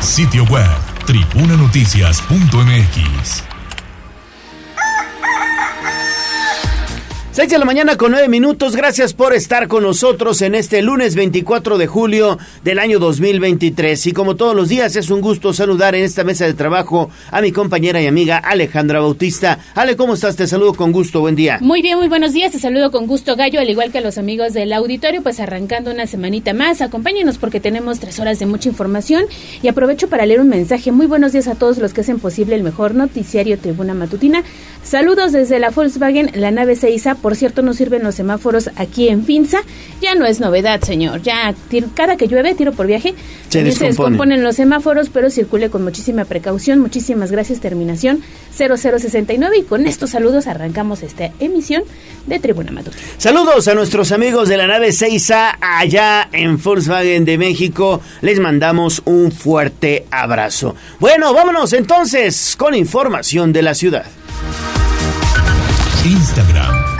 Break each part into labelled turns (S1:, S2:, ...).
S1: Sitio web tribunanoticias.mx.
S2: 6 de la mañana con 9 minutos. Gracias por estar con nosotros en este lunes 24 de julio del año 2023. Y como todos los días, es un gusto saludar en esta mesa de trabajo a mi compañera y amiga Alejandra Bautista. Ale, ¿cómo estás? Te saludo con gusto. Buen día.
S3: Muy bien, muy buenos días. Te saludo con gusto, Gallo, al igual que a los amigos del auditorio. Pues arrancando una semanita más. Acompáñenos porque tenemos tres horas de mucha información. Y aprovecho para leer un mensaje. Muy buenos días a todos los que hacen posible el mejor noticiario Tribuna Matutina. Saludos desde la Volkswagen, la nave Seiza por cierto, no sirven los semáforos aquí en Finza. Ya no es novedad, señor. Ya cada que llueve, tiro por viaje,
S2: se,
S3: descomponen los semáforos, pero circule con muchísima precaución. Muchísimas gracias. Terminación 0069. Y con estos saludos arrancamos esta emisión de Tribuna Matutina.
S2: Saludos a nuestros amigos de la nave Seiza allá en Volkswagen de México. Les mandamos un fuerte abrazo. Bueno, vámonos entonces con información de la ciudad.
S1: Instagram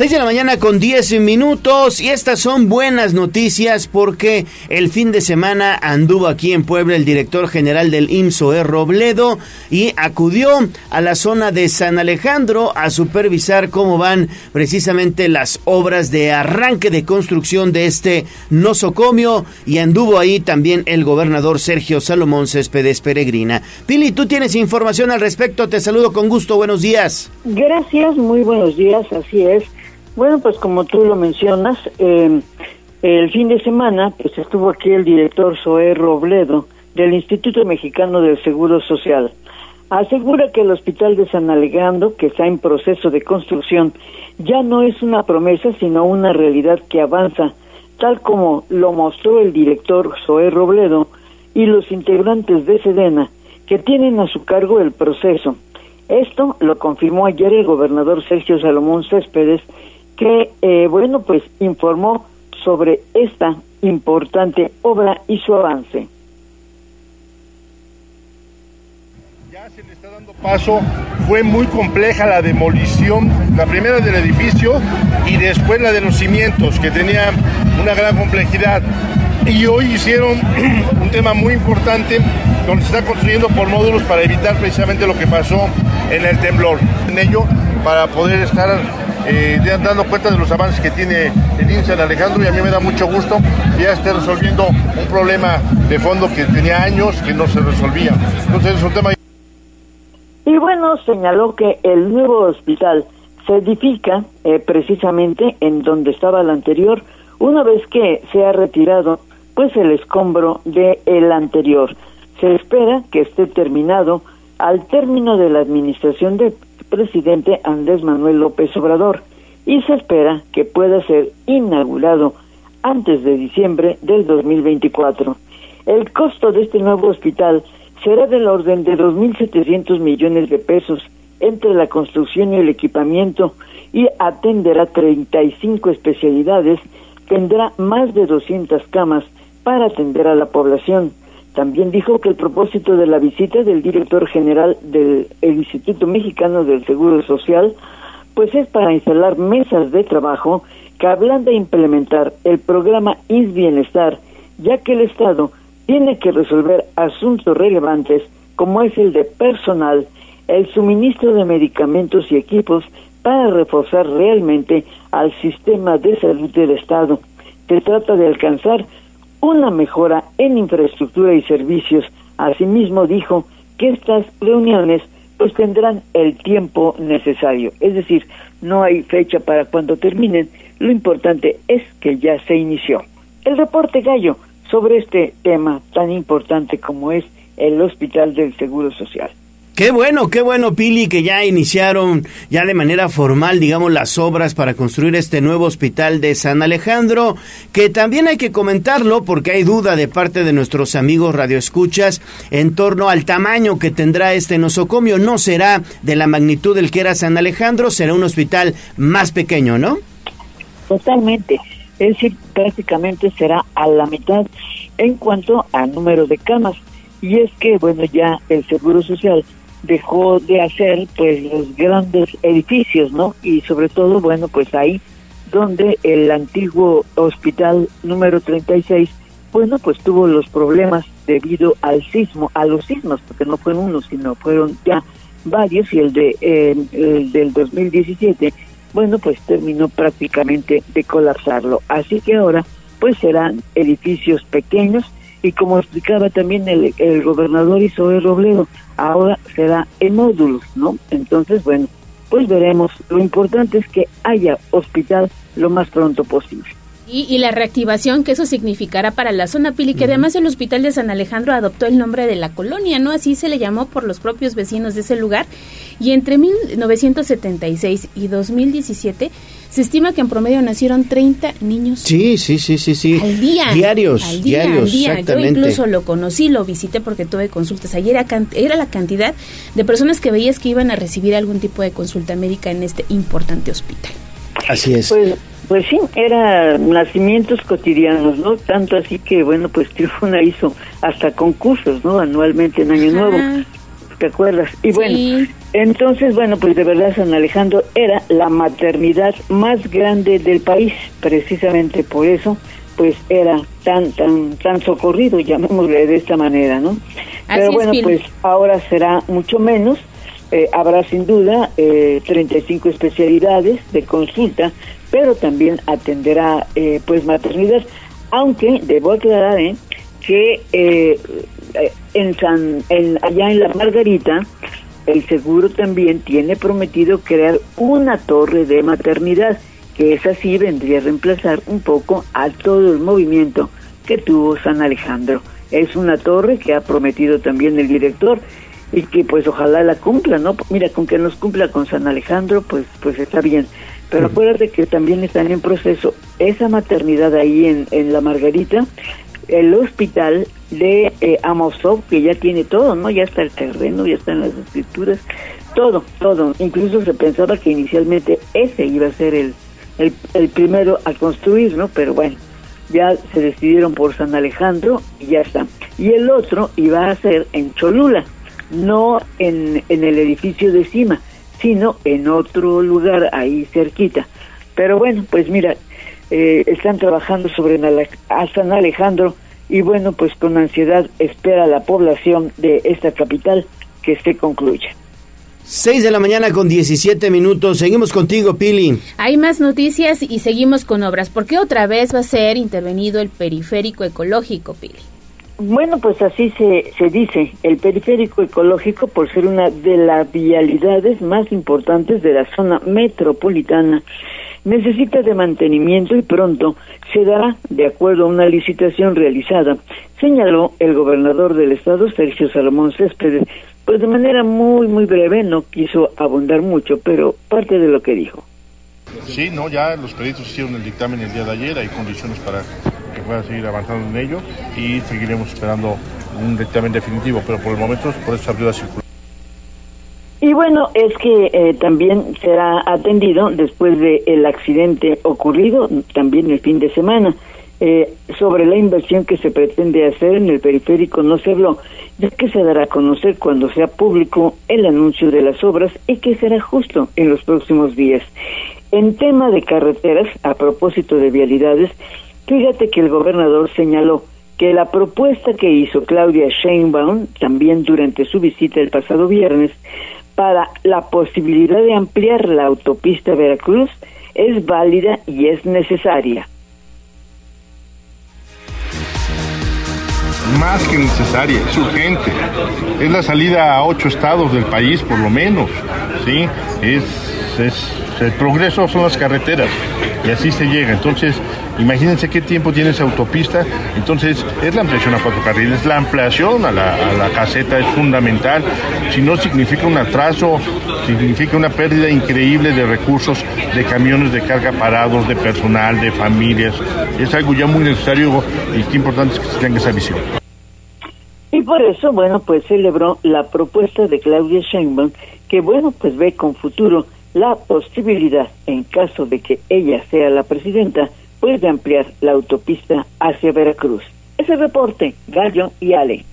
S2: 6 de la mañana con 10 minutos y estas son buenas noticias porque el fin de semana anduvo aquí en Puebla el director general del IMSOE Robledo y acudió a la zona de San Alejandro a supervisar cómo van precisamente las obras de arranque de construcción de este nosocomio y anduvo ahí también el gobernador Sergio Salomón Céspedes Peregrina. Pili, tú tienes información al respecto, te saludo con gusto, buenos días.
S4: Gracias, muy buenos días, así es. Bueno, pues como tú lo mencionas, em, el fin de semana pues estuvo aquí el director Zoé Robledo del Instituto Mexicano del Seguro Social. Asegura que el Hospital de San Alejandro, que está en proceso de construcción, ya no es una promesa, sino una realidad que avanza, tal como lo mostró el director Zoé Robledo y los integrantes de Sedena, que tienen a su cargo el proceso. Esto lo confirmó ayer el gobernador Sergio Salomón Céspedes que, eh, bueno, pues informó sobre esta importante obra y su avance.
S5: Ya se le está dando paso, fue muy compleja la demolición, la primera del edificio y después la de los cimientos, que tenía una gran complejidad. Y hoy hicieron un tema muy importante donde se está construyendo por módulos para evitar precisamente lo que pasó en el temblor. En ello, para poder estar eh, dando cuenta de los avances que tiene el INSA Alejandro y a mí me da mucho gusto que ya esté resolviendo un problema de fondo que tenía años que no se resolvía. Entonces es un tema...
S4: Y bueno, señaló que el nuevo hospital se edifica eh, precisamente en donde estaba el anterior, una vez que se ha retirado pues el escombro del el anterior. Se espera que esté terminado al término de la administración de presidente Andrés Manuel López Obrador y se espera que pueda ser inaugurado antes de diciembre del 2024. El costo de este nuevo hospital será del orden de 2.700 millones de pesos entre la construcción y el equipamiento y atenderá 35 especialidades, tendrá más de 200 camas para atender a la población. También dijo que el propósito de la visita del director general del Instituto Mexicano del Seguro Social, pues es para instalar mesas de trabajo que hablan de implementar el programa IS Bienestar, ya que el Estado tiene que resolver asuntos relevantes como es el de personal, el suministro de medicamentos y equipos para reforzar realmente al sistema de salud del Estado. Se trata de alcanzar una mejora en infraestructura y servicios. Asimismo dijo que estas reuniones pues tendrán el tiempo necesario, es decir, no hay fecha para cuando terminen, lo importante es que ya se inició. El reporte Gallo sobre este tema tan importante como es el Hospital del Seguro Social.
S2: Qué bueno, qué bueno, Pili, que ya iniciaron ya de manera formal, digamos, las obras para construir este nuevo hospital de San Alejandro, que también hay que comentarlo porque hay duda de parte de nuestros amigos radioescuchas en torno al tamaño que tendrá este nosocomio. No será de la magnitud del que era San Alejandro, será un hospital más pequeño, ¿no?
S4: Totalmente. Es decir, prácticamente será a la mitad en cuanto a número de camas. Y es que, bueno, ya el Seguro Social dejó de hacer pues los grandes edificios, ¿no? Y sobre todo, bueno, pues ahí donde el antiguo hospital número 36, bueno, pues tuvo los problemas debido al sismo, a los sismos, porque no fueron uno, sino fueron ya varios y el de el del 2017, bueno, pues terminó prácticamente de colapsarlo. Así que ahora pues serán edificios pequeños y como explicaba también el, el gobernador Isoel Robledo, ahora será en módulos, ¿no? Entonces, bueno, pues veremos. Lo importante es que haya hospital lo más pronto posible.
S3: Y, la reactivación que eso significará para la zona Pili, que además el Hospital de San Alejandro adoptó el nombre de la colonia, ¿no? Así se le llamó por los propios vecinos de ese lugar. Y entre 1976 y 2017 se estima que en promedio nacieron 30 niños.
S2: Sí, sí, sí, sí, sí.
S3: Al día.
S2: Diarios,
S3: al día,
S2: diarios,
S3: al día.
S2: exactamente.
S3: Yo incluso lo conocí, lo visité porque tuve consultas. Ayer era, era la cantidad de personas que veías que iban a recibir algún tipo de consulta médica en este importante hospital.
S2: Así es.
S4: Pues pues sí, eran nacimientos cotidianos, ¿no? Tanto así que, bueno, pues Tribuna hizo hasta concursos, ¿no? Anualmente en Año Nuevo, ¿te acuerdas? Y bueno, entonces, bueno, pues de verdad San Alejandro era la maternidad más grande del país, precisamente por eso, pues era tan, tan, tan socorrido, llamémosle de esta manera, ¿no? Pero bueno, pues ahora será mucho menos, eh, habrá sin duda eh, 35 especialidades de consulta, pero también atenderá eh, pues maternidad, aunque debo aclarar ¿eh? que eh, en San, en, allá en la Margarita el seguro también tiene prometido crear una torre de maternidad, que es así vendría a reemplazar un poco a todo el movimiento que tuvo San Alejandro. Es una torre que ha prometido también el director y que pues ojalá la cumpla, ¿no? Mira, con que nos cumpla con San Alejandro, pues pues está bien. Pero acuérdate que también están en proceso esa maternidad ahí en, en La Margarita, el hospital de eh, Amosov, que ya tiene todo, ¿no? Ya está el terreno, ya están las escrituras, todo, todo. Incluso se pensaba que inicialmente ese iba a ser el, el, el primero a construir, ¿no? Pero bueno, ya se decidieron por San Alejandro y ya está. Y el otro iba a ser en Cholula, no en, en el edificio de cima, sino en otro lugar ahí cerquita. Pero bueno, pues mira, eh, están trabajando sobre San Alejandro y bueno, pues con ansiedad espera la población de esta capital que se concluya.
S2: 6 de la mañana con 17 minutos. Seguimos contigo, Pili.
S3: Hay más noticias y seguimos con obras. ¿Por qué otra vez va a ser intervenido el periférico ecológico, Pili?
S4: Bueno, pues así se, se dice, el periférico ecológico, por ser una de las vialidades más importantes de la zona metropolitana, necesita de mantenimiento y pronto se dará de acuerdo a una licitación realizada, señaló el gobernador del estado, Sergio Salomón Céspedes, pues de manera muy, muy breve, no quiso abundar mucho, pero parte de lo que dijo.
S5: Sí, no, ya los peritos hicieron el dictamen el día de ayer, hay condiciones para que pueda seguir avanzando en ello y seguiremos esperando un dictamen definitivo, pero por el momento por eso abrió la circulación.
S4: Y bueno, es que eh, también será atendido después del el accidente ocurrido también el fin de semana. Eh, sobre la inversión que se pretende hacer en el periférico no se habló, ya que se dará a conocer cuando sea público el anuncio de las obras y que será justo en los próximos días. En tema de carreteras, a propósito de vialidades, fíjate que el gobernador señaló que la propuesta que hizo Claudia Sheinbaum, también durante su visita el pasado viernes, para la posibilidad de ampliar la autopista Veracruz es válida y es necesaria.
S5: Más que necesaria, es urgente. Es la salida a ocho estados del país, por lo menos. ¿sí? Es, es el progreso son las carreteras y así se llega. Entonces, imagínense qué tiempo tiene esa autopista. Entonces, es la ampliación a cuatro carriles, la ampliación a la, caseta es fundamental. Si no, significa un atraso, significa una pérdida increíble de recursos, de camiones de carga parados, de personal, de familias. Es algo ya muy necesario y qué importante es que se tenga esa visión.
S4: Y por eso, bueno, pues celebró la propuesta de Claudia Sheinbaum, que bueno, pues ve con futuro la posibilidad, en caso de que ella sea la presidenta, pues de ampliar la autopista hacia Veracruz. Ese reporte, Gallo y Ale.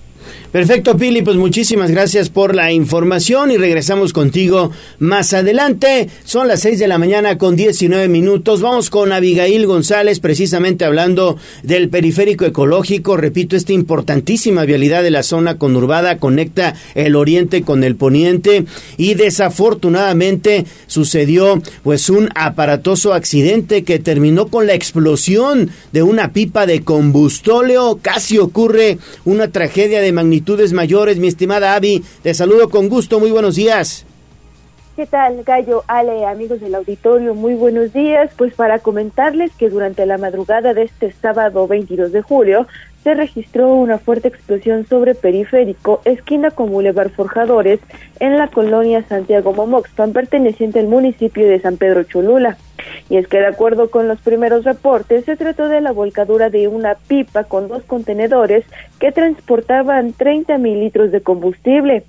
S2: Perfecto, Pili, pues muchísimas gracias por la información y regresamos contigo más adelante. Son las 6 de la mañana con 19 minutos. Vamos con Abigail González, precisamente hablando del periférico ecológico. Repito, esta importantísima vialidad de la zona conurbada conecta el oriente con el poniente y desafortunadamente sucedió pues un aparatoso accidente que terminó con la explosión de una pipa de combustóleo. Casi ocurre una tragedia de magnitud mayores, mi estimada Avi. Te saludo con gusto, muy buenos días.
S6: ¿Qué tal, Gallo, Ale, amigos del auditorio? Muy buenos días. Pues para comentarles que durante la madrugada de este sábado 22 de julio se registró una fuerte explosión sobre periférico, esquina con Boulevard Forjadores, en la colonia Santiago Momoxpan, perteneciente al municipio de San Pedro Cholula. Y es que de acuerdo con los primeros reportes, se trató de la volcadura de una pipa con dos contenedores que transportaban 30 mil litros de combustible.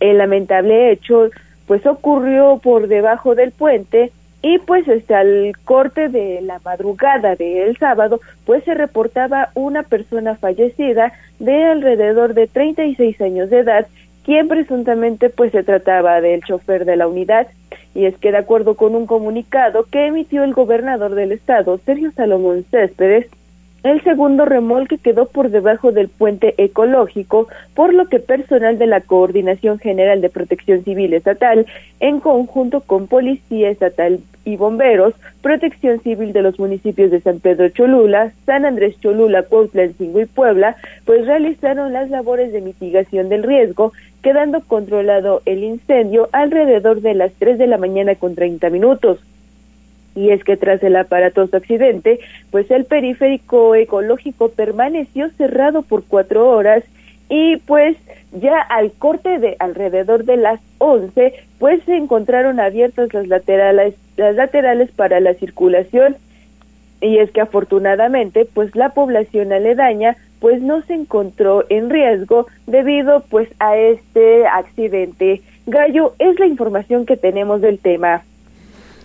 S6: El lamentable hecho pues ocurrió por debajo del puente y pues este al corte de la madrugada del sábado pues se reportaba una persona fallecida de alrededor de 36 años de edad quien presuntamente pues se trataba del chofer de la unidad. Y es que de acuerdo con un comunicado que emitió el gobernador del estado Sergio Salomón Céspedes el segundo remolque quedó por debajo del puente ecológico, por lo que personal de la Coordinación General de Protección Civil Estatal, en conjunto con Policía Estatal y bomberos, Protección Civil de los municipios de San Pedro Cholula, San Andrés Cholula, Cuautla, Encingo y Puebla, pues realizaron las labores de mitigación del riesgo, quedando controlado el incendio alrededor de las 3 de la mañana con 30 minutos y es que tras el aparatoso accidente, pues el periférico ecológico permaneció cerrado por cuatro horas y pues ya al corte de alrededor de las 11, pues se encontraron abiertas las laterales, las laterales para la circulación y es que afortunadamente pues la población aledaña pues no se encontró en riesgo debido pues a este accidente. Gallo, es la información que tenemos del tema.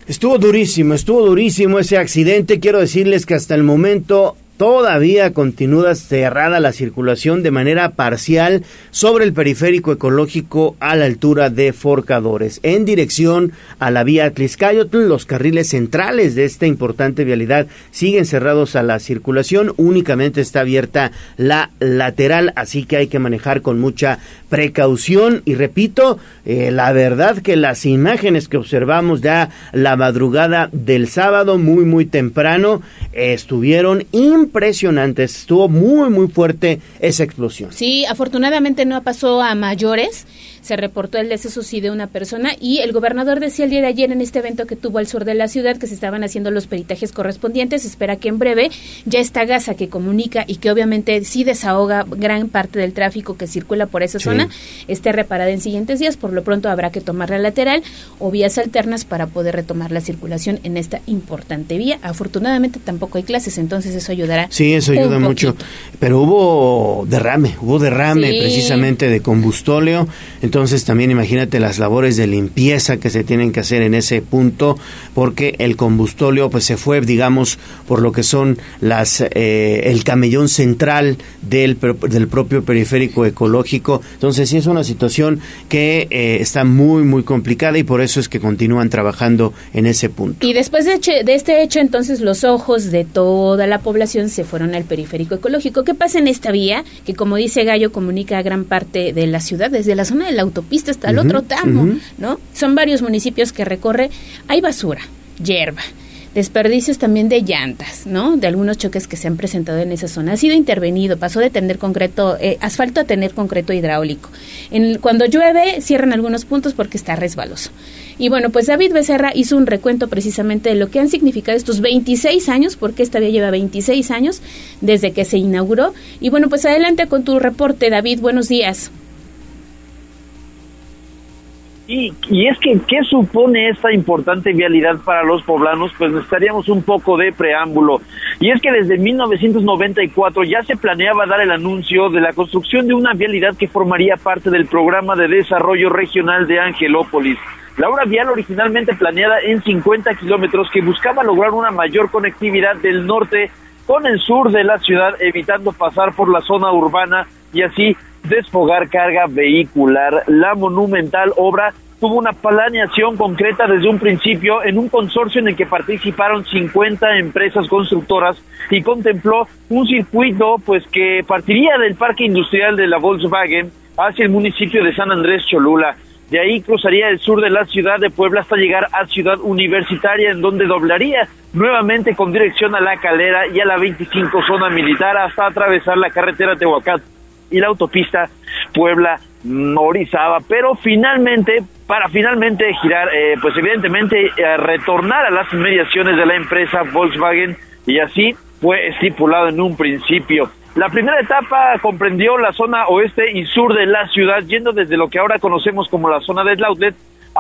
S2: Estuvo durísimo, estuvo durísimo ese accidente. Quiero decirles que hasta el momento todavía continúa cerrada la circulación de manera parcial sobre el periférico ecológico a la altura de Forcadores. En dirección a la vía Tliscayotl, los carriles centrales de esta importante vialidad siguen cerrados a la circulación. Únicamente está abierta la lateral, así que hay que manejar con mucha precaución. Y repito, eh, la verdad que las imágenes que observamos ya la madrugada del sábado, muy, muy temprano, estuvieron impresionantes. Estuvo muy, muy fuerte esa explosión.
S3: Sí, afortunadamente no pasó a mayores se reportó el deceso sí de una persona y el gobernador decía el día de ayer en este evento que tuvo al sur de la ciudad que se estaban haciendo los peritajes correspondientes, espera que en breve ya esta gasa que comunica y que obviamente sí desahoga gran parte del tráfico que circula por esa zona esté reparada en siguientes días, por lo pronto habrá que tomar la lateral o vías alternas para poder retomar la circulación en esta importante vía. Afortunadamente tampoco hay clases, entonces eso ayudará.
S2: Sí, eso ayuda mucho, pero hubo derrame, hubo derrame precisamente de combustóleo. Entonces también imagínate las labores de limpieza que se tienen que hacer en ese punto porque el combustóleo pues se fue digamos por lo que son las eh, el camellón central del, del propio periférico ecológico. Entonces sí es una situación que eh, está muy muy complicada y por eso es que continúan trabajando en ese punto.
S3: Y después de, de este hecho entonces los ojos de toda la población se fueron al periférico ecológico. ¿Qué pasa en esta vía que como dice Gallo comunica a gran parte de la ciudad desde la zona de la autopista hasta el otro tramo, ¿no? Son varios municipios que recorre, hay basura, hierba, desperdicios también de llantas, ¿no? De algunos choques que se han presentado en esa zona. Ha sido intervenido, pasó de tener concreto, eh, asfalto a tener concreto hidráulico. En, cuando llueve, cierran algunos puntos porque está resbaloso. Y bueno, pues David Becerra hizo un recuento precisamente de lo que han significado estos 26 años, porque esta vía lleva 26 años desde que se inauguró. Y bueno, pues adelante con tu reporte, David, buenos días.
S7: Y, y, es que, ¿qué supone esta importante vialidad para los poblanos? Pues necesitaríamos un poco de preámbulo. Y es que desde 1994 ya se planeaba dar el anuncio de la construcción de una vialidad que formaría parte del programa de desarrollo regional de Angelópolis. La obra vial originalmente planeada en 50 kilómetros que buscaba lograr una mayor conectividad del norte con el sur de la ciudad, evitando pasar por la zona urbana y así desfogar carga vehicular. La monumental obra tuvo una planeación concreta desde un principio en un consorcio en el que participaron 50 empresas constructoras y contempló un circuito pues que partiría del parque industrial de la Volkswagen hacia el municipio de San Andrés Cholula. De ahí cruzaría el sur de la ciudad de Puebla hasta llegar a Ciudad Universitaria, en donde doblaría nuevamente con dirección a la Calera y a la 25 zona militar hasta atravesar la carretera Tehuacán y la autopista Puebla Morizaba, pero finalmente, para finalmente girar, eh, pues evidentemente eh, retornar a las inmediaciones de la empresa Volkswagen y así fue estipulado en un principio. La primera etapa comprendió la zona oeste y sur de la ciudad, yendo desde lo que ahora conocemos como la zona del outlet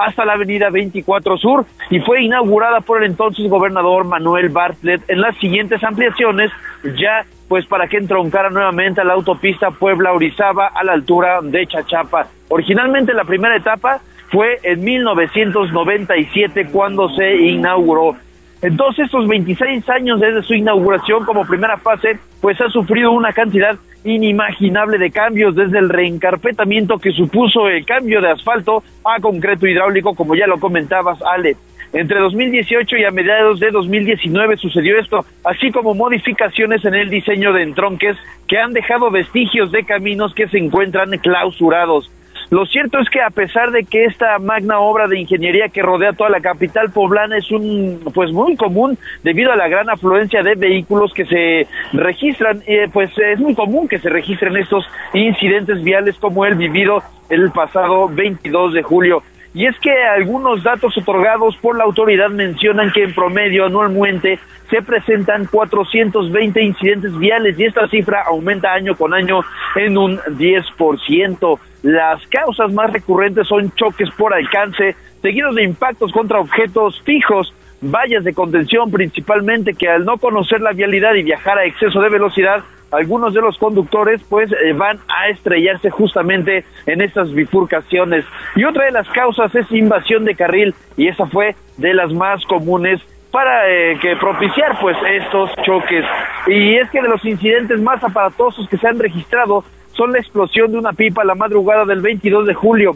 S7: hasta la avenida 24 Sur y fue inaugurada por el entonces gobernador Manuel Bartlett. En las siguientes ampliaciones, ya pues para que entroncara nuevamente a la autopista Puebla-Orizaba a la altura de Chachapa. Originalmente la primera etapa fue en 1997 cuando se inauguró. Entonces, estos 26 años desde su inauguración como primera fase, pues ha sufrido una cantidad inimaginable de cambios, desde el reencarpetamiento que supuso el cambio de asfalto a concreto hidráulico, como ya lo comentabas, Ale. Entre 2018 y a mediados de 2019 sucedió esto, así como modificaciones en el diseño de entronques que han dejado vestigios de caminos que se encuentran clausurados. Lo cierto es que a pesar de que esta magna obra de ingeniería que rodea toda la capital poblana es un pues muy común debido a la gran afluencia de vehículos que se registran, eh, pues es muy común que se registren estos incidentes viales como el vivido el pasado 22 de julio. Y es que algunos datos otorgados por la autoridad mencionan que en promedio anualmente se presentan 420 incidentes viales y esta cifra aumenta año con año en un 10%. Las causas más recurrentes son choques por alcance, seguidos de impactos contra objetos fijos, vallas de contención principalmente que al no conocer la vialidad y viajar a exceso de velocidad algunos de los conductores pues eh, van a estrellarse justamente en estas bifurcaciones. Y otra de las causas es invasión de carril y esa fue de las más comunes para eh, que propiciar pues estos choques. Y es que de los incidentes más aparatosos que se han registrado son la explosión de una pipa la madrugada del 22 de julio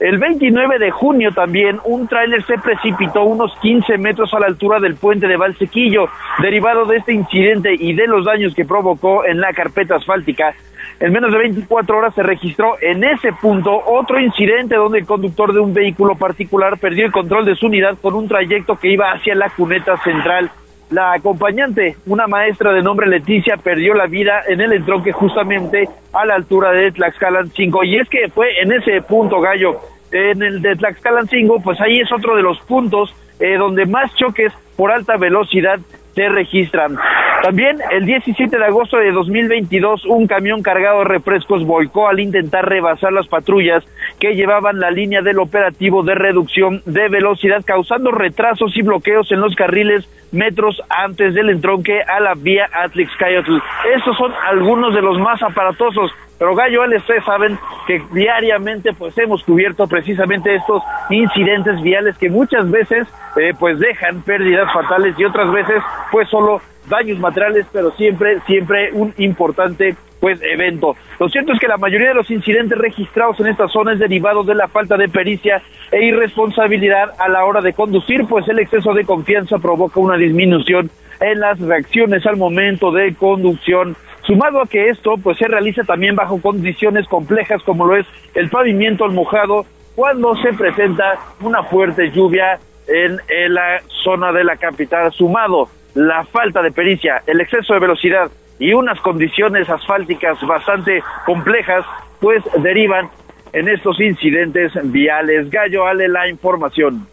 S7: el 29 de junio también un tráiler se precipitó unos 15 metros a la altura del puente de Valsequillo, derivado de este incidente y de los daños que provocó en la carpeta asfáltica. En menos de 24 horas se registró en ese punto otro incidente donde el conductor de un vehículo particular perdió el control de su unidad con un trayecto que iba hacia la cuneta central. La acompañante, una maestra de nombre Leticia, perdió la vida en el entronque justamente a la altura de Tlaxcalan 5. Y es que fue en ese punto, Gallo, en el de Tlaxcalan 5, pues ahí es otro de los puntos eh, donde más choques por alta velocidad se registran. También el 17 de agosto de 2022 un camión cargado de refrescos volcó al intentar rebasar las patrullas que llevaban la línea del operativo de reducción de velocidad causando retrasos y bloqueos en los carriles metros antes del entronque a la vía Atlix Cayotl. Estos son algunos de los más aparatosos. Pero Gallo, ustedes saben que diariamente pues hemos cubierto precisamente estos incidentes viales que muchas veces eh, pues dejan pérdidas fatales y otras veces pues solo daños materiales, pero siempre, siempre un importante pues evento. Lo cierto es que la mayoría de los incidentes registrados en esta zona es derivado de la falta de pericia e irresponsabilidad a la hora de conducir, pues el exceso de confianza provoca una disminución en las reacciones al momento de conducción. Sumado a que esto pues se realiza también bajo condiciones complejas como lo es el pavimento al mojado cuando se presenta una fuerte lluvia en, en la zona de la capital, sumado la falta de pericia, el exceso de velocidad y unas condiciones asfálticas bastante complejas, pues derivan en estos incidentes viales. Gallo, Ale, la información.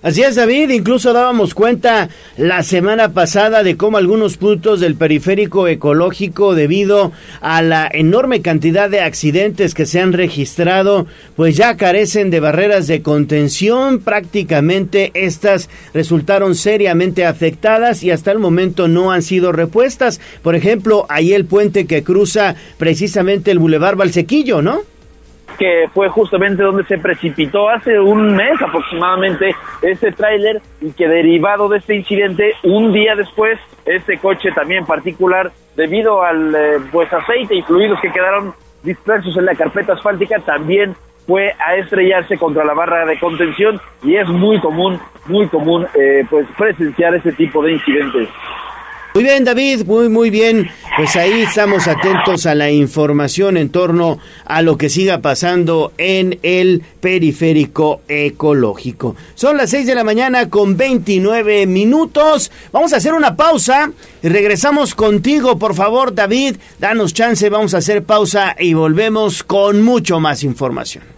S2: Así es, David. Incluso dábamos cuenta la semana pasada de cómo algunos puntos del periférico ecológico, debido a la enorme cantidad de accidentes que se han registrado, pues ya carecen de barreras de contención. Prácticamente estas resultaron seriamente afectadas y hasta el momento no han sido repuestas. Por ejemplo, ahí el puente que cruza precisamente el Boulevard Valsequillo, ¿no?
S7: Que fue justamente donde se precipitó hace un mes aproximadamente este tráiler y que derivado de este incidente, un día después, este coche también particular, debido al eh, pues aceite y fluidos que quedaron dispersos en la carpeta asfáltica, también fue a estrellarse contra la barra de contención y es muy común, muy común eh, pues presenciar ese tipo de incidentes.
S2: Muy bien, David, muy, muy bien. Pues ahí estamos atentos a la información en torno a lo que siga pasando en el periférico ecológico. Son las 6 de la mañana con 29 minutos. Vamos a hacer una pausa y regresamos contigo, por favor, David. Danos chance, vamos a hacer pausa y volvemos con mucho más información.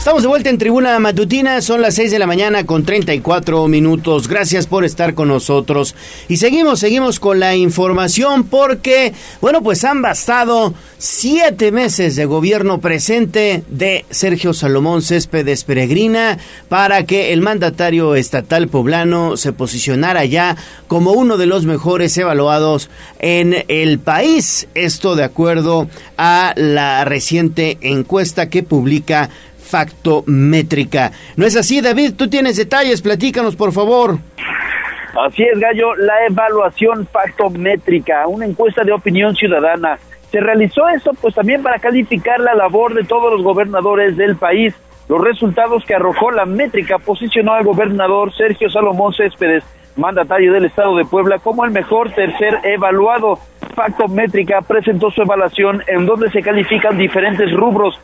S2: Estamos de vuelta en Tribuna Matutina, son las 6 de la mañana con 34 minutos. Gracias por estar con nosotros. Y seguimos, seguimos con la información porque, bueno, pues han bastado siete meses de gobierno presente de Sergio Salomón Céspedes Peregrina para que el mandatario estatal poblano se posicionara ya como uno de los mejores evaluados en el país. Esto de acuerdo a la reciente encuesta que publica factométrica. ¿No es así, David? Tú tienes detalles, platícanos, por favor.
S7: Así es, Gallo, la evaluación factométrica, una encuesta de opinión ciudadana. Se realizó eso pues también para calificar la labor de todos los gobernadores del país. Los resultados que arrojó la métrica posicionó al gobernador Sergio Salomón Céspedes, mandatario del estado de Puebla, como el mejor tercer evaluado. Factométrica presentó su evaluación en donde se califican diferentes rubros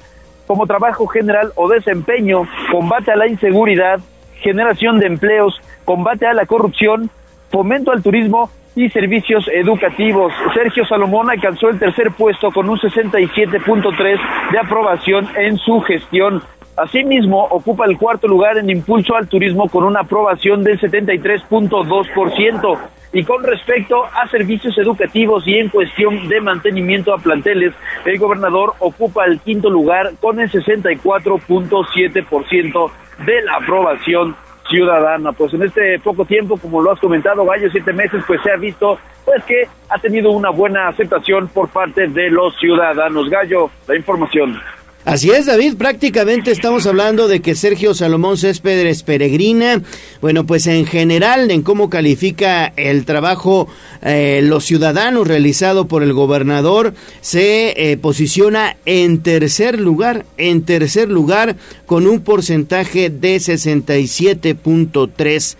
S7: como trabajo general o desempeño, combate a la inseguridad, generación de empleos, combate a la corrupción, fomento al turismo y servicios educativos. Sergio Salomón alcanzó el tercer puesto con un 67.3 de aprobación en su gestión. Asimismo, ocupa el cuarto lugar en impulso al turismo con una aprobación del 73.2%. Y con respecto a servicios educativos y en cuestión de mantenimiento a planteles, el gobernador ocupa el quinto lugar con el 64.7% de la aprobación ciudadana. Pues en este poco tiempo, como lo has comentado, varios siete meses, pues se ha visto pues que ha tenido una buena aceptación por parte de los ciudadanos. Gallo, la información.
S2: Así es, David, prácticamente estamos hablando de que Sergio Salomón Céspedes peregrina, bueno, pues en general, en cómo califica el trabajo eh, los ciudadanos realizado por el gobernador, se eh, posiciona en tercer lugar, en tercer lugar, con un porcentaje de 67.3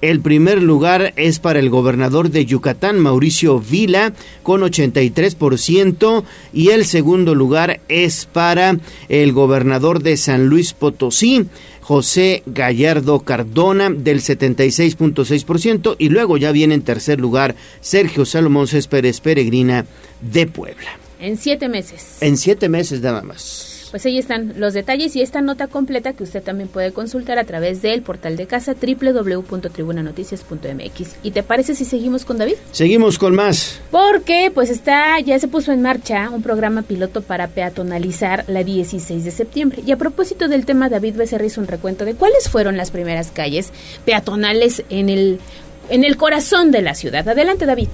S2: el primer lugar es para el gobernador de Yucatán, Mauricio Vila, con 83%. Y el segundo lugar es para el gobernador de San Luis Potosí, José Gallardo Cardona, del 76.6%. Y luego ya viene en tercer lugar Sergio Salomón Céspedes Peregrina de Puebla.
S3: En siete meses.
S2: En siete meses nada más.
S3: Pues ahí están los detalles y esta nota completa que usted también puede consultar a través del portal de casa www.tribunanoticias.mx. ¿Y te parece si seguimos con David?
S2: Seguimos con más.
S3: Porque pues está, ya se puso en marcha un programa piloto para peatonalizar la 16 de septiembre. Y a propósito del tema, David Becerra hizo un recuento de cuáles fueron las primeras calles peatonales en el, en el corazón de la ciudad. Adelante, David.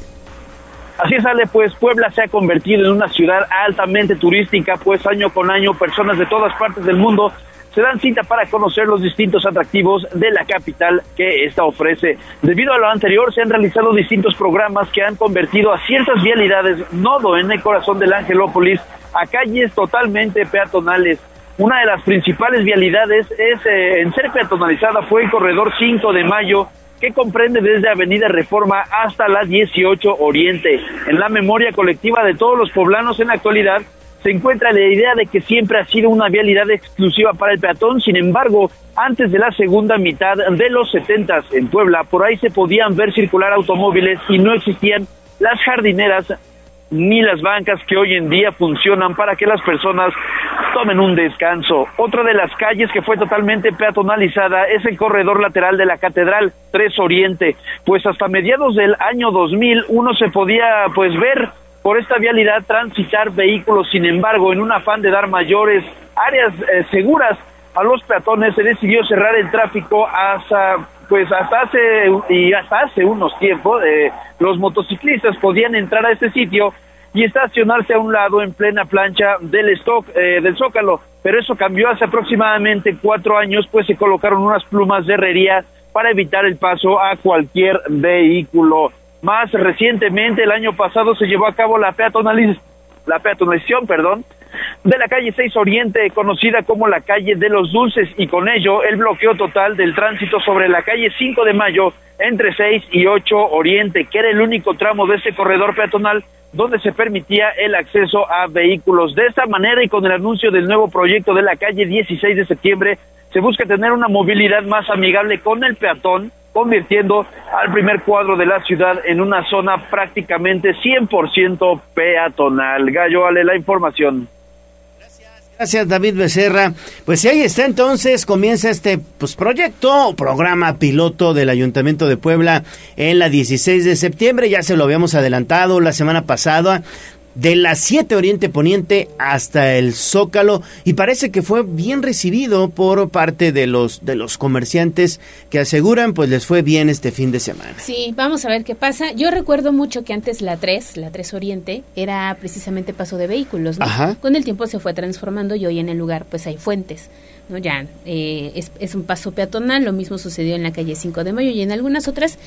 S7: Así sale, pues Puebla se ha convertido en una ciudad altamente turística, pues año con año personas de todas partes del mundo se dan cita para conocer los distintos atractivos de la capital que esta ofrece. Debido a lo anterior, se han realizado distintos programas que han convertido a ciertas vialidades nodo en el corazón del Angelópolis a calles totalmente peatonales. Una de las principales vialidades es eh, en ser peatonalizada fue el corredor 5 de mayo que comprende desde Avenida Reforma hasta la 18 Oriente. En la memoria colectiva de todos los poblanos en la actualidad se encuentra la idea de que siempre ha sido una vialidad exclusiva para el peatón, sin embargo, antes de la segunda mitad de los 70 en Puebla, por ahí se podían ver circular automóviles y no existían las jardineras ni las bancas que hoy en día funcionan para que las personas tomen un descanso. Otra de las calles que fue totalmente peatonalizada es el corredor lateral de la Catedral 3 Oriente, pues hasta mediados del año 2000 uno se podía pues ver por esta vialidad transitar vehículos, sin embargo, en un afán de dar mayores áreas eh, seguras a los peatones se decidió cerrar el tráfico hasta pues hasta hace y hasta hace unos tiempos eh, los motociclistas podían entrar a este sitio y estacionarse a un lado en plena plancha del stock eh, del zócalo. Pero eso cambió. Hace aproximadamente cuatro años pues se colocaron unas plumas de herrería para evitar el paso a cualquier vehículo. Más recientemente el año pasado se llevó a cabo la la peatonalización perdón de la calle 6 Oriente, conocida como la calle de los Dulces, y con ello el bloqueo total del tránsito sobre la calle 5 de Mayo entre 6 y 8 Oriente, que era el único tramo de ese corredor peatonal donde se permitía el acceso a vehículos. De esta manera y con el anuncio del nuevo proyecto de la calle 16 de septiembre, se busca tener una movilidad más amigable con el peatón, convirtiendo al primer cuadro de la ciudad en una zona prácticamente 100% peatonal. Gallo, Ale, la información.
S2: Gracias David Becerra. Pues ahí está entonces, comienza este pues, proyecto, programa piloto del Ayuntamiento de Puebla en la 16 de septiembre. Ya se lo habíamos adelantado la semana pasada de la 7 Oriente Poniente hasta el Zócalo y parece que fue bien recibido por parte de los de los comerciantes que aseguran pues les fue bien este fin de semana.
S3: Sí, vamos a ver qué pasa. Yo recuerdo mucho que antes la 3, la 3 Oriente era precisamente paso de vehículos, ¿no? Con el tiempo se fue transformando y hoy en el lugar pues hay fuentes. ¿no? Ya eh, es, es, un paso peatonal, lo mismo sucedió en la calle 5 de Mayo y en algunas otras,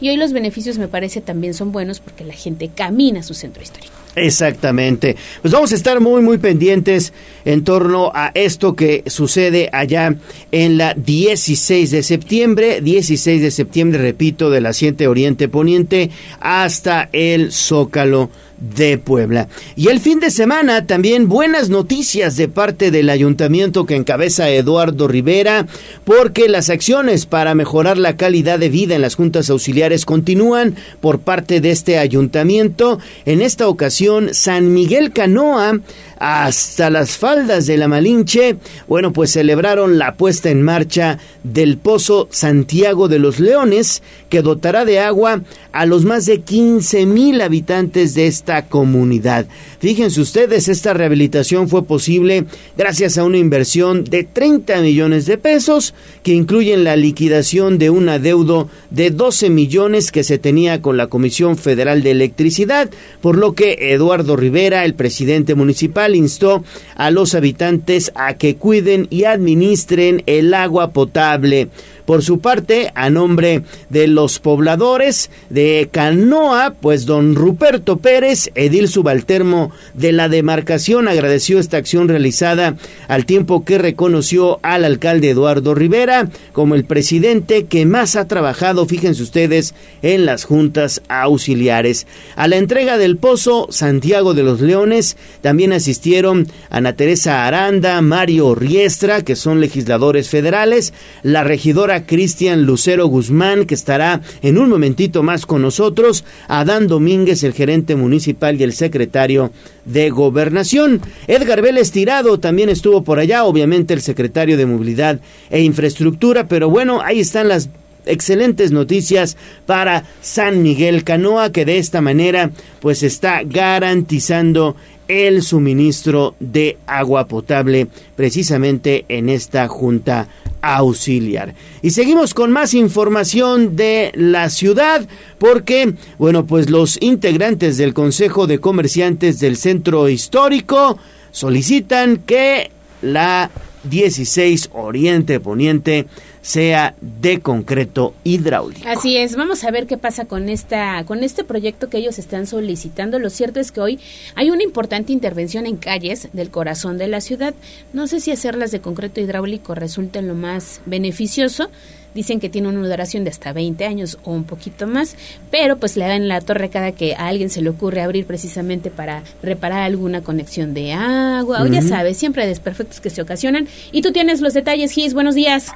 S3: y hoy los beneficios me parece también son buenos porque la gente camina a su centro histórico.
S2: Exactamente. Pues vamos a estar muy, muy pendientes en torno a esto que sucede allá en la 16 de septiembre. 16 de septiembre, repito, de la 7 Oriente Poniente hasta el Zócalo de Puebla. Y el fin de semana también buenas noticias de parte del ayuntamiento que encabeza Eduardo Rivera, porque las acciones para mejorar la calidad de vida en las juntas auxiliares continúan por parte de este ayuntamiento. En esta ocasión, San Miguel Canoa hasta las faldas de la Malinche, bueno, pues celebraron la puesta en marcha del Pozo Santiago de los Leones, que dotará de agua a los más de 15 mil habitantes de esta comunidad. Fíjense ustedes, esta rehabilitación fue posible gracias a una inversión de 30 millones de pesos, que incluyen la liquidación de un adeudo de 12 millones que se tenía con la Comisión Federal de Electricidad, por lo que Eduardo Rivera, el presidente municipal, instó a los habitantes a que cuiden y administren el agua potable. Por su parte, a nombre de los pobladores de Canoa, pues don Ruperto Pérez, edil subalterno de la demarcación, agradeció esta acción realizada al tiempo que reconoció al alcalde Eduardo Rivera como el presidente que más ha trabajado, fíjense ustedes, en las juntas auxiliares. A la entrega del pozo Santiago de los Leones también asistieron Ana Teresa Aranda, Mario Riestra, que son legisladores federales, la regidora Cristian Lucero Guzmán, que estará en un momentito más con nosotros, Adán Domínguez, el gerente municipal y el secretario de Gobernación. Edgar Vélez Tirado también estuvo por allá, obviamente el secretario de Movilidad e Infraestructura, pero bueno, ahí están las excelentes noticias para San Miguel Canoa que de esta manera pues está garantizando el suministro de agua potable precisamente en esta junta auxiliar. Y seguimos con más información de la ciudad porque, bueno, pues los integrantes del Consejo de Comerciantes del Centro Histórico solicitan que la 16 Oriente Poniente sea de concreto hidráulico.
S3: Así es, vamos a ver qué pasa con esta con este proyecto que ellos están solicitando. Lo cierto es que hoy hay una importante intervención en calles del corazón de la ciudad. No sé si hacerlas de concreto hidráulico resulta lo más beneficioso. Dicen que tiene una duración de hasta 20 años o un poquito más, pero pues le dan la torre cada que a alguien se le ocurre abrir precisamente para reparar alguna conexión de agua, o ya sabes, siempre desperfectos que se ocasionan. Y tú tienes los detalles, Gis, buenos días.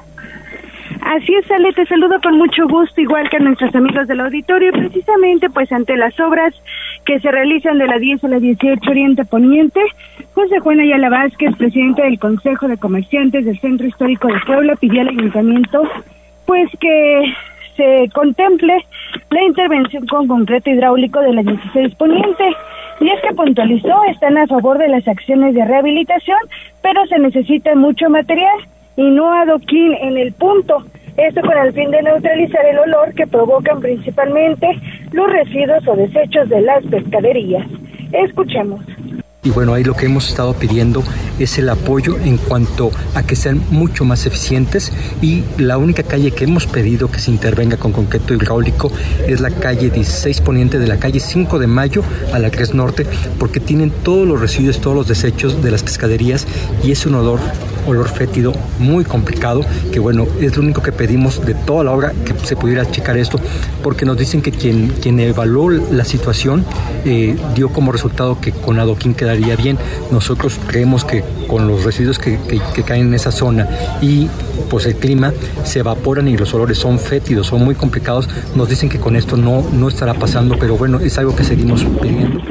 S8: Así es, Ale, te saludo con mucho gusto, igual que a nuestros amigos del auditorio, precisamente pues ante las obras que se realizan de la 10 a la 18 Oriente Poniente, José Juan Ayala Vázquez, presidente del Consejo de Comerciantes del Centro Histórico de Puebla, pidió al ayuntamiento pues que se contemple la intervención con concreto hidráulico de la 16 Poniente. Y es que puntualizó, están a favor de las acciones de rehabilitación, pero se necesita mucho material y no adoquín en el punto. Esto con el fin de neutralizar el olor que provocan principalmente los residuos o desechos de las pescaderías. Escuchemos.
S9: Y bueno, ahí lo que hemos estado pidiendo es el apoyo en cuanto a que sean mucho más eficientes. Y la única calle que hemos pedido que se intervenga con concreto hidráulico es la calle 16 poniente de la calle 5 de mayo a la que es norte porque tienen todos los residuos, todos los desechos de las pescaderías y es un olor olor fétido muy complicado, que bueno, es lo único que pedimos de toda la obra que se pudiera checar esto, porque nos dicen que quien, quien evaluó la situación eh, dio como resultado que con adoquín quedaría bien. Nosotros creemos que con los residuos que, que, caen en esa zona y pues el clima se evaporan y los olores son fétidos, son muy complicados. Nos dicen que con esto no, no estará pasando, pero bueno, es algo que seguimos pidiendo.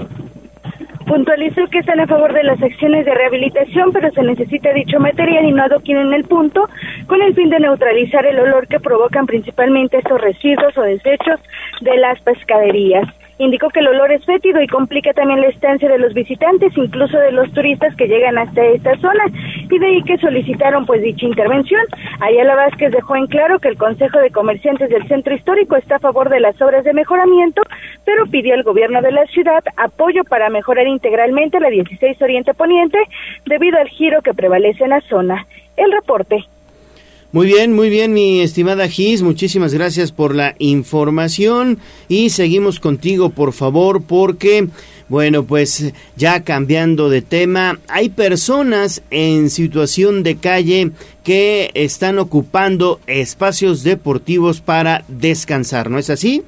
S8: Puntualizó que están a favor de las acciones de rehabilitación, pero se necesita dicho material y no adoquín en el punto, con el fin de neutralizar el olor que provocan principalmente estos residuos o desechos de las pescaderías. Indicó que el olor es fétido y complica también la estancia de los visitantes, incluso de los turistas que llegan hasta esta zona, y de ahí que solicitaron pues dicha intervención. Ayala Vázquez dejó en claro que el Consejo de Comerciantes del Centro Histórico está a favor de las obras de mejoramiento, pero pidió al gobierno de la ciudad apoyo para mejorar integralmente la 16 Oriente Poniente debido al giro que prevalece en la zona. El reporte.
S2: Muy bien, muy bien, mi estimada Gis, muchísimas gracias por la información y seguimos contigo, por favor, porque, bueno, pues ya cambiando de tema, hay personas en situación de calle que están ocupando espacios deportivos para descansar, ¿no es así?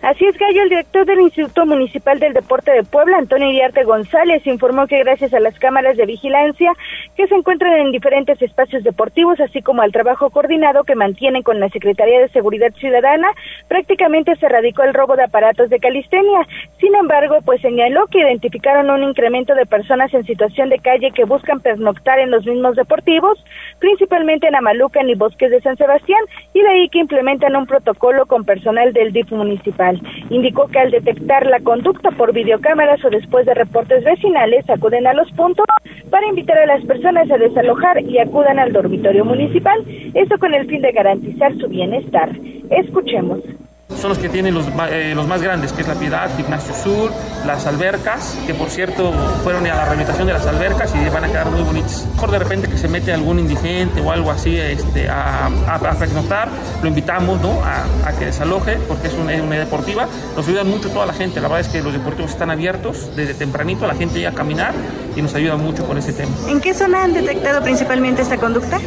S8: Así es, Gallo, el director del Instituto Municipal del Deporte de Puebla, Antonio Iriarte González, informó que gracias a las cámaras de vigilancia que se encuentran en diferentes espacios deportivos, así como al trabajo coordinado que mantienen con la Secretaría de Seguridad Ciudadana, prácticamente se radicó el robo de aparatos de calistenia. Sin embargo, pues señaló que identificaron un incremento de personas en situación de calle que buscan pernoctar en los mismos deportivos, principalmente en Amalucan y Bosques de San Sebastián, y de ahí que implementan un protocolo con personal del DIF municipal. Indicó que al detectar la conducta por videocámaras o después de reportes vecinales, acuden a los puntos para invitar a las personas a desalojar y acudan al dormitorio municipal, esto con el fin de garantizar su bienestar. Escuchemos.
S10: Son los que tienen los, eh, los más grandes, que es La Piedad, Gimnasio Sur, las albercas, que por cierto fueron a la rehabilitación de las albercas y van a quedar muy bonitas. Mejor de repente que se mete algún indigente o algo así este, a, a, a lo invitamos ¿no? a, que desaloje porque es una, una, deportiva. Nos ayuda mucho toda la gente, la verdad es que los deportivos están abiertos desde tempranito, la gente llega a caminar y nos ayuda mucho con ese tema.
S8: ¿En qué zona han detectado principalmente esta conducta?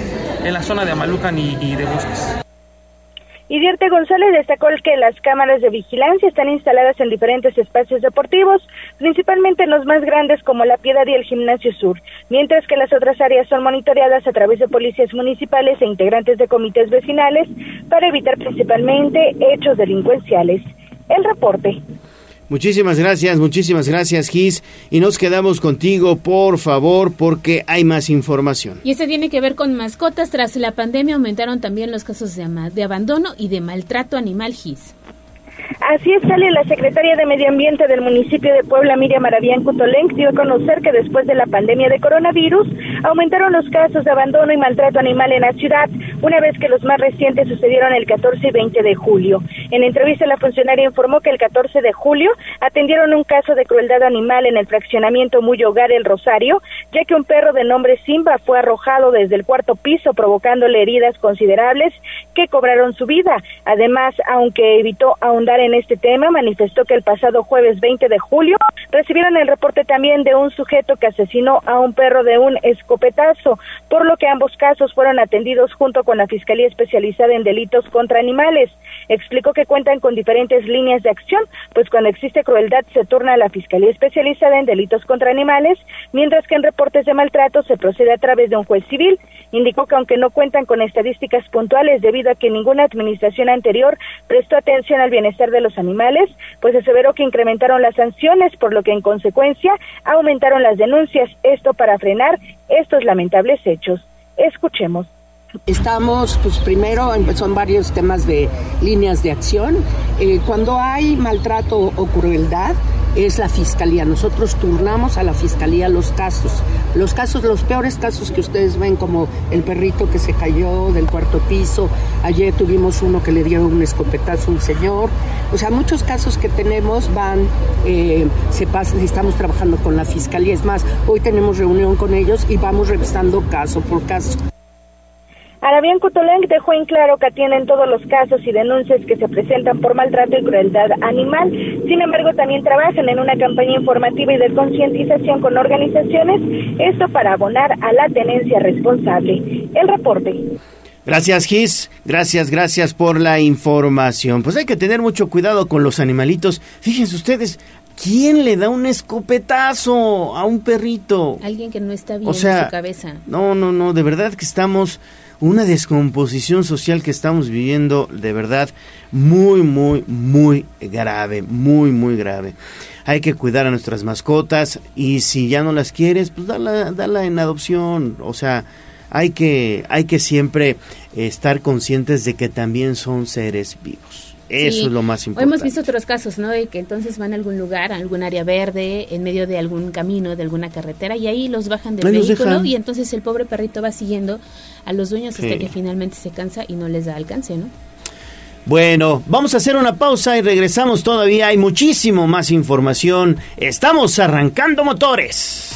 S10: En la zona de Amalucan y, y de Bosques.
S8: Idiarte González destacó que las cámaras de vigilancia están instaladas en diferentes espacios deportivos, principalmente en los más grandes como La Piedad y el Gimnasio Sur, mientras que las otras áreas son monitoreadas a través de policías municipales e integrantes de comités vecinales para evitar principalmente hechos delincuenciales. El reporte.
S2: Muchísimas gracias, muchísimas gracias, Gis. Y nos quedamos contigo, por favor, porque hay más información.
S3: Y este tiene que ver con mascotas. Tras la pandemia aumentaron también los casos de, de abandono y de maltrato animal, Gis.
S8: Así es, sale la secretaria de Medio Ambiente del municipio de Puebla, Miriam Maravián Cutolenc, dio a conocer que después de la pandemia de coronavirus aumentaron los casos de abandono y maltrato animal en la ciudad, una vez que los más recientes sucedieron el 14 y 20 de julio. En entrevista, la funcionaria informó que el 14 de julio atendieron un caso de crueldad animal en el fraccionamiento Muy Hogar El Rosario, ya que un perro de nombre Simba fue arrojado desde el cuarto piso, provocándole heridas considerables que cobraron su vida. Además, aunque evitó ahondar en este tema, manifestó que el pasado jueves 20 de julio recibieron el reporte también de un sujeto que asesinó a un perro de un escopetazo, por lo que ambos casos fueron atendidos junto con la Fiscalía Especializada en Delitos contra Animales. Explicó que cuentan con diferentes líneas de acción, pues cuando existe crueldad se turna a la Fiscalía Especializada en Delitos contra Animales, mientras que en reportes de maltrato se procede a través de un juez civil. Indicó que aunque no cuentan con estadísticas puntuales debido a que ninguna administración anterior prestó atención al bienestar de los animales, pues aseveró que incrementaron las sanciones, por lo que en consecuencia aumentaron las denuncias, esto para frenar estos lamentables hechos. Escuchemos.
S11: Estamos, pues primero, son varios temas de líneas de acción. Eh, cuando hay maltrato o crueldad, es la fiscalía. Nosotros turnamos a la fiscalía los casos. Los casos, los peores casos que ustedes ven, como el perrito que se cayó del cuarto piso. Ayer tuvimos uno que le dieron un escopetazo a un señor. O sea, muchos casos que tenemos van, eh, se pasan, estamos trabajando con la fiscalía. Es más, hoy tenemos reunión con ellos y vamos revisando caso por caso.
S8: Arabián Cutoleng dejó en claro que atienden todos los casos y denuncias que se presentan por maltrato y crueldad animal. Sin embargo, también trabajan en una campaña informativa y de concientización con organizaciones, esto para abonar a la tenencia responsable. El reporte.
S2: Gracias, Gis. Gracias, gracias por la información. Pues hay que tener mucho cuidado con los animalitos. Fíjense ustedes, ¿quién le da un escopetazo a un perrito?
S3: Alguien que no está bien en su cabeza.
S2: No, no, no, de verdad que estamos una descomposición social que estamos viviendo de verdad muy, muy, muy grave, muy, muy grave. Hay que cuidar a nuestras mascotas y si ya no las quieres, pues dala, en adopción. O sea, hay que, hay que siempre estar conscientes de que también son seres vivos. Eso es lo más importante.
S3: Hemos visto otros casos, ¿no? De que entonces van a algún lugar, a algún área verde, en medio de algún camino, de alguna carretera, y ahí los bajan del vehículo y entonces el pobre perrito va siguiendo a los dueños hasta que finalmente se cansa y no les da alcance, ¿no?
S2: Bueno, vamos a hacer una pausa y regresamos. Todavía hay muchísimo más información. Estamos arrancando motores.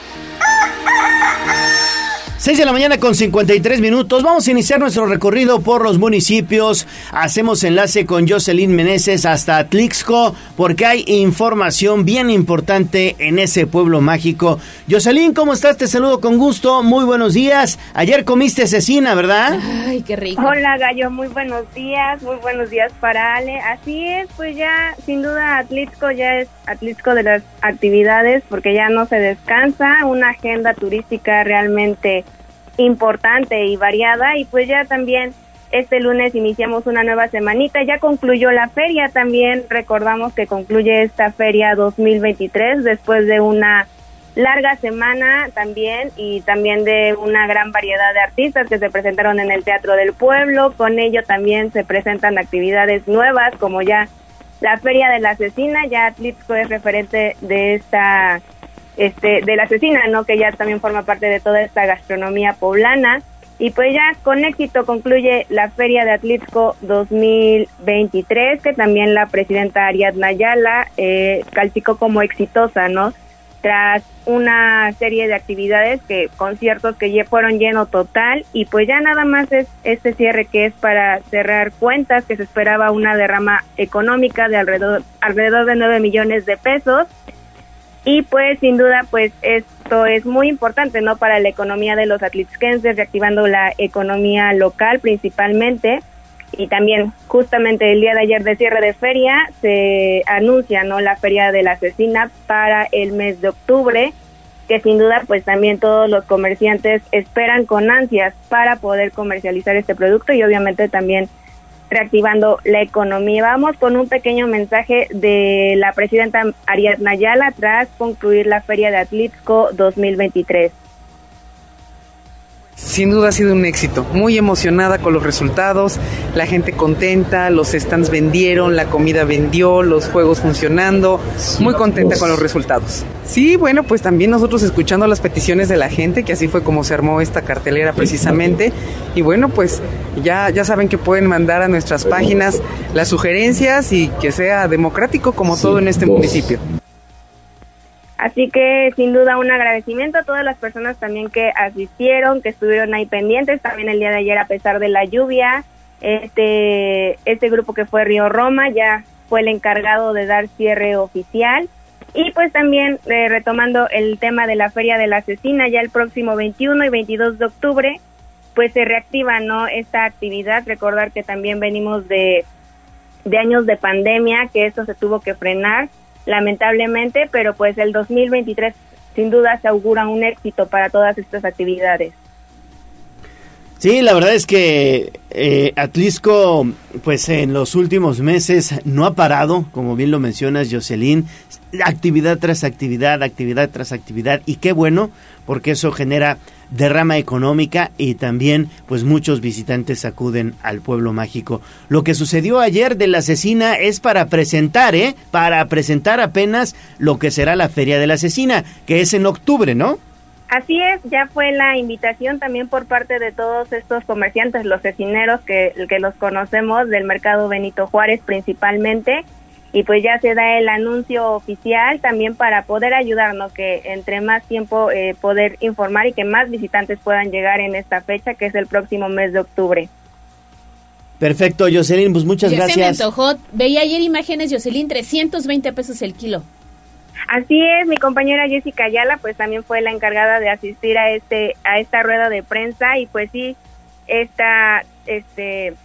S2: 6 de la mañana con 53 minutos. Vamos a iniciar nuestro recorrido por los municipios. Hacemos enlace con Jocelyn Meneses hasta Atlixco porque hay información bien importante en ese pueblo mágico. Jocelyn, ¿cómo estás? Te saludo con gusto. Muy buenos días. Ayer comiste cecina, ¿verdad?
S12: Ay, qué rico. Hola, Gallo. Muy buenos días. Muy buenos días para Ale. Así es, pues ya, sin duda, Atlixco ya es Atlixco de las actividades porque ya no se descansa. Una agenda turística realmente importante y variada. Y pues ya también este lunes iniciamos una nueva semanita, ya concluyó la feria. También, recordamos que concluye esta feria 2023 después de una larga semana también y también de una gran variedad de artistas que se presentaron en el Teatro del Pueblo, con ello también se presentan actividades nuevas como ya la Feria de la Asesina, ya Atlixco es referente de esta este, de la asesina, ¿no? Que ya también forma parte de toda esta gastronomía poblana. Y pues ya con éxito concluye la Feria de Atlixco 2023, que también la presidenta Ariadna Ayala eh, calificó como exitosa, ¿no? Tras una serie de actividades, que conciertos que fueron lleno total, y pues ya nada más es este cierre que es para cerrar cuentas, que se esperaba una derrama económica de alrededor, alrededor de 9 millones de pesos y pues sin duda pues esto es muy importante no para la economía de los atlixquenses reactivando la economía local principalmente. Y también justamente el día de ayer de cierre de feria se anuncia no la feria de la asesina para el mes de octubre que sin duda pues también todos los comerciantes esperan con ansias para poder comercializar este producto y obviamente también reactivando la economía. Vamos con un pequeño mensaje de la presidenta Ariadna Ayala tras concluir la Feria de Atlixco 2023.
S13: Sin duda ha sido un éxito, muy emocionada con los resultados, la gente contenta, los stands vendieron, la comida vendió, los juegos funcionando, muy contenta con los resultados. Sí, bueno, pues también nosotros escuchando las peticiones de la gente, que así fue como se armó esta cartelera precisamente, y bueno, pues ya, ya saben que pueden mandar a nuestras páginas las sugerencias y que sea democrático como todo en este municipio.
S12: Así que sin duda un agradecimiento a todas las personas también que asistieron, que estuvieron ahí pendientes, también el día de ayer a pesar de la lluvia, este, este grupo que fue Río Roma ya fue el encargado de dar cierre oficial. Y pues también eh, retomando el tema de la Feria de la Asesina, ya el próximo 21 y 22 de octubre, pues se reactiva no esta actividad. Recordar que también venimos de, de años de pandemia, que esto se tuvo que frenar lamentablemente, pero pues el 2023 sin duda se augura un éxito para todas estas actividades.
S2: Sí, la verdad es que eh, Atlisco, pues en los últimos meses no ha parado, como bien lo mencionas, Jocelyn, actividad tras actividad, actividad tras actividad, y qué bueno, porque eso genera derrama económica y también pues muchos visitantes acuden al pueblo mágico. Lo que sucedió ayer de la asesina es para presentar, ¿eh? Para presentar apenas lo que será la Feria de la Asesina, que es en octubre, ¿no?
S12: Así es, ya fue la invitación también por parte de todos estos comerciantes, los cecineros que, que los conocemos del mercado Benito Juárez principalmente, y pues ya se da el anuncio oficial también para poder ayudarnos que entre más tiempo eh, poder informar y que más visitantes puedan llegar en esta fecha que es el próximo mes de octubre.
S2: Perfecto, Jocelyn, pues muchas gracias. Se me
S3: antojó. Veía ayer imágenes, Jocelyn, 320 pesos el kilo.
S12: Así es, mi compañera Jessica Ayala pues también fue la encargada de asistir a este a esta rueda de prensa y pues sí esta este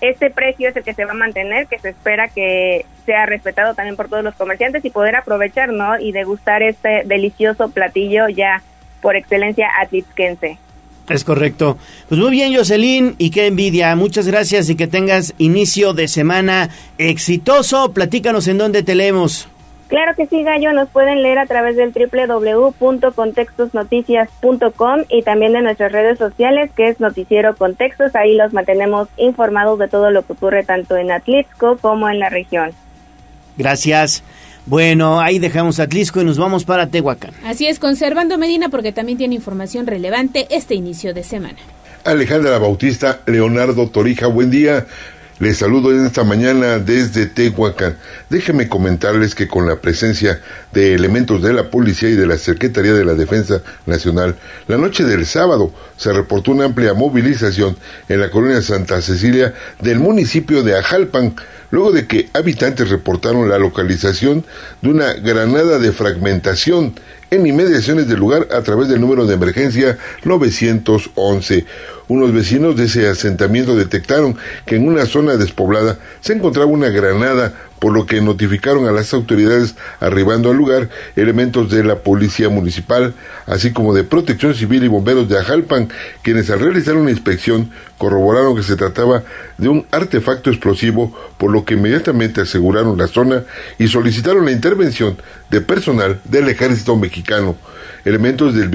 S12: este precio es el que se va a mantener, que se espera que sea respetado también por todos los comerciantes y poder aprovechar, ¿no? Y degustar este delicioso platillo ya por excelencia atlixquense.
S2: Es correcto. Pues muy bien, Jocelyn, y qué envidia. Muchas gracias y que tengas inicio de semana exitoso. Platícanos en dónde te leemos.
S12: Claro que sí, Gallo, nos pueden leer a través del www.contextosnoticias.com y también de nuestras redes sociales, que es Noticiero Contextos. Ahí los mantenemos informados de todo lo que ocurre tanto en Atlixco como en la región.
S2: Gracias. Bueno, ahí dejamos Atlisco y nos vamos para Tehuacán.
S3: Así es, conservando Medina porque también tiene información relevante este inicio de semana.
S14: Alejandra Bautista, Leonardo Torija, buen día. Les saludo en esta mañana desde Tehuacán. Déjenme comentarles que con la presencia de elementos de la policía y de la Secretaría de la Defensa Nacional, la noche del sábado se reportó una amplia movilización en la colonia Santa Cecilia del municipio de Ajalpan, luego de que habitantes reportaron la localización de una granada de fragmentación en inmediaciones del lugar a través del número de emergencia 911. Unos vecinos de ese asentamiento detectaron que en una zona despoblada se encontraba una granada por lo que notificaron a las autoridades arribando al lugar elementos de la policía municipal, así como de protección civil y bomberos de Ajalpan, quienes al realizar una inspección corroboraron que se trataba de un artefacto explosivo, por lo que inmediatamente aseguraron la zona y solicitaron la intervención de personal del ejército mexicano. Elementos del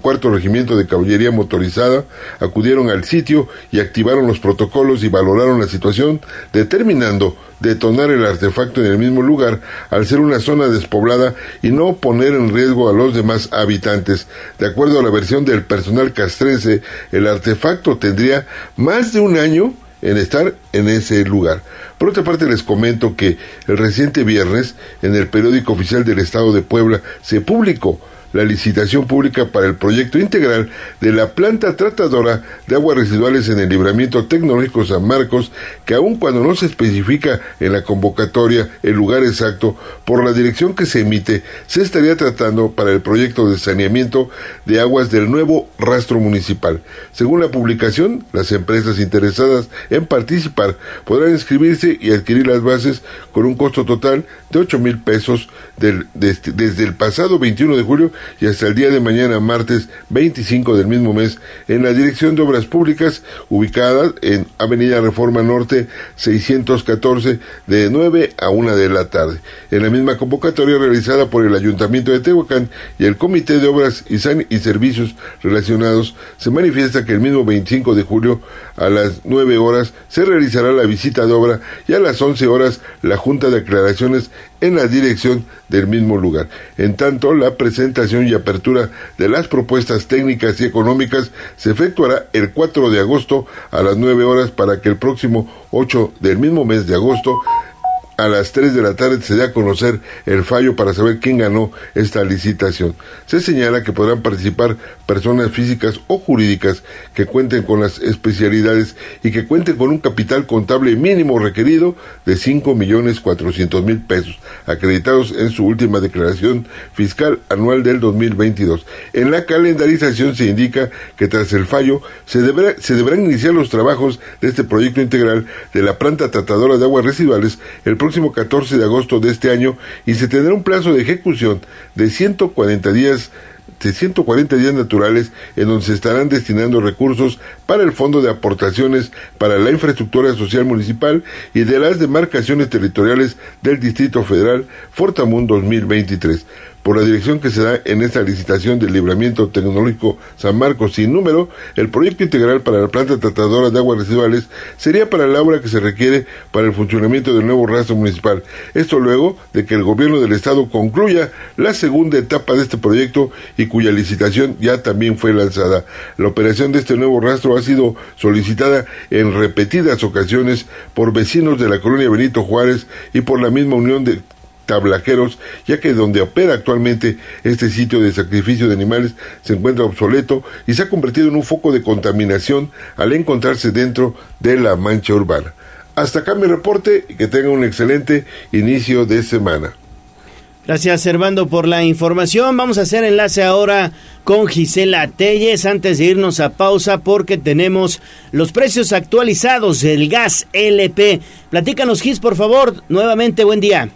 S14: cuarto regimiento de caballería motorizada acudieron al sitio y activaron los protocolos y valoraron la situación, determinando detonar el artefacto en el mismo lugar al ser una zona despoblada y no poner en riesgo a los demás habitantes. De acuerdo a la versión del personal castrense, el artefacto tendría más de un año en estar en ese lugar. Por otra parte, les comento que el reciente viernes, en el periódico oficial del Estado de Puebla, se publicó la licitación pública para el proyecto integral de la planta tratadora de aguas residuales en el libramiento tecnológico San Marcos, que aun cuando no se especifica en la convocatoria el lugar exacto, por la dirección que se emite, se estaría tratando para el proyecto de saneamiento de aguas del nuevo rastro municipal. Según la publicación, las empresas interesadas en participar podrán inscribirse y adquirir las bases con un costo total de 8 mil pesos desde el pasado 21 de julio y hasta el día de mañana, martes 25 del mismo mes, en la Dirección de Obras Públicas, ubicada en Avenida Reforma Norte 614, de 9 a 1 de la tarde. En la misma convocatoria realizada por el Ayuntamiento de Tehuacán y el Comité de Obras y, y Servicios relacionados, se manifiesta que el mismo 25 de julio a las 9 horas se realizará la visita de obra y a las 11 horas la Junta de Aclaraciones en la dirección del mismo lugar. En tanto, la presentación y apertura de las propuestas técnicas y económicas se efectuará el 4 de agosto a las 9 horas para que el próximo 8 del mismo mes de agosto a las 3 de la tarde se dé a conocer el fallo para saber quién ganó esta licitación. Se señala que podrán participar personas físicas o jurídicas que cuenten con las especialidades y que cuenten con un capital contable mínimo requerido de 5 millones 400 mil pesos, acreditados en su última declaración fiscal anual del 2022. En la calendarización se indica que tras el fallo se, deberá, se deberán iniciar los trabajos de este proyecto integral de la planta tratadora de aguas residuales el próximo 14 de agosto de este año y se tendrá un plazo de ejecución de 140 días de 140 días naturales en donde se estarán destinando recursos para el Fondo de Aportaciones para la Infraestructura Social Municipal y de las demarcaciones territoriales del Distrito Federal Fortamun 2023 por la dirección que se da en esta licitación del libramiento tecnológico San Marcos sin número, el proyecto integral para la planta tratadora de aguas residuales sería para la obra que se requiere para el funcionamiento del nuevo rastro municipal. Esto luego de que el gobierno del estado concluya la segunda etapa de este proyecto y cuya licitación ya también fue lanzada. La operación de este nuevo rastro ha sido solicitada en repetidas ocasiones por vecinos de la colonia Benito Juárez y por la misma Unión de tablaqueros, ya que donde opera actualmente este sitio de sacrificio de animales se encuentra obsoleto y se ha convertido en un foco de contaminación al encontrarse dentro de la mancha urbana. Hasta acá mi reporte y que tenga un excelente inicio de semana.
S2: Gracias, Servando, por la información. Vamos a hacer enlace ahora con Gisela Telles antes de irnos a pausa porque tenemos los precios actualizados del gas LP. Platícanos, Gis, por favor. Nuevamente, buen día.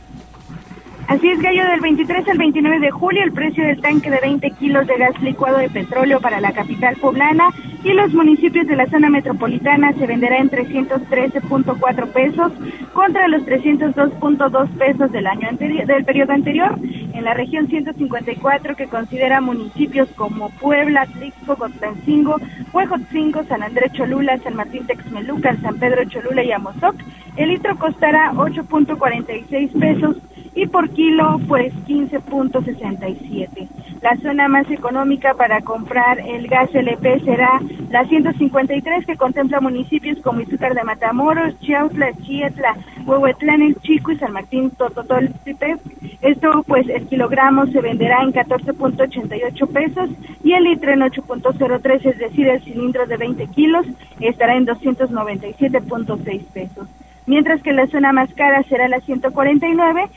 S8: Así es, Gallo, del 23 al 29 de julio el precio del tanque de 20 kilos de gas licuado de petróleo para la capital poblana y los municipios de la zona metropolitana se venderá en 313.4 pesos contra los 302.2 pesos del año anterior, del periodo anterior. En la región 154 que considera municipios como Puebla, Tixco, Cotancingo, Huejotzingo, San Andrés Cholula, San Martín Texmelucan, San Pedro Cholula y Amozoc, el litro costará 8.46 pesos y por kilo pues 15.67. La zona más económica para comprar el gas LP será la 153 que contempla municipios como Izúcar de Matamoros, Chiautla, Chietla, Huehuetlán, Chico y San Martín Tototoltepec. Esto pues el kilogramo se venderá en 14.88 pesos y el litro en 8.03, es decir, el cilindro de 20 kilos estará en 297.6 pesos. Mientras que la zona más cara será la 149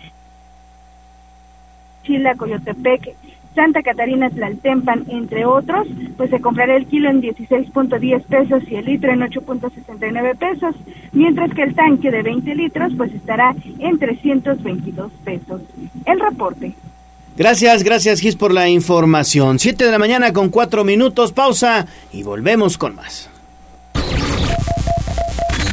S8: Chila, Coyotepec, Santa Catarina, Tlaltempan, entre otros, pues se comprará el kilo en 16.10 pesos y el litro en 8.69 pesos, mientras que el tanque de 20 litros pues estará en 322 pesos. El reporte.
S2: Gracias, gracias Gis por la información. Siete de la mañana con cuatro minutos, pausa y volvemos con más.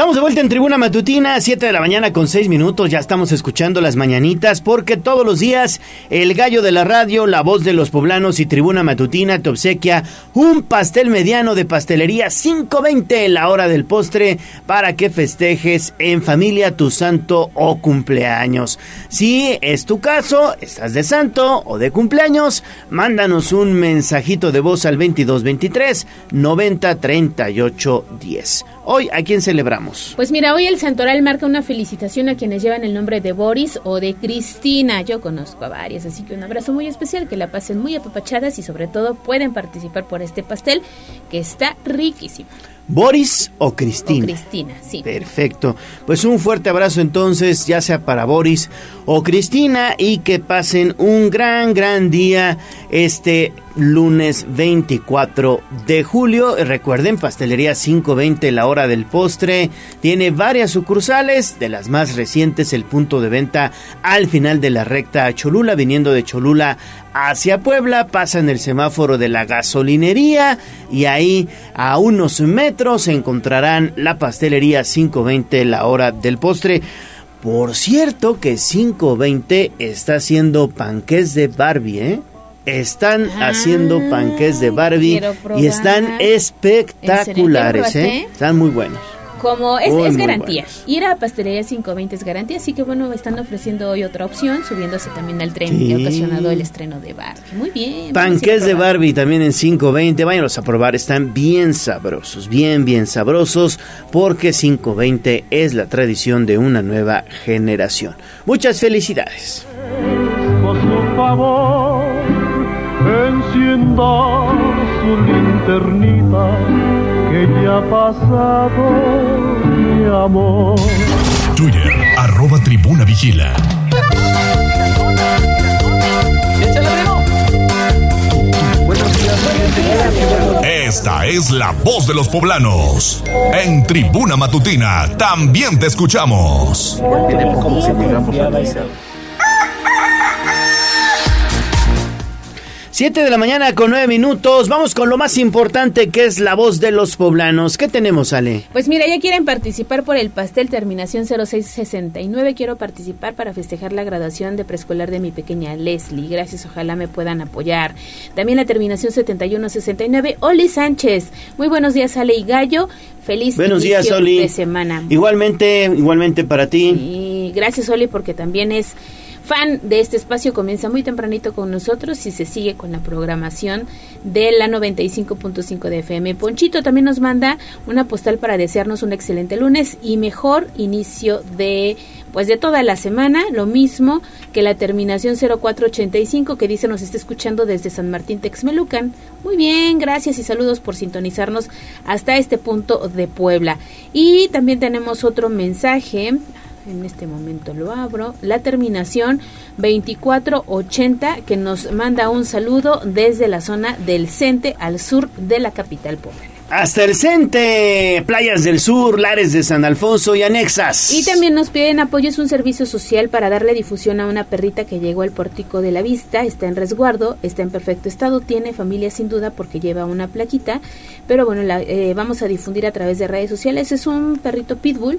S2: Estamos de vuelta en Tribuna Matutina, 7 de la mañana con 6 minutos. Ya estamos escuchando las mañanitas porque todos los días el gallo de la radio, la voz de los poblanos y Tribuna Matutina te obsequia un pastel mediano de pastelería 5.20 en la hora del postre para que festejes en familia tu santo o cumpleaños. Si es tu caso, estás de santo o de cumpleaños, mándanos un mensajito de voz al 2223 90 38 10. Hoy, ¿a quién celebramos?
S3: Pues mira, hoy el Santoral marca una felicitación a quienes llevan el nombre de Boris o de Cristina. Yo conozco a varias, así que un abrazo muy especial, que la pasen muy apapachadas y sobre todo pueden participar por este pastel que está riquísimo.
S2: ¿Boris o Cristina?
S3: O Cristina, sí.
S2: Perfecto. Pues un fuerte abrazo entonces, ya sea para Boris o Cristina, y que pasen un gran, gran día este lunes 24 de julio. Recuerden, Pastelería 520, la hora del postre. Tiene varias sucursales, de las más recientes, el punto de venta al final de la recta Cholula, viniendo de Cholula hacia Puebla, pasan el semáforo de la gasolinería y ahí a unos metros encontrarán la pastelería 520, la hora del postre. Por cierto que 520 está haciendo panques de Barbie, ¿eh? Están haciendo panques de Barbie y están espectaculares, ¿eh? Están muy buenos.
S3: Como es, garantía. Ir a Pastelería 520 es garantía, así que bueno, están ofreciendo hoy otra opción, subiéndose también al tren y ocasionado el estreno de Barbie. Muy bien.
S2: Panques de Barbie también en 520, váyanlos a probar, están bien sabrosos, bien, bien sabrosos, porque 520 es la tradición de una nueva generación. Muchas felicidades.
S15: Por favor, encienda su linternita que ya ha pasado mi amor.
S1: Twitter, arroba tribuna vigila. Esta es la voz de los poblanos. En Tribuna Matutina también te escuchamos.
S2: Siete de la mañana con nueve minutos. Vamos con lo más importante que es la voz de los poblanos. ¿Qué tenemos, Ale?
S3: Pues mira, ya quieren participar por el pastel terminación 0669. Quiero participar para festejar la graduación de preescolar de mi pequeña Leslie. Gracias, ojalá me puedan apoyar. También la terminación 7169. Oli Sánchez. Muy buenos días, Ale y Gallo. Feliz
S2: Buenos días, Oli.
S3: de semana.
S2: Igualmente, igualmente para ti.
S3: Y gracias, Oli, porque también es fan de este espacio. Comienza muy tempranito con nosotros y se sigue con la programación de la 95.5 de FM. Ponchito también nos manda una postal para desearnos un excelente lunes y mejor inicio de pues de toda la semana, lo mismo que la terminación 0485 que dice nos está escuchando desde San Martín Texmelucan. Muy bien, gracias y saludos por sintonizarnos hasta este punto de Puebla. Y también tenemos otro mensaje en este momento lo abro, la terminación 2480 que nos manda un saludo desde la zona del Cente al sur de la capital poblana.
S2: Hasta el Cente, Playas del Sur, Lares de San Alfonso y anexas.
S3: Y también nos piden apoyo, es un servicio social para darle difusión a una perrita que llegó al pórtico de la vista, está en resguardo, está en perfecto estado, tiene familia sin duda porque lleva una plaquita, pero bueno, la, eh, vamos a difundir a través de redes sociales, es un perrito pitbull.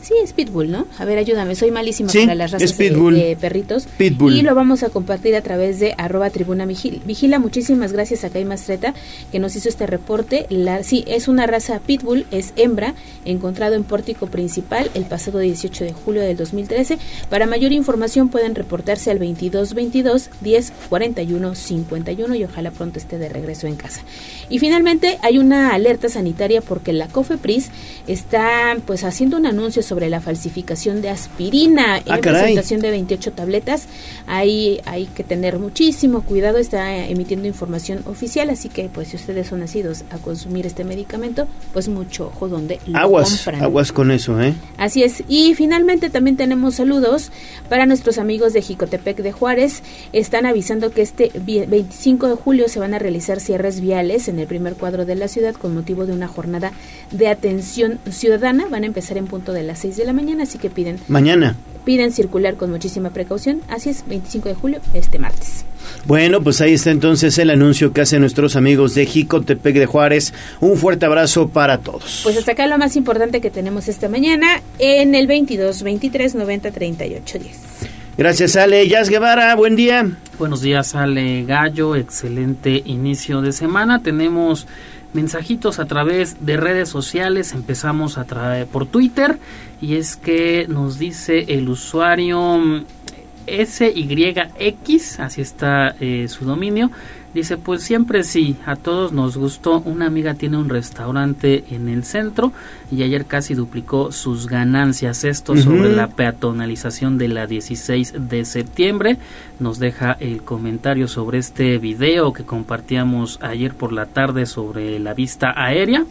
S3: Sí, es Pitbull, ¿no? A ver, ayúdame, soy malísima
S2: Sí,
S3: para las razas de- perritos.
S2: Pitbull.
S3: Y lo vamos a compartir a través de arroba tribuna vigil- vigila. Muchísimas gracias a Kai Mastreta que nos hizo este reporte. La, sí, es una raza Pitbull, es hembra, encontrado en pórtico principal el pasado 18 de julio del 2013. Para mayor información pueden reportarse al 2222 10 41 51 y ojalá pronto esté de regreso en casa. Y finalmente hay una alerta sanitaria porque la COFEPRIS está pues haciendo un anuncio sobre la falsificación de aspirina en
S2: Ah, caray.
S3: presentación de 28 tabletas. Ahí hay que tener muchísimo cuidado, está emitiendo información oficial, así que pues si ustedes son nacidos a consumir este medicamento, pues mucho ojo donde lo
S2: Aguas,
S3: compran.
S2: aguas con eso, ¿eh?
S3: Así es. Y finalmente también tenemos saludos para nuestros amigos de Jicotepec de Juárez. Están avisando que este vi- 25 de julio se van a realizar cierres viales en el primer cuadro de la ciudad con motivo de una jornada de atención ciudadana. Van a empezar en punto de las 6 de la mañana, así que piden
S2: Mañana.
S3: piden circular con muchísima precaución. Así es, 25 de julio, este martes.
S2: Bueno, pues ahí está entonces el anuncio que hacen nuestros amigos de Jicotepec de Juárez. Un fuerte abrazo para todos.
S3: Pues hasta acá lo más importante que tenemos esta mañana en el 22 23 90 38 10.
S2: Gracias, Ale. Yas Guevara, buen día.
S16: Buenos días, Ale Gallo. Excelente inicio de semana. Tenemos mensajitos a través de redes sociales. Empezamos a través por Twitter y es que nos dice el usuario SYX, así está eh, su dominio. Dice, pues siempre sí, a todos nos gustó. Una amiga tiene un restaurante en el centro y ayer casi duplicó sus ganancias. Esto sobre la peatonalización de la 16 de septiembre. Nos deja el comentario sobre este video que compartíamos ayer por la tarde sobre la vista aérea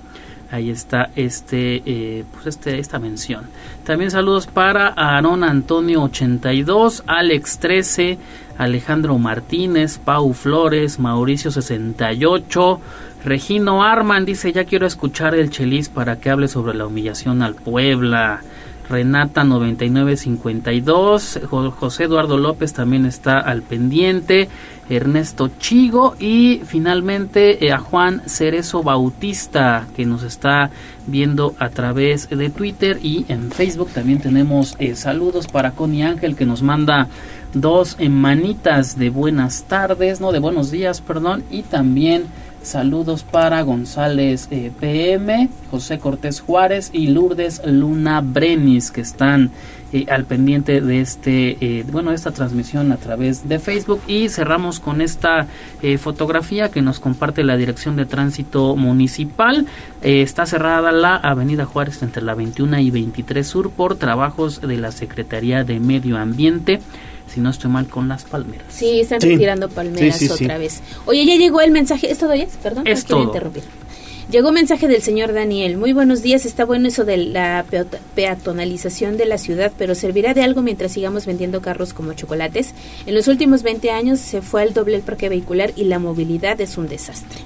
S16: ahí está este, eh, pues este, esta mención. También saludos para Aaron Antonio 82, Alex 13, Alejandro Martínez, Pau Flores, Mauricio 68, Regino Arman dice ya quiero escuchar el Chelis para que hable sobre la humillación al Puebla. Renata 9952, José Eduardo López también está al pendiente, Ernesto Chigo y finalmente eh, a Juan Cerezo Bautista que nos está viendo a través de Twitter y en Facebook también tenemos eh, saludos para Connie Ángel que nos manda dos manitas de buenas tardes, no de buenos días, perdón, y también Saludos para González eh, PM, José Cortés Juárez y Lourdes Luna Brenis que están eh, al pendiente de este eh, bueno esta transmisión a través de Facebook y cerramos con esta fotografía que nos comparte la Dirección de Tránsito Municipal. está cerrada la Avenida Juárez entre la 21 y 23 Sur por trabajos de la Secretaría de Medio Ambiente si no estoy mal, con las palmeras.
S3: Sí, están retirando palmeras otra vez. Oye, ya llegó el mensaje. ¿Es todo ya? Perdón,
S16: es
S3: quiero interrumpir. Llegó mensaje del señor Daniel. Muy buenos días. Está bueno eso de la peatonalización de la ciudad, pero servirá de algo mientras sigamos vendiendo carros como chocolates. En los últimos 20 años se fue al doble el parque vehicular y la movilidad es un desastre.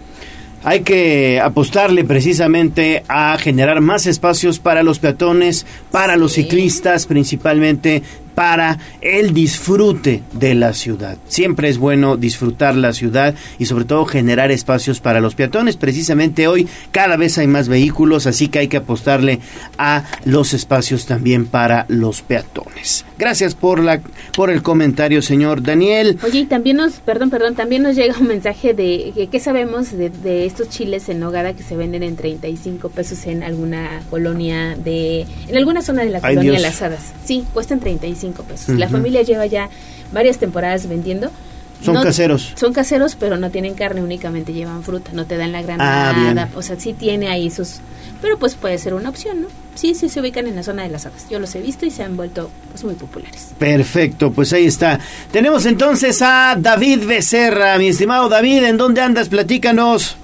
S2: Hay que apostarle precisamente a generar más espacios para los peatones, para los ciclistas principalmente, para el disfrute de la ciudad. Siempre es bueno disfrutar la ciudad y sobre todo generar espacios para los peatones. Precisamente hoy cada vez hay más vehículos, así que hay que apostarle a los espacios también para los peatones. Gracias por la por el comentario, señor Daniel.
S3: Oye, y también nos, perdón, perdón, también nos llega un mensaje de qué sabemos de, de, estos chiles en nogada que se venden en 35 pesos en alguna colonia de en alguna zona de la colonia Las Hadas. Sí, cuestan 35 pesos. La familia lleva ya varias temporadas vendiendo.
S2: Son caseros.
S3: Son caseros, pero no tienen carne, únicamente llevan fruta, no te dan la granada. Ah, o sea, sí tiene ahí sus... Pero pues puede ser una opción, ¿no? Sí, sí se ubican en la zona de las hadas. Yo los he visto y se han vuelto pues, muy populares.
S2: Perfecto, pues ahí está. Tenemos entonces a David Becerra. Mi estimado David, ¿en dónde andas? Platícanos.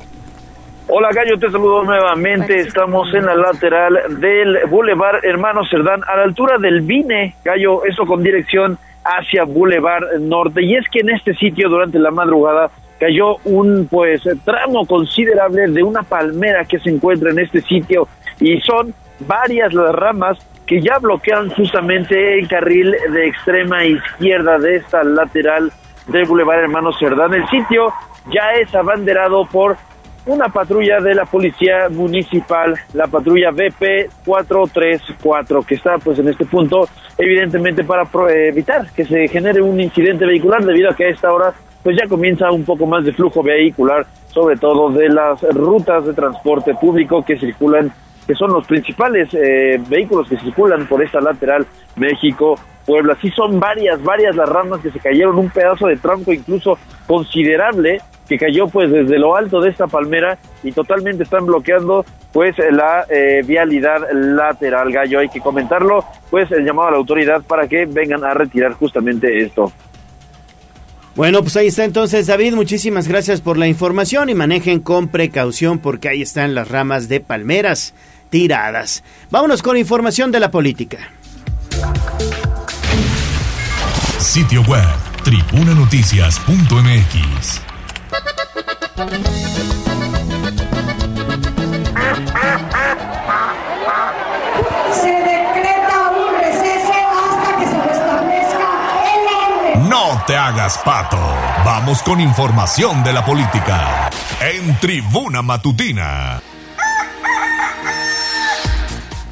S7: Hola Gallo, te saludo nuevamente. Estamos en la lateral del Boulevard Hermano Cerdán, a la altura del Vine, Gallo, eso con dirección hacia Boulevard Norte. Y es que en este sitio durante la madrugada cayó un pues tramo considerable de una palmera que se encuentra en este sitio y son varias las ramas que ya bloquean justamente el carril de extrema izquierda de esta lateral del Boulevard Hermano Cerdán. El sitio ya es abanderado por una patrulla de la policía municipal, la patrulla BP 434, que está pues en este punto evidentemente para evitar que se genere un incidente vehicular debido a que a esta hora pues ya comienza un poco más de flujo vehicular, sobre todo de las rutas de transporte público que circulan que son los principales eh, vehículos que circulan por esta lateral México-Puebla. Sí son varias, varias las ramas que se cayeron, un pedazo de tronco incluso considerable que cayó pues desde lo alto de esta palmera y totalmente están bloqueando pues la eh, vialidad lateral. Gallo hay que comentarlo pues el llamado a la autoridad para que vengan a retirar justamente esto.
S2: Bueno, pues ahí está entonces David, muchísimas gracias por la información y manejen con precaución porque ahí están las ramas de palmeras tiradas. Vámonos con información de la política.
S1: Sitio web, tribunanoticias.mx.
S17: Se decreta un receso hasta que se restablezca el orden.
S1: No te hagas pato. Vamos con información de la política. En Tribuna Matutina.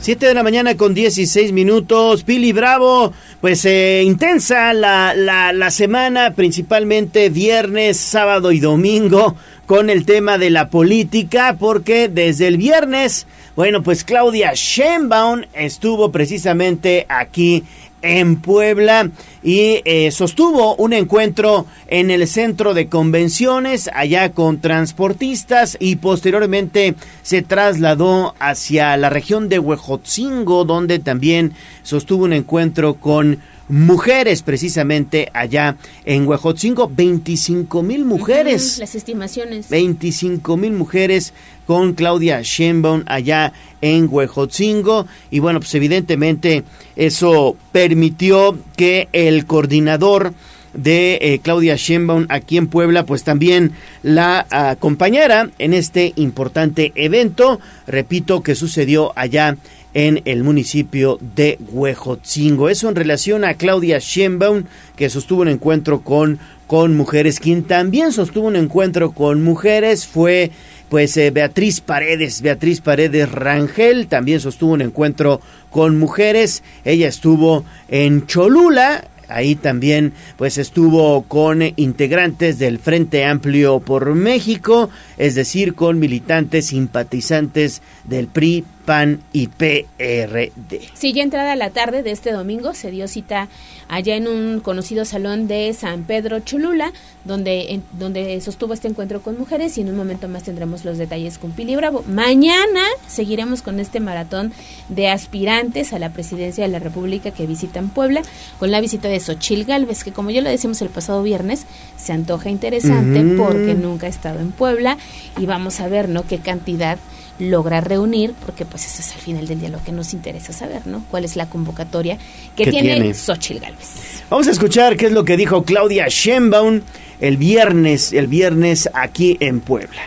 S2: 7 de la mañana con 16 minutos. Pili Bravo, pues eh, intensa la, la, la semana, principalmente viernes, sábado y domingo, con el tema de la política, porque desde el viernes, bueno, pues Claudia Sheinbaum estuvo precisamente aquí en Puebla y eh, sostuvo un encuentro en el centro de convenciones allá con transportistas y posteriormente se trasladó hacia la región de Huejotzingo donde también sostuvo un encuentro con mujeres precisamente allá en Huejotzingo, 25 mil mujeres.
S3: Las estimaciones.
S2: 25 mil mujeres con Claudia Sheinbaum allá en Huejotzingo y bueno pues evidentemente eso permitió que el coordinador de eh, Claudia Sheinbaum aquí en Puebla pues también la acompañara en este importante evento repito que sucedió allá en el municipio de Huejotzingo. Eso en relación a Claudia Sheinbaum, que sostuvo un encuentro con, con mujeres. Quien también sostuvo un encuentro con mujeres fue pues eh, Beatriz Paredes, Beatriz Paredes Rangel, también sostuvo un encuentro con mujeres. Ella estuvo en Cholula, Ahí también pues estuvo con integrantes del Frente Amplio por México, es decir, con militantes simpatizantes del PRI, PAN y PRD.
S3: Sí, ya entrada la tarde de este domingo se dio cita allá en un conocido salón de San Pedro Cholula, donde, en, donde sostuvo este encuentro con mujeres y en un momento más tendremos los detalles con Pili Bravo. Mañana seguiremos con este maratón de aspirantes a la presidencia de la República que visitan Puebla, con la visita de Xochil Gálvez, que como ya lo decimos el pasado viernes, se antoja interesante porque nunca ha estado en Puebla y vamos a ver, ¿no?, qué cantidad logra reunir, porque pues eso es al final del día lo que nos interesa saber, ¿no? ¿Cuál es la convocatoria que
S2: ¿Qué
S3: tiene,
S2: tiene?
S3: Xochil Gálvez?
S2: Vamos a escuchar qué es lo que dijo Claudia Sheinbaum el viernes, el viernes aquí en Puebla.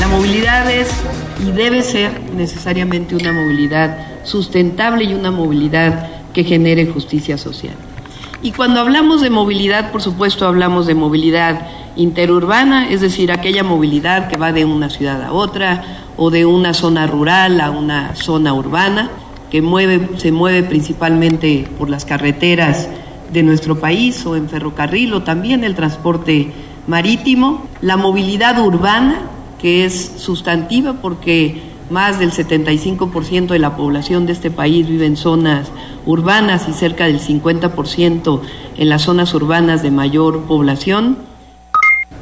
S18: La movilidad es y debe ser necesariamente una movilidad sustentable y una movilidad que genere justicia social. Y cuando hablamos de movilidad, por supuesto, hablamos de movilidad interurbana, es decir, aquella movilidad que va de una ciudad a otra o de una zona rural a una zona urbana, que mueve, se mueve principalmente por las carreteras de nuestro país o en ferrocarril o también el transporte marítimo, la movilidad urbana, que es sustantiva porque más del 75% de la población de este país vive en zonas urbanas y cerca del 50% en las zonas urbanas de mayor población.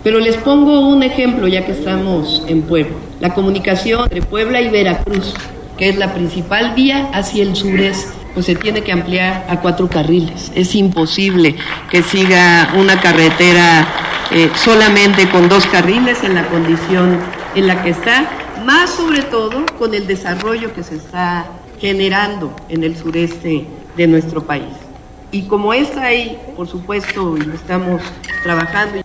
S18: Pero les pongo un ejemplo ya que estamos en Puebla. La comunicación entre Puebla y Veracruz, que es la principal vía hacia el sureste, pues se tiene que ampliar a cuatro carriles. Es imposible que siga una carretera eh, solamente con dos carriles en la condición en la que está, más sobre todo con el desarrollo que se está generando en el sureste de nuestro país. Y como está ahí, por supuesto, y lo estamos trabajando.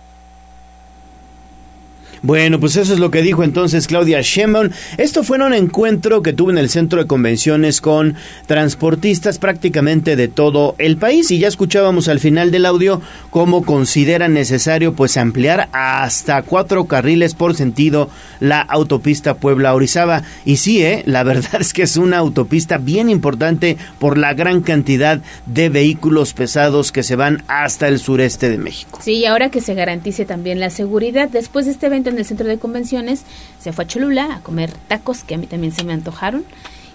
S2: Bueno, pues eso es lo que dijo entonces Claudia Sheinbaum. Esto fue en un encuentro que tuvo en el centro de convenciones con transportistas prácticamente de todo el país y ya escuchábamos al final del audio cómo consideran necesario pues ampliar hasta cuatro carriles por sentido la autopista Puebla-Orizaba. Y sí, eh, la verdad es que es una autopista bien importante por la gran cantidad de vehículos pesados que se van hasta el sureste de México.
S3: Sí, y ahora que se garantice también la seguridad, después de este evento en el centro de convenciones, se fue a Cholula a comer tacos, que a mí también se me antojaron,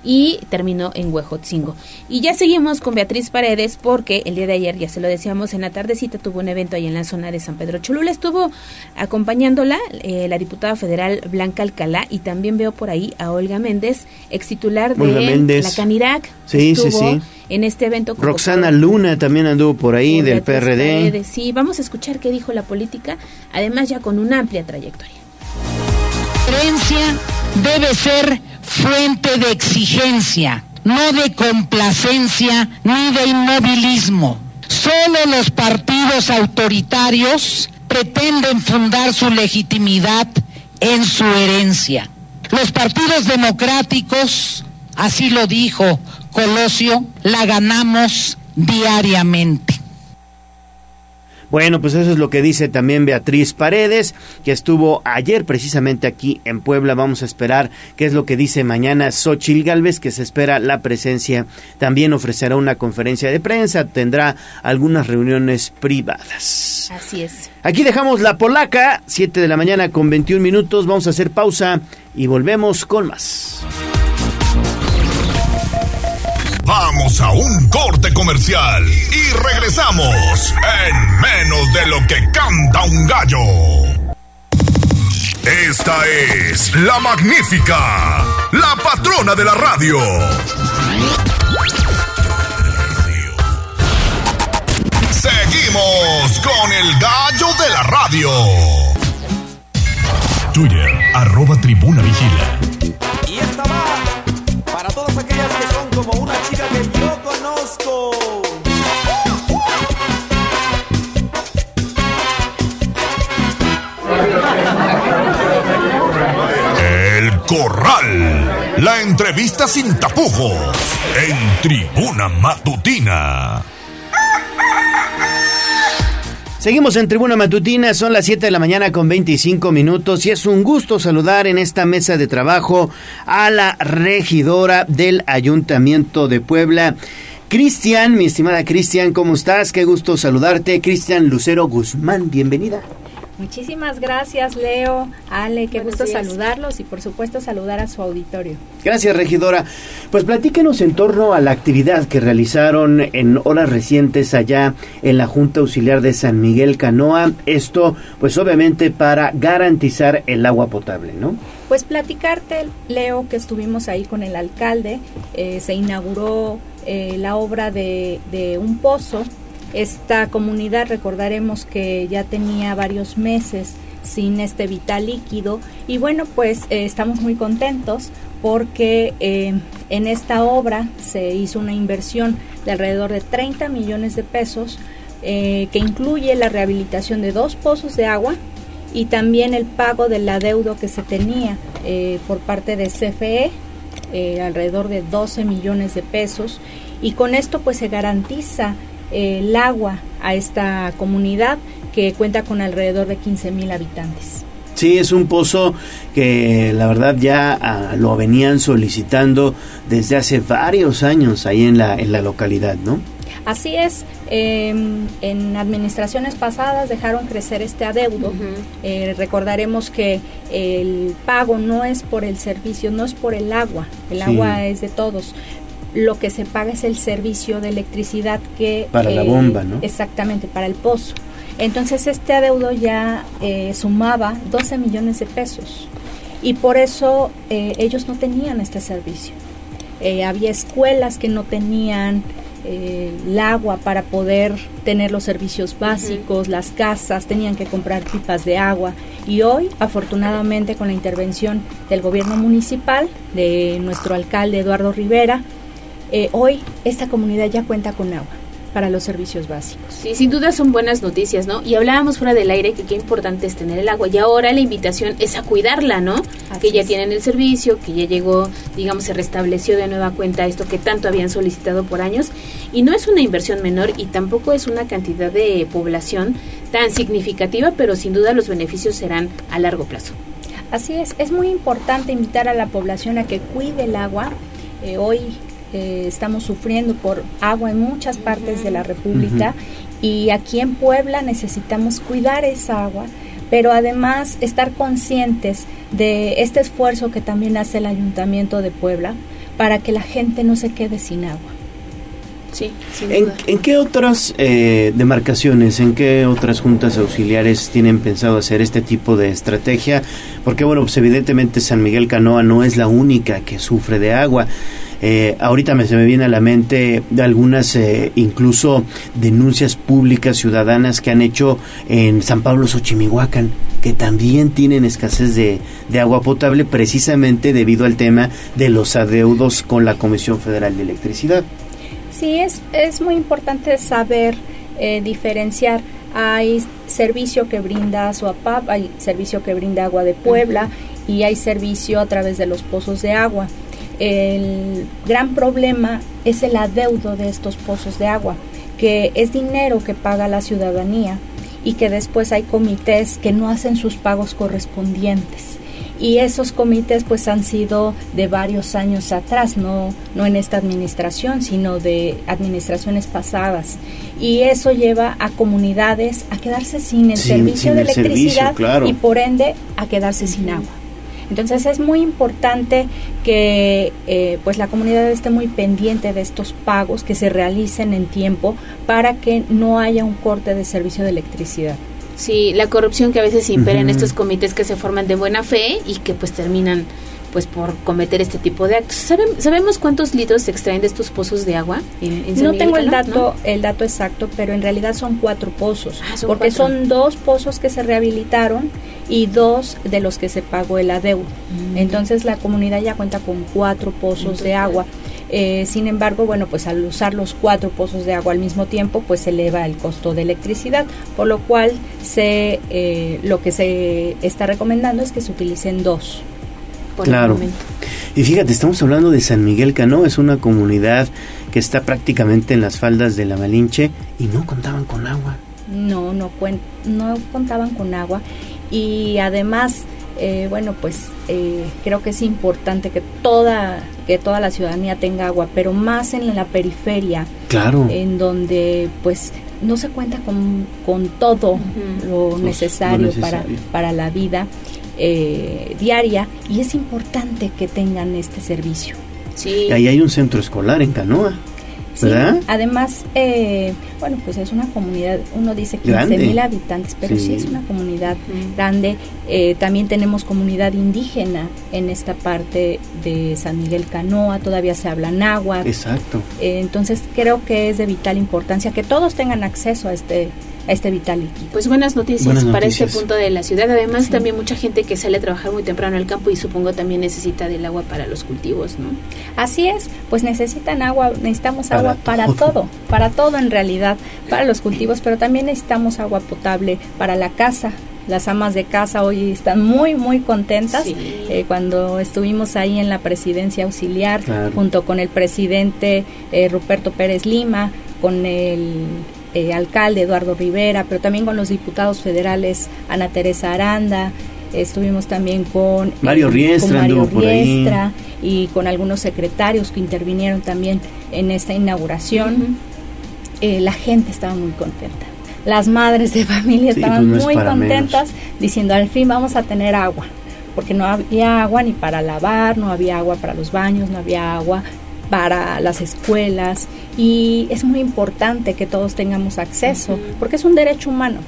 S3: y terminó en Huejotzingo. Y ya seguimos con Beatriz Paredes porque el día de ayer, ya se lo decíamos, en la tardecita tuvo un evento ahí en la zona de San Pedro Cholula. Estuvo acompañándola eh, la diputada federal Blanca Alcalá y también veo por ahí a Olga Méndez, ex titular
S2: Olga
S3: de
S2: Méndez.
S3: la Canirac.
S2: Sí, sí,
S3: estuvo
S2: sí.
S3: En este evento
S2: Roxana Luna también anduvo por ahí
S3: por
S2: del
S3: Beatriz
S2: PRD.
S3: Paredes. Sí, vamos a escuchar qué dijo la política, además ya con una amplia trayectoria.
S19: Coherencia debe ser fuente de exigencia, no de complacencia ni de inmovilismo. Solo los partidos autoritarios pretenden fundar su legitimidad en su herencia. Los partidos democráticos, así lo dijo Colosio, la ganamos diariamente.
S2: Bueno, pues eso es lo que dice también Beatriz Paredes, que estuvo ayer precisamente aquí en Puebla. Vamos a esperar qué es lo que dice mañana Xochil Galvez, que se espera la presencia. También ofrecerá una conferencia de prensa, tendrá algunas reuniones privadas.
S3: Así es.
S2: Aquí dejamos la polaca, 7 de la mañana con 21 minutos. Vamos a hacer pausa y volvemos con más.
S1: Vamos a un corte comercial y regresamos en menos de lo que canta un gallo. Esta es la magnífica, la patrona de la radio. Seguimos con el gallo de la radio. Twitter, arroba tribuna vigila.
S20: Y esta va para todas aquellas que son yo conozco.
S1: El Corral. La entrevista sin tapujos. En tribuna matutina.
S2: Seguimos en Tribuna Matutina, son las 7 de la mañana con 25 minutos y es un gusto saludar en esta mesa de trabajo a la regidora del Ayuntamiento de Puebla. Cristian, mi estimada Cristian, ¿cómo estás? Qué gusto saludarte. Cristian Lucero Guzmán, bienvenida.
S21: Muchísimas gracias, Leo, Ale, qué gusto saludarlos y por supuesto saludar a su auditorio.
S2: Gracias, regidora. Pues platíquenos en torno a la actividad que realizaron en horas recientes allá en la Junta Auxiliar de San Miguel Canoa. Esto, pues obviamente para garantizar el agua potable, ¿no?
S21: Pues platicarte, Leo, que estuvimos ahí con el alcalde, eh, se inauguró eh, la obra de, de un pozo esta comunidad recordaremos que ya tenía varios meses sin este vital líquido y bueno pues eh, estamos muy contentos porque eh, en esta obra se hizo una inversión de alrededor de 30 millones de pesos eh, que incluye la rehabilitación de dos pozos de agua y también el pago del adeudo que se tenía por parte de CFE alrededor de 12 millones de pesos. Y con esto pues se garantiza el agua a esta comunidad que cuenta con alrededor de 15 mil habitantes.
S2: Sí, es un pozo que la verdad ya ah, lo venían solicitando desde hace varios años ahí en la, en la localidad, ¿no?
S21: Así es, em, en administraciones pasadas dejaron crecer este adeudo. Eh, recordaremos que el pago no es por el servicio, no es por el agua, el agua es de todos, lo que se paga es el servicio de electricidad que...
S2: Para la bomba, ¿no?
S21: Exactamente, para el pozo. Entonces este adeudo ya eh, sumaba 12 millones de pesos y por eso eh, ellos no tenían este servicio. Eh, había escuelas que no tenían el agua para poder tener los servicios básicos, las casas tenían que comprar pipas de agua y hoy afortunadamente con la intervención del gobierno municipal, de nuestro alcalde Eduardo Rivera, eh, hoy esta comunidad ya cuenta con agua para los servicios básicos.
S3: Sí, sin duda son buenas noticias, ¿no? Y hablábamos fuera del aire que qué importante es tener el agua y ahora la invitación es a cuidarla, ¿no? que ya tienen el servicio, que ya llegó, digamos, se restableció de nueva cuenta esto que tanto habían solicitado por años y no es una inversión menor y tampoco es una cantidad de población tan significativa, pero sin duda los beneficios serán a largo plazo.
S21: Así es, es muy importante invitar a la población a que cuide el agua. Eh, hoy eh, estamos sufriendo por agua en muchas partes de la República y aquí en Puebla necesitamos cuidar esa agua, pero además estar conscientes de este esfuerzo que también hace el Ayuntamiento de Puebla para que la gente no se quede sin agua.
S3: Sí,
S2: ¿En, ¿En, qué otras eh, demarcaciones, en qué otras juntas auxiliares tienen pensado hacer este tipo de estrategia? Porque, bueno, pues evidentemente San Miguel Canoa no es la única que sufre de agua. Eh, ahorita me, se me viene a la mente algunas eh, incluso denuncias públicas ciudadanas que han hecho en San Pablo Xochimihuacán, que también tienen escasez de, de agua potable precisamente debido al tema de los adeudos con la Comisión Federal de Electricidad.
S21: Sí, es, es muy importante saber eh, diferenciar. Hay servicio que brinda SOAPAP, hay servicio que brinda Agua de Puebla y hay servicio a través de los pozos de agua el gran problema es el adeudo de estos pozos de agua, que es dinero que paga la ciudadanía y que después hay comités que no hacen sus pagos correspondientes y esos comités pues han sido de varios años atrás, no, no en esta administración, sino de administraciones pasadas. Y eso lleva a comunidades a quedarse sin el servicio de electricidad y por ende a quedarse sin agua. Entonces es muy importante que eh, pues la comunidad esté muy pendiente de estos pagos que se realicen en tiempo para que no haya un corte de servicio de electricidad.
S3: Sí, la corrupción que a veces impera en estos comités que se forman de buena fe y que pues terminan pues por cometer este tipo de actos. ¿Sabemos cuántos litros se extraen de estos pozos de agua?
S21: no tengo el dato, el dato exacto, pero en realidad son cuatro pozos, ah, porque son dos pozos que se rehabilitaron y dos de los que se pagó el adeudo. Mm. Entonces la comunidad ya cuenta con cuatro pozos de agua. Eh, sin embargo, bueno, pues al usar los cuatro pozos de agua al mismo tiempo, pues se eleva el costo de electricidad, por lo cual se, eh, lo que se está recomendando es que se utilicen dos.
S2: Por claro. y fíjate, estamos hablando de San Miguel Cano, es una comunidad que está prácticamente en las faldas de la Malinche y no contaban con agua.
S21: No, no, no contaban con agua y además eh, bueno, pues eh, creo que es importante que toda, que toda la ciudadanía tenga agua, pero más en la periferia,
S2: claro.
S21: en donde pues no se cuenta con, con todo lo, necesario Para, para la vida eh, diaria y es importante que tengan este servicio.
S2: Sí. Y ahí hay un centro escolar en Canoa.
S21: Sí, además, eh, bueno, pues es una comunidad, uno dice 15 mil habitantes, pero sí. es una comunidad grande. Eh, también tenemos comunidad indígena en esta parte de San Miguel Canoa, todavía se habla náhuatl.
S2: Exacto.
S21: Eh, entonces creo que es de vital importancia que todos tengan acceso a este a este vital líquido.
S3: Pues buenas noticias para este punto de la ciudad. Además, también mucha gente que sale a trabajar muy temprano al campo y supongo también necesita del agua para los cultivos, ¿no?
S21: Así es, pues necesitan agua, necesitamos agua para todo, para todo en realidad, para los cultivos, pero también necesitamos agua potable para la casa, las amas de casa hoy están muy, muy contentas. Eh, cuando estuvimos ahí en la presidencia auxiliar, junto con el presidente eh, Ruperto Pérez Lima, con el eh, alcalde Eduardo Rivera, pero también con los diputados federales Ana Teresa Aranda, estuvimos también con
S2: Mario Riestra,
S21: y con algunos secretarios que intervinieron también en esta inauguración. Eh, la gente estaba muy contenta. Las madres de familia estaban pues muy contentas diciendo al fin vamos a tener agua porque no había agua ni para lavar, no había agua para los baños, no había agua para las escuelas y es muy importante que todos tengamos acceso porque es un derecho humano.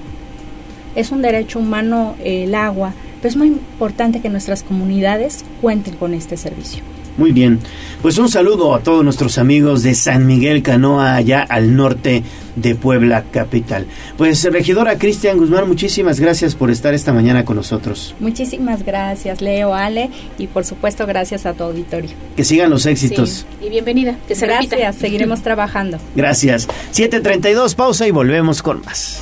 S21: Es un derecho humano el agua, pero es muy importante que nuestras comunidades cuenten con este servicio.
S2: Muy bien, pues un saludo a todos nuestros amigos de San Miguel Canoa, allá al norte de Puebla capital. Pues regidora Cristian Guzmán, muchísimas gracias por estar esta mañana con nosotros.
S21: Muchísimas gracias, Leo, Ale, y por supuesto gracias a tu auditorio.
S2: Que sigan los éxitos.
S3: y bienvenida, que se
S21: Gracias, seguiremos trabajando.
S2: Gracias. 7.32, pausa y volvemos con más.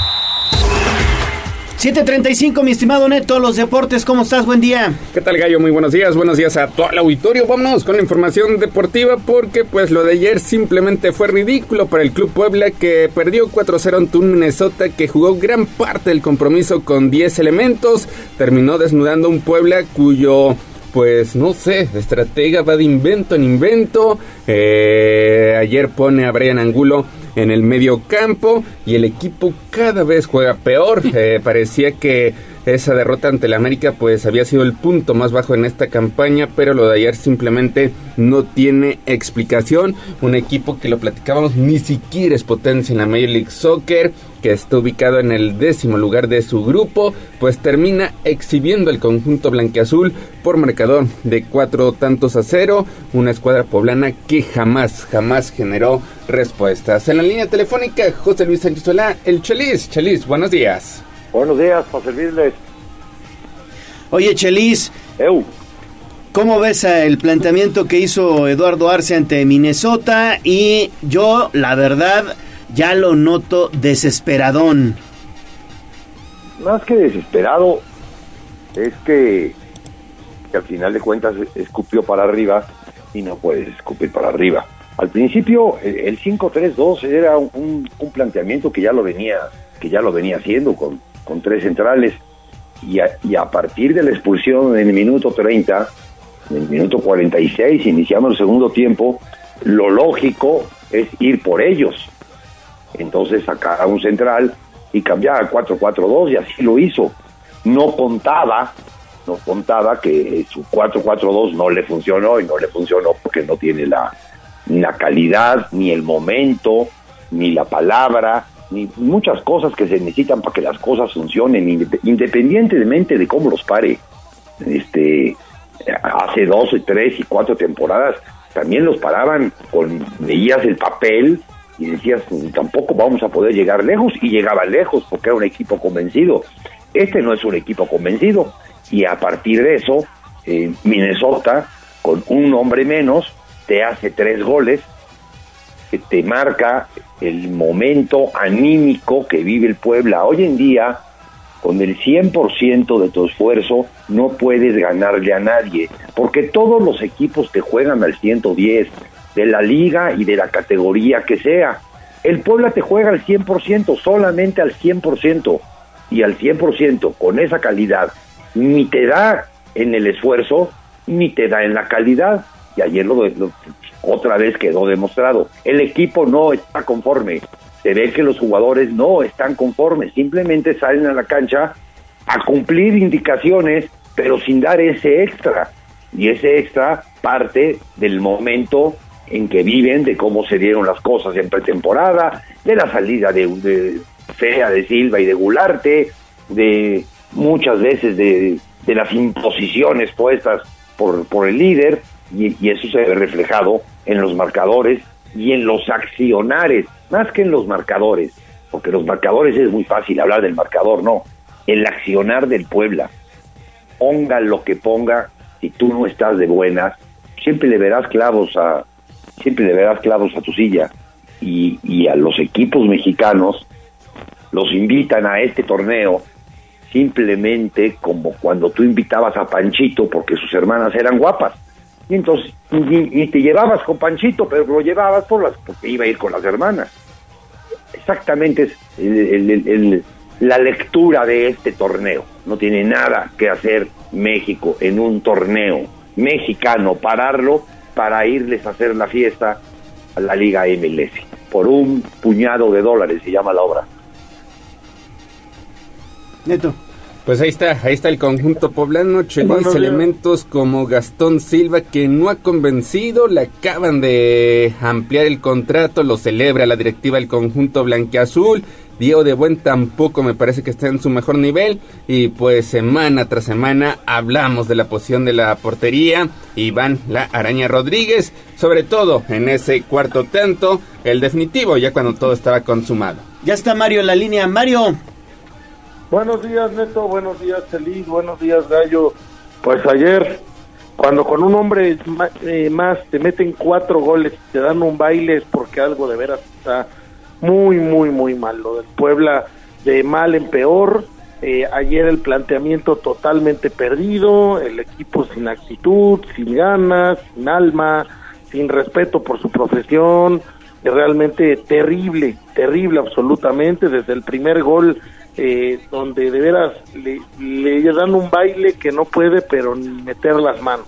S2: 7.35, mi estimado Neto, los deportes, ¿cómo estás? Buen día.
S22: ¿Qué tal, Gallo? Muy buenos días, buenos días a todo el auditorio. Vámonos con la información deportiva porque pues lo de ayer simplemente fue ridículo para el Club Puebla que perdió 4-0 ante un Minnesota que jugó gran parte del compromiso con 10 elementos. Terminó desnudando un Puebla cuyo pues no sé, estratega va de invento en invento. Eh, ayer pone a Brian Angulo en el medio campo y el equipo cada vez juega peor. Eh, parecía que Esa derrota ante el América pues había sido el punto más bajo en esta campaña, pero lo de ayer simplemente no tiene explicación. Un equipo que lo platicábamos ni siquiera es potencia en la Major League Soccer, que está ubicado en el décimo lugar de su grupo, pues termina exhibiendo el conjunto blanqueazul por marcador de cuatro tantos a cero, una escuadra poblana que jamás, jamás generó respuestas. En la línea telefónica, José Luis Sánchez Solá, el Chelis. Chelis, buenos días.
S23: Buenos días, para servirles.
S2: Oye, Chelis. ¿Cómo ves el planteamiento que hizo Eduardo Arce ante Minnesota? Y yo, la verdad, ya lo noto desesperadón.
S23: Más que desesperado, es que, que al final de cuentas escupió para arriba y no puedes escupir para arriba. Al principio el 5-3-2 era un, un, planteamiento que ya lo venía que ya lo venía haciendo con, con tres centrales y a, y a partir de la expulsión en el minuto 30, en el minuto 46, iniciamos el segundo tiempo, lo lógico es ir por ellos. Entonces sacar a un central y cambiar a 4-4-2 y así lo hizo. No contaba, no contaba que su 4-4-2 no le funcionó y no le funcionó porque no tiene la, ni la calidad, ni el momento, ni la palabra, ni muchas cosas que se necesitan para que las cosas funcionen, independientemente de cómo los pare. Este, hace dos, tres y cuatro temporadas también los paraban con veías el papel y decías tampoco vamos a poder llegar lejos y llegaba lejos porque era un equipo convencido. Este no es un equipo convencido y a partir de eso eh, Minnesota con un hombre menos te hace tres goles te marca el momento anímico que vive el Puebla. Hoy en día, con el 100% de tu esfuerzo, no puedes ganarle a nadie, porque todos los equipos te juegan al 110, de la liga y de la categoría que sea. El Puebla te juega al 100%, solamente al 100%, y al 100% con esa calidad, ni te da en el esfuerzo, ni te da en la calidad. Y ayer lo, lo otra vez quedó demostrado. El equipo no está conforme. Se ve que los jugadores no están conformes. Simplemente salen a la cancha a cumplir indicaciones, pero sin dar ese extra. Y ese extra parte del momento en que viven, de cómo se dieron las cosas en pretemporada, de la salida de, Fea, de Silva y de Gularte, de muchas veces de, de las imposiciones puestas por, por el líder, y, y, eso se ve reflejado en los marcadores y en los accionares, más que en los marcadores, porque los marcadores es muy fácil hablar del marcador, no, el accionar del Puebla. Ponga lo que ponga, si tú no estás de buenas, siempre le verás clavos a, siempre le verás clavos a tu silla. Y, y a los equipos mexicanos los invitan a este torneo simplemente como cuando tú invitabas a Panchito porque sus hermanas eran guapas y entonces y, te llevabas con Panchito, pero lo llevabas por las, porque iba a ir con las hermanas. Exactamente es la lectura de este torneo. No tiene nada que hacer México en un torneo mexicano, pararlo para irles a hacer la fiesta a la Liga MLS. Por un puñado de dólares se llama la obra.
S2: Neto.
S22: Pues ahí está, ahí está el conjunto poblano, Chelis, elementos como Gastón Silva que no ha convencido, le acaban de ampliar el contrato, lo celebra la directiva del conjunto blanqueazul, Diego de Buen tampoco me parece que esté en su mejor nivel y pues semana tras semana hablamos de la posición de la portería, Iván La Araña Rodríguez, sobre todo en ese cuarto tanto, el definitivo ya cuando todo estaba consumado.
S2: Ya está Mario en la línea, Mario.
S24: Buenos días, Neto. Buenos días, Feliz. Buenos días, Gallo. Pues ayer, cuando con un hombre eh, más te meten cuatro goles te dan un baile, es porque algo de veras está muy, muy, muy mal. Lo del Puebla de mal en peor. Eh, ayer el planteamiento totalmente perdido, el equipo sin actitud, sin ganas, sin alma, sin respeto por su profesión. Realmente terrible, terrible absolutamente. Desde el primer gol eh, donde de veras le, dan un baile que no puede pero ni meter las manos.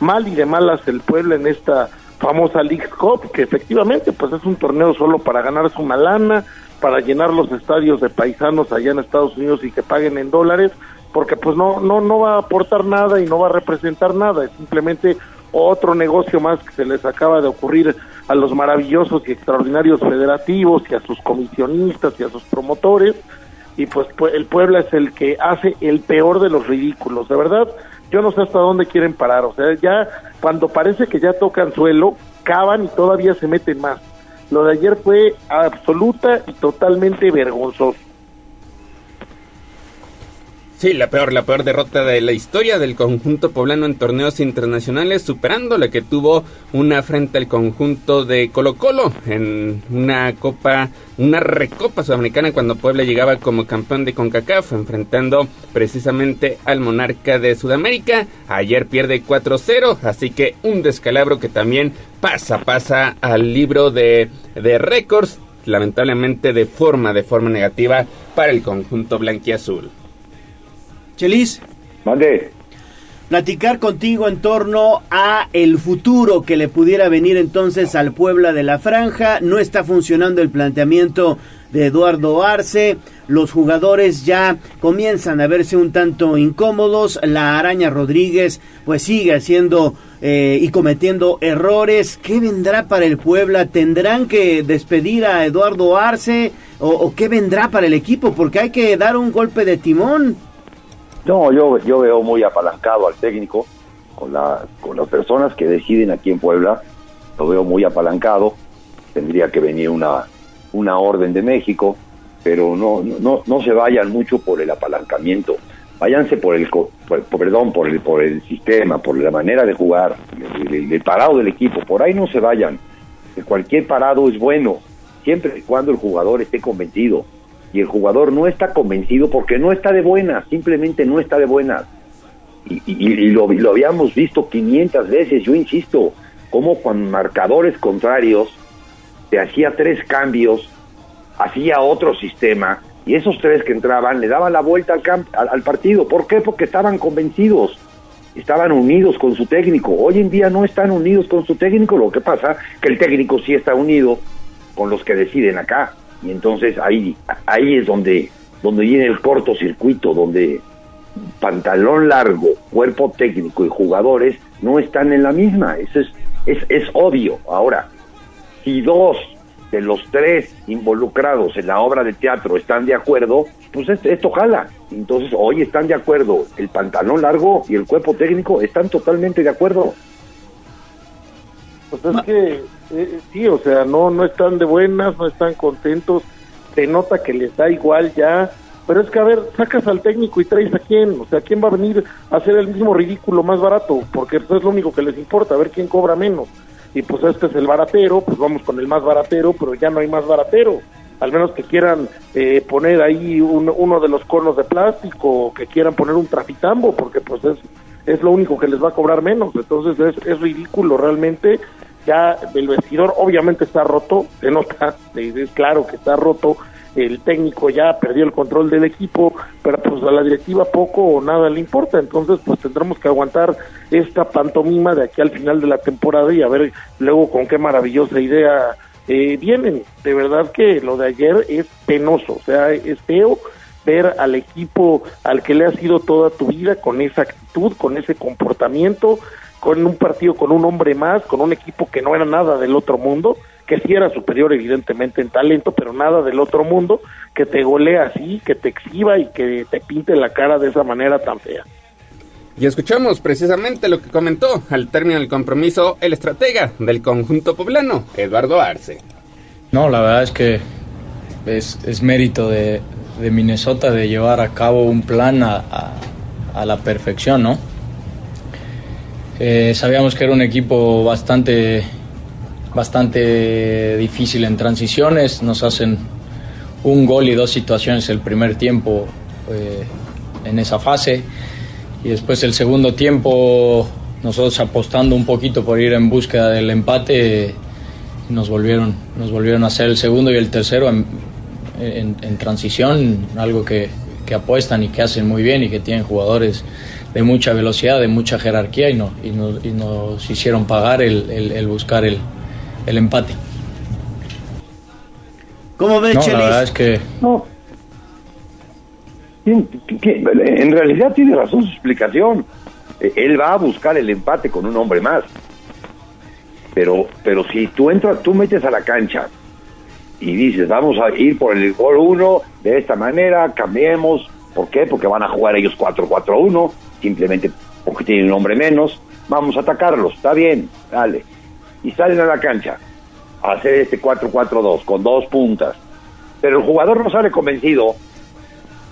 S24: Mal y de malas el pueblo en esta famosa League Cup, que efectivamente pues es un torneo solo para ganarse una lana, para llenar los estadios de paisanos allá en Estados Unidos y que paguen en dólares, porque pues no, no, no va a aportar nada y no va a representar nada, es simplemente otro negocio más que se les acaba de ocurrir a los maravillosos y extraordinarios federativos y a sus comisionistas y a sus promotores y pues el Puebla es el que hace el peor de los ridículos, de verdad yo no sé hasta dónde quieren parar, o sea, ya cuando parece que ya tocan suelo, cavan y todavía se meten más. Lo de ayer fue absoluta y totalmente vergonzoso.
S22: Sí, la peor, la peor derrota de la historia del conjunto poblano en torneos internacionales, superando la que tuvo una frente al conjunto de Colo Colo en una copa, una recopa sudamericana cuando Puebla llegaba como campeón de CONCACAF, enfrentando precisamente al monarca de Sudamérica. Ayer pierde 4-0, así que un descalabro que también pasa, pasa al libro de, de récords, lamentablemente de forma, de forma negativa para el conjunto blanquiazul.
S2: Chelis.
S23: Mande.
S2: Platicar contigo en torno a el futuro que le pudiera venir entonces al Puebla de la Franja. No está funcionando el planteamiento de Eduardo Arce. Los jugadores ya comienzan a verse un tanto incómodos. La Araña Rodríguez pues sigue haciendo eh, y cometiendo errores. ¿Qué vendrá para el Puebla? ¿Tendrán que despedir a Eduardo Arce? ¿O, o qué vendrá para el equipo? Porque hay que dar un golpe de timón.
S23: No, yo, yo veo muy apalancado al técnico con, la, con las personas que deciden aquí en Puebla. Lo veo muy apalancado. Tendría que venir una, una orden de México, pero no, no, no se vayan mucho por el apalancamiento. Váyanse por el, perdón, por el, por el sistema, por la manera de jugar, el parado del equipo. Por ahí no se vayan. Cualquier parado es bueno, siempre y cuando el jugador esté convencido y el jugador no está convencido porque no está de buenas, simplemente no está de buenas. Y, y, lo, lo, habíamos visto 500 veces, yo insisto, como con marcadores contrarios se hacía tres cambios, hacía otro sistema, y esos tres que entraban le daban la vuelta al, al, al partido. ¿Por qué? Porque estaban convencidos, estaban unidos con su técnico. Hoy en día no están unidos con su técnico, lo que pasa que el técnico sí está unido con los que deciden acá y entonces ahí ahí es donde donde viene el cortocircuito donde pantalón largo cuerpo técnico y jugadores no están en la misma. Eso es es, es obvio. Ahora si dos de los tres involucrados en la obra de teatro están de acuerdo pues esto, esto jala. Entonces hoy están de acuerdo el pantalón largo y el cuerpo técnico están totalmente de acuerdo
S24: pues es que eh, sí, o sea, no, no están de buenas, no están contentos, se nota que les da igual ya, pero es que a ver, sacas al técnico y traes a quién, o sea, quién va a venir a hacer el mismo ridículo más barato, porque eso es lo único que les importa, a ver quién cobra menos. Y pues este es el baratero, pues vamos con el más baratero, pero ya no hay más baratero. Al menos que quieran eh, poner ahí uno de los conos de plástico, o que quieran poner un trafitambo, porque pues es, es lo único que les va a cobrar menos. Entonces es, es ridículo realmente ya el vestidor obviamente está roto, se nota, es claro que está roto, el técnico ya perdió el control del equipo, pero pues a la directiva poco o nada le importa, entonces pues tendremos que aguantar esta pantomima de aquí al final de la temporada y a ver luego con qué maravillosa idea eh, vienen. De verdad que lo de ayer es penoso, o sea, es feo ver al equipo al que le ha sido toda tu vida con esa actitud, con ese comportamiento, con un partido con un hombre más, con un equipo que no era nada del otro mundo, que sí era superior evidentemente en talento, pero nada del otro mundo, que te golea así, que te exhiba y que te pinte la cara de esa manera tan fea.
S22: Y escuchamos precisamente lo que comentó al término del compromiso el estratega del conjunto poblano, Eduardo Arce.
S25: No, la verdad es que es, es mérito de, de, Minnesota de llevar a cabo un plan a, a, a la perfección, ¿no? Eh, sabíamos que era un equipo bastante, bastante difícil en transiciones. Nos hacen un gol y dos situaciones el primer tiempo eh, en esa fase. Y después el segundo tiempo, nosotros apostando un poquito por ir en búsqueda del empate, nos volvieron, nos volvieron a hacer el segundo y el tercero en, en transición, algo que, que apuestan y que hacen muy bien y que tienen jugadores de mucha velocidad, de mucha jerarquía y, no, y, nos, y nos hicieron pagar el, el, el buscar el, el, empate.
S2: ¿Cómo ves,
S25: no,
S2: Chelis?
S25: La verdad es que...
S24: No.
S23: En realidad tiene razón su explicación. Eh, Él va a buscar el empate con un hombre más. Pero, pero si tú entras, tú metes a la cancha y dices, vamos a ir por el gol 1 de esta manera, cambiemos. ¿Por qué? Porque van a jugar ellos 4-4-1, simplemente porque tienen un hombre menos. Vamos a atacarlos, está bien, dale. Y salen a la cancha a hacer este 4-4-2 con dos puntas. Pero el jugador no sale convencido,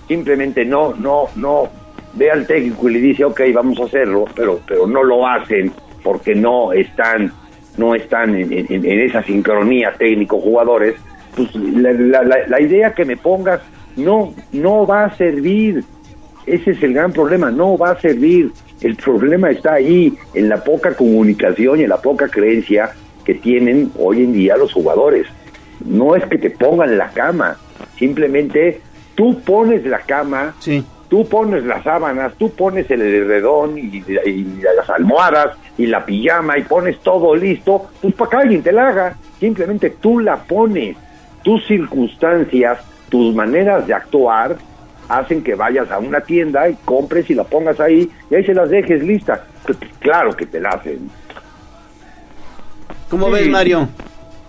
S23: simplemente no, no, no ve al técnico y le dice, ok, vamos a hacerlo, pero, pero no lo hacen porque no están, no están en, esa sincronía técnico-jugadores, pues la, la- la- idea que me pongas no, no va a servir. Ese es el gran problema, no va a servir. El problema está ahí, en la poca comunicación y en la poca creencia que tienen hoy en día los jugadores. No es que te pongan la cama, simplemente tú pones la cama, tú pones las sábanas, tú pones el edredón y, y las almohadas y la pijama y pones todo listo, pues para que alguien te la haga. Simplemente tú la pones. Tus circunstancias, tus maneras de actuar hacen que vayas a una tienda y compres y la pongas ahí y ahí se las dejes lista. Pues, Claro que te la hacen.
S2: ¿Cómo
S24: Sí.
S2: ves, Mario?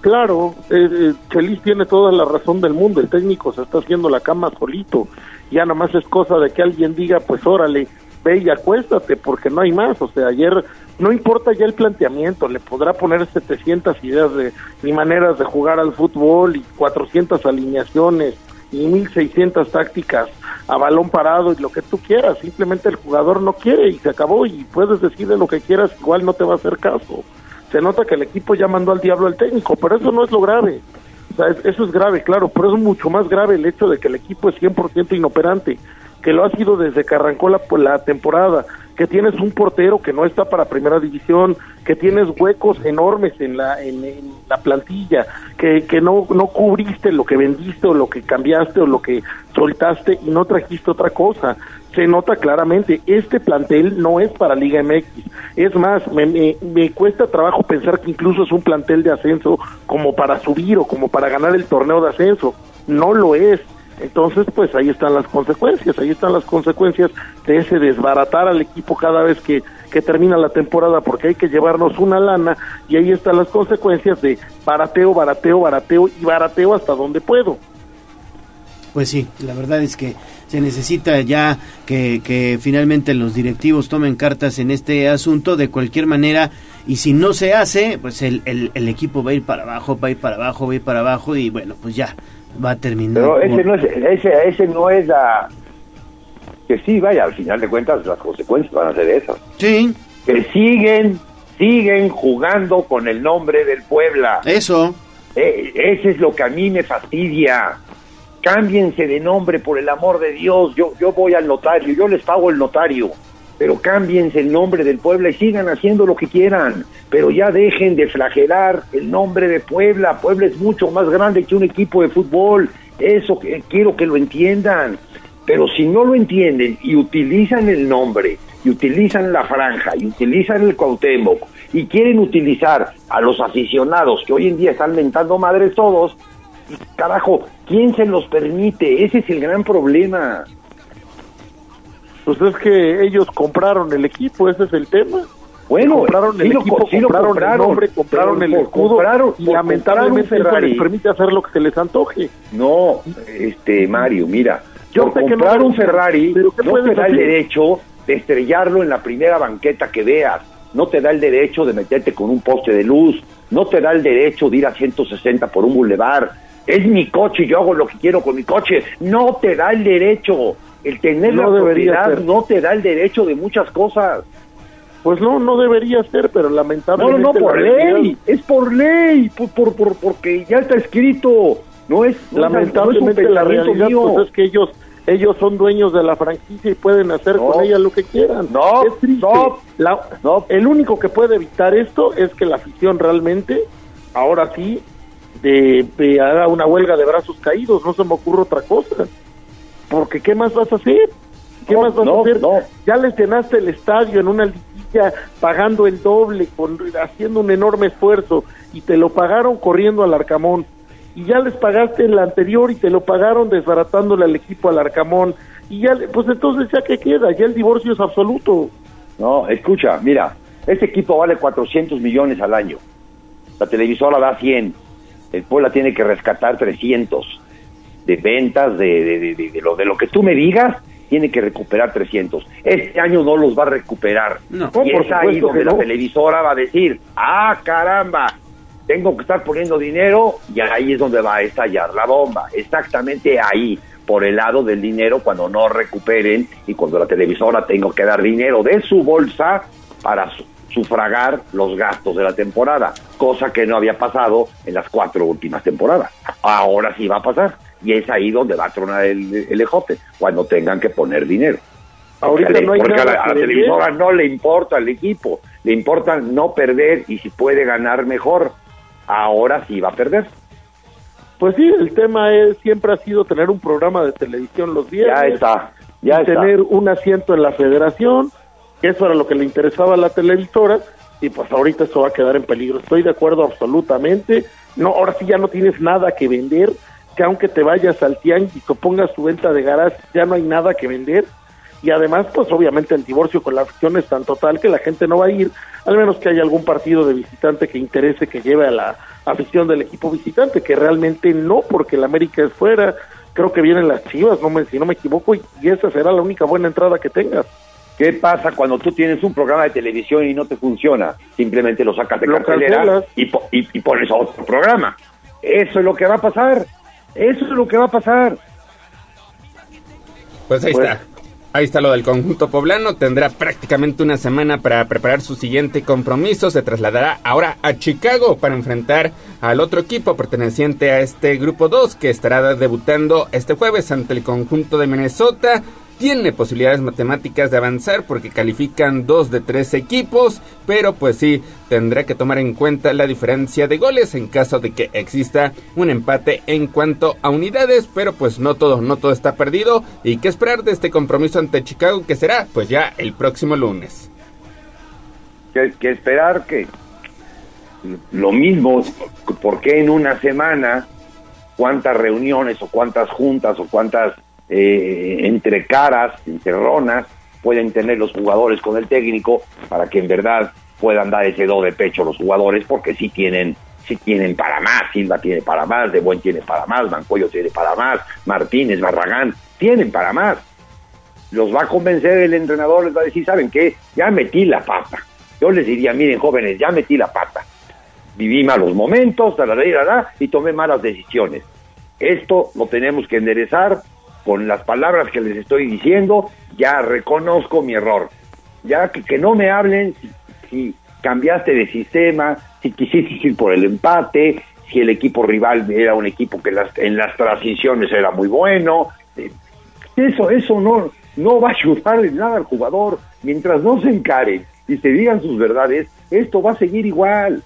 S24: Claro, eh, eh, Chelis tiene toda la razón del mundo. El técnico se está haciendo la cama solito. Ya nada más es cosa de que alguien diga, pues órale, ve y acuéstate, porque no hay más. O sea, ayer no importa ya el planteamiento, le podrá poner 700 ideas de, y maneras de jugar al fútbol y 400 alineaciones y 1600 tácticas a balón parado y lo que tú quieras. Simplemente el jugador no quiere y se acabó y puedes decirle lo que quieras, igual no te va a hacer caso se nota que el equipo ya mandó al diablo al técnico, pero eso no es lo grave. O sea, es- eso es grave, claro, pero es mucho más grave el hecho de que el equipo es 100% inoperante, que lo ha sido desde que arrancó la, la temporada, que tienes un portero que no está para primera división, que tienes huecos enormes en la, en, en la plantilla, que, que no, no cubriste lo que vendiste o lo que cambiaste o lo que soltaste y no trajiste otra cosa. Se nota claramente, este plantel no es para Liga MX. Es más, me, me, me cuesta trabajo pensar que incluso es un plantel de ascenso como para subir o como para ganar el torneo de ascenso. No lo es. Entonces, pues ahí están las consecuencias, ahí están las consecuencias de ese desbaratar al equipo cada vez que, que termina la temporada, porque hay que llevarnos una lana, y ahí están las consecuencias de barateo, barateo, barateo y barateo hasta donde puedo.
S2: Pues sí, la verdad es que se necesita ya que, finalmente los directivos tomen cartas en este asunto de cualquier manera y si no se hace, pues el, el, el equipo va a ir para abajo, va a ir para abajo, va a ir para abajo y bueno, pues ya va a terminar.
S23: Pero ese
S2: por-
S23: no es, ese, ese no es la... Que sí, vaya, al final de cuentas las consecuencias van a ser esas.
S2: Sí.
S23: Que siguen, siguen jugando con el nombre del Puebla.
S2: Eso.
S23: Eh, ese es lo que a mí me fastidia. Cámbiense de nombre, por el amor de Dios. Yo, yo voy al notario, yo les pago el notario. Pero cámbiense el nombre del Puebla y sigan haciendo lo que quieran. Pero ya dejen de flagelar el nombre de Puebla. Puebla es mucho más grande que un equipo de fútbol. Eso que- quiero que lo entiendan. Pero si no lo entienden y utilizan el nombre, y utilizan la franja, y utilizan el Cuauhtémoc, y quieren utilizar a los aficionados que hoy en día están mentando madres todos, carajo, ¿quién se los permite? Ese es el gran problema.
S24: Pues es que ellos compraron el equipo, ese es el tema.
S23: Bueno,
S24: compraron el
S23: sí lo
S24: equipo,
S23: co- sí lo
S24: compraron,
S23: compraron,
S24: el nombre, compraron el escudo
S23: compraron-
S24: y lamentablemente eso les permite hacer lo que se les antoje.
S23: No, este Mario, mira,
S24: Yo
S23: por
S24: no
S23: comprar
S24: lo
S23: un Ferrari
S24: pero ¿qué
S23: no te da el derecho de estrellarlo en la primera banqueta que veas, no te da el derecho de meterte con un poste de luz, no te da el derecho de ir a 160 por un bulevar. Es mi coche yo hago lo que quiero con mi coche. No te da el derecho. El tener
S24: No
S23: la propiedad
S24: ser.
S23: no te da el derecho de muchas cosas.
S24: Pues no, no debería ser, pero lamentablemente...
S23: no, no, por ley, es por ley, por, por, por- porque ya está escrito. No es,
S24: lamentablemente
S23: no es un
S24: la realidad pues, es que ellos ellos son dueños de la franquicia y pueden hacer
S23: No.
S24: con ella lo que quieran.
S23: No,
S24: es triste.
S23: no,
S24: La- El único que puede evitar esto es que la afición realmente, ahora sí, de, de haga una huelga de brazos caídos. No se me ocurre otra cosa. Porque ¿qué más vas a hacer? ¿Qué
S23: No,
S24: más vas
S23: no,
S24: a hacer?
S23: no.
S24: Ya les llenaste el estadio en una liguilla pagando el doble, con, haciendo un enorme esfuerzo y te lo pagaron corriendo al Arcamón. y ya les pagaste el anterior y te lo pagaron desbaratándole al equipo al Arcamón y ya, pues entonces ya que queda, ya el divorcio es absoluto.
S23: No, escucha, mira, este equipo vale 400 millones al año. La televisora da 100. El Puebla tiene que rescatar 300 de ventas, de, de, de- de- lo, de lo que tú me digas, tiene que recuperar 300. Este año no los va a recuperar.
S24: No,
S23: y
S24: por
S23: es ahí donde la televisora va a decir, ah, caramba, tengo que estar poniendo dinero y ahí es donde va a estallar la bomba. Exactamente ahí, por el lado del dinero cuando no recuperen y cuando la televisora tenga que dar dinero de su bolsa para su- sufragar los gastos de la temporada, cosa que no había pasado en las cuatro últimas temporadas. Ahora sí va a pasar y es ahí donde va a tronar el, el ejote, cuando tengan que poner dinero.
S24: Ahorita
S23: Porque,
S24: no hay
S23: porque a la, a televisora no le importa al equipo, le importa no perder y si puede ganar mejor. Ahora sí va a perder.
S24: Pues sí, el tema es siempre ha sido tener un programa de televisión los viernes.
S23: Ya está, ya está.
S24: tener un asiento en la federación, que eso era lo que le interesaba a la televisora, y pues ahorita eso va a quedar en peligro. Estoy de acuerdo absolutamente. No, ahora sí ya no tienes nada que vender, que aunque te vayas al tianguis o pongas tu venta de garage, ya no hay nada que vender. Y además, pues obviamente el divorcio con la afición es tan total que la gente no va a ir, al menos que haya algún partido de visitante que interese que lleve a la afición del equipo visitante, que realmente no, porque el América es fuera, creo que vienen las chivas, no me, si no me equivoco, y, y esa será la única buena entrada que tengas.
S23: ¿Qué pasa cuando tú tienes un programa de televisión y no te funciona? Simplemente lo sacas de
S24: Lo
S23: cartelera y, po- y- y pones otro programa. Eso es lo que va a pasar. Eso es lo que va a pasar.
S22: Pues ahí
S23: Pues-
S22: está. Ahí está lo del conjunto poblano. Tendrá prácticamente una semana para preparar su siguiente compromiso. Se trasladará ahora a Chicago para enfrentar al otro equipo perteneciente a este grupo 2 que estará debutando este jueves ante el conjunto de Minnesota. Tiene posibilidades matemáticas de avanzar porque califican dos de tres equipos, pero pues sí, tendrá que tomar en cuenta la diferencia de goles en caso de que exista un empate en cuanto a unidades, pero pues no todo, no todo está perdido. Y qué esperar de este compromiso ante Chicago que será pues ya el próximo lunes.
S23: que, que esperar que lo mismo, ¿por qué en una semana cuántas reuniones o cuántas juntas o cuántas eh, entre caras, enterronas pueden tener los jugadores con el técnico para que en verdad puedan dar ese do de pecho los jugadores porque sí tienen sí tienen para más, Silva tiene para más, De Buen tiene para más, Mancuello tiene para más, Martínez, Barragán, tienen para más. Los va a convencer el entrenador, les va a decir, ¿saben qué? Ya metí la pata. Yo les diría, miren jóvenes, ya metí la pata. Viví malos momentos, tarará, y tomé malas decisiones. Esto lo tenemos que enderezar con las palabras que les estoy diciendo. Ya reconozco mi error. Ya que, no me hablen si, si cambiaste de sistema, si quisiste ir por el empate, si el equipo rival era un equipo que las- en las transiciones era muy bueno. Eh, Eso, eso no, no va a ayudar en nada al jugador. Mientras no se encaren y se digan sus verdades, esto va a seguir igual.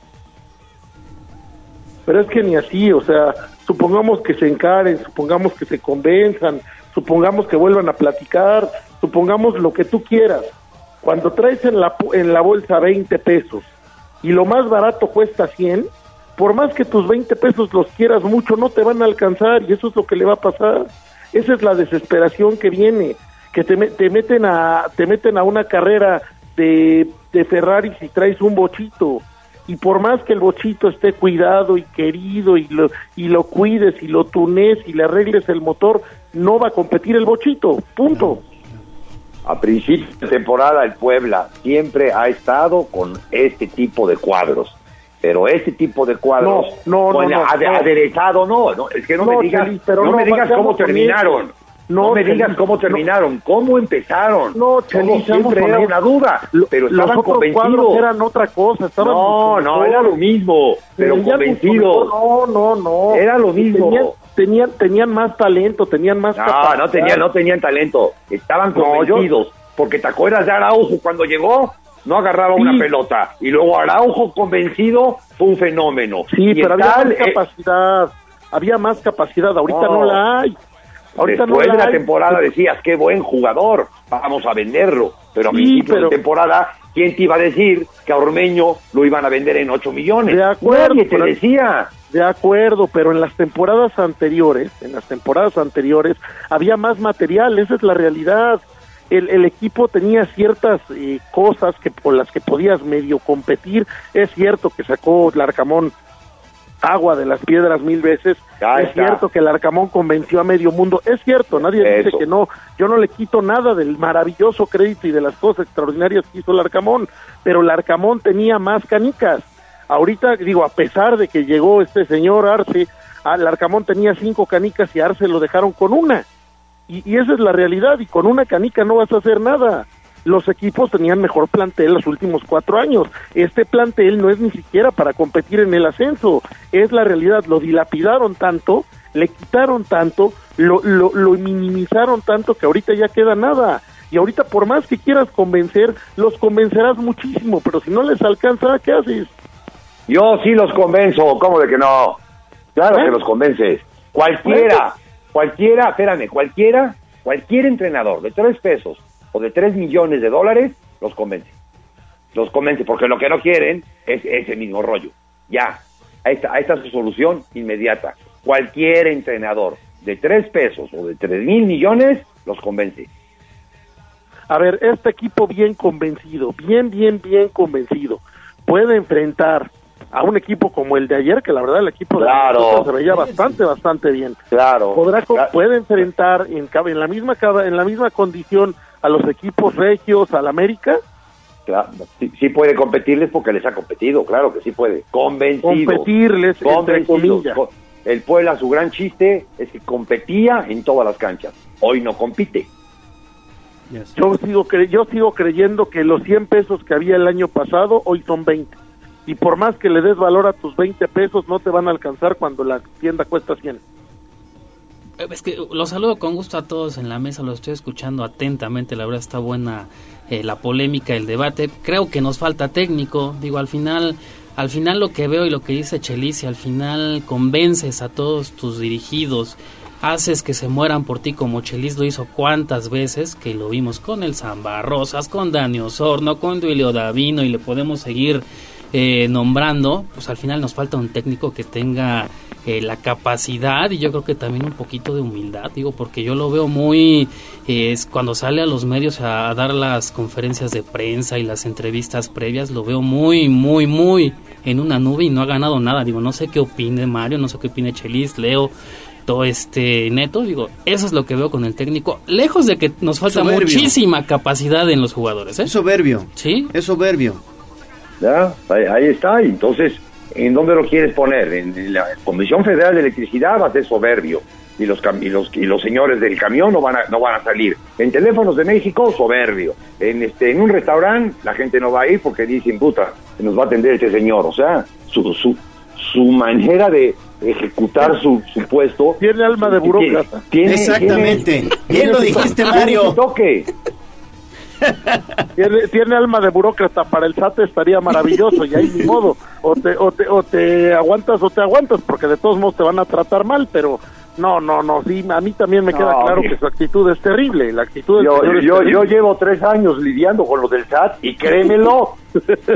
S24: Pero es que ni así, o sea, supongamos que se encaren, supongamos que se convenzan, supongamos que vuelvan a platicar, supongamos lo que tú quieras. Cuando traes en la, en la bolsa 20 pesos y lo más barato cuesta 100, por más que tus 20 pesos los quieras mucho, no te van a alcanzar y eso es lo que le va a pasar. Esa es la desesperación que viene, que te, te meten a te meten a una carrera de, de Ferrari si traes un bochito y por más que el bochito esté cuidado y querido y lo, y lo cuides y lo tunes y le arregles el motor, no va a competir el bochito, punto.
S23: A principio de temporada el Puebla siempre ha estado con este tipo de cuadros. Pero este tipo de cuadros,
S24: No, no, no, no,
S23: ade-
S24: no.
S23: aderezado, no, no, es que no,
S24: No,
S23: me digas,
S24: pero
S23: no me digas cómo terminaron. No,
S24: No,
S23: me digas cómo
S24: no.
S23: terminaron, cómo empezaron.
S24: No, Chelis,
S23: siempre era una duda, pero
S24: Los
S23: estaban
S24: otros
S23: convencidos.
S24: eran otra cosa, estaban
S23: No, no, era lo mismo, pero convencidos.
S24: No, no, no.
S23: Era lo mismo.
S24: Tenían, tenían, tenían más talento, tenían más
S23: No,
S24: capacidad.
S23: no tenían, no tenían talento. Estaban
S24: yo-
S23: convencidos. Porque te acuerdas de Araujo cuando llegó, no agarraba
S24: Sí.
S23: una pelota. Y luego Araujo convencido fue un fenómeno.
S24: Sí,
S23: Y
S24: pero había
S23: tal,
S24: más
S23: eh,
S24: capacidad. Había más capacidad, ahorita no,
S23: No.
S24: la hay. Ahorita
S23: Después
S24: no
S23: de
S24: la hay.
S23: temporada decías, qué buen jugador, vamos a venderlo. Pero a
S24: Sí,
S23: principio
S24: pero-
S23: de temporada ¿quién te iba a decir que a Ormeño lo iban a vender en 8 millones?
S24: De acuerdo,
S23: Nadie te
S24: pero-
S23: decía.
S24: De acuerdo, pero en las temporadas anteriores, en las temporadas anteriores, había más material, esa es la realidad. El, el equipo tenía ciertas eh, cosas que por las que podías medio competir. Es cierto que sacó Larcamón agua de las piedras mil veces.
S23: Ya
S24: es
S23: está.
S24: cierto que el Arcamón convenció a medio mundo. Es cierto, nadie dice que no. Yo no le quito nada del maravilloso crédito y de las cosas extraordinarias que hizo el Arcamón, pero el Arcamón tenía más canicas. Ahorita, digo, a pesar de que llegó este señor Arce, al Arcamón tenía cinco canicas y a Arce lo dejaron con una. Y, y esa es la realidad, y con una canica no vas a hacer nada. Los equipos tenían mejor plantel los últimos cuatro años. Este plantel no es ni siquiera para competir en el ascenso. Es la realidad. Lo dilapidaron tanto, le quitaron tanto, lo, lo, lo minimizaron tanto que ahorita ya queda nada. Y ahorita por más que quieras convencer, los convencerás muchísimo, pero si no les alcanza, ¿qué haces?
S23: Yo sí los convenzo, ¿cómo de que no? Claro
S24: ¿Eh?
S23: que los convences. Cualquiera, cualquiera, espérame, cualquiera, cualquier entrenador de tres pesos o de tres millones de dólares, los convence. Los convence, porque lo que no quieren es ese mismo rollo. Ya, ahí está, ahí está su solución inmediata. Cualquier entrenador de tres pesos o de tres mil millones, los convence.
S24: A ver, este equipo bien convencido, bien, bien, bien convencido, puede enfrentar a un equipo como el de ayer, que la verdad el equipo
S23: Claro.
S24: de Minnesota se veía bastante, bastante bien.
S23: Claro.
S24: Podrá, puede enfrentar en, en la misma en la misma condición a los equipos regios, al América.
S23: Claro, sí, sí puede competirles porque les ha competido, claro que sí puede. Convencidos.
S24: Competirles, entre
S23: Convencidos.
S24: comillas.
S23: Co- El Puebla, su gran chiste es que competía en todas las canchas. Hoy no compite.
S24: Yo sigo, cre- yo sigo creyendo que los 100 pesos que había el año pasado hoy son 20. Y por más que le des valor a tus 20 pesos, no te van a alcanzar cuando la tienda cuesta 100.
S16: Eh, Es que los saludo con gusto a todos en la mesa, los estoy escuchando atentamente, la verdad está buena eh, la polémica, el debate. Creo que nos falta técnico, digo, al final, al final lo que veo y lo que dice Chelis, al final convences a todos tus dirigidos, haces que se mueran por ti como Chelis lo hizo cuántas veces, que lo vimos con el Zamba Rosas, con Dani Osorno, con Duilio Davino y le podemos seguir eh, nombrando, pues al final nos falta un técnico que tenga eh, la capacidad y yo creo que también un poquito de humildad, digo, porque yo lo veo muy, eh, es cuando sale a los medios a, a dar las conferencias de prensa y las entrevistas previas, lo veo muy, muy, muy en una nube y no ha ganado nada, digo, no sé qué opine Mario, no sé qué opine Chelis, Leo, todo este neto, digo, eso es lo que veo con el técnico, lejos de que nos falta
S2: Soberbio.
S16: muchísima capacidad en los jugadores, ¿eh?
S2: Es soberbio.
S16: Sí.
S2: Es soberbio.
S23: ¿Ya? Ahí, ahí está. Y Entonces, ¿en dónde lo quieres poner? En la Comisión Federal de Electricidad va a ser soberbio. Y los, cam- y los, y los señores del camión no van, a, no van a salir. En Teléfonos de México, soberbio. En, este, en un restaurante, la gente no va a ir porque dicen, puta, se nos va a atender este señor. O sea, su, su, su manera de ejecutar su, su puesto...
S24: Tiene alma de burócrata.
S2: Exactamente. Bien lo dijiste, Mario.
S23: Toque.
S24: Tiene, tiene alma de burócrata, para el SAT estaría maravilloso y ahí ni modo. O te, o, te, o te aguantas o te aguantas, porque de todos modos te van a tratar mal, pero no, no, no, sí, a mí también me queda
S23: No,
S24: claro
S23: mira.
S24: que su actitud es terrible. La actitud
S23: Yo,
S24: es
S23: yo,
S24: terrible.
S23: yo llevo tres años lidiando con lo del SAT y créemelo,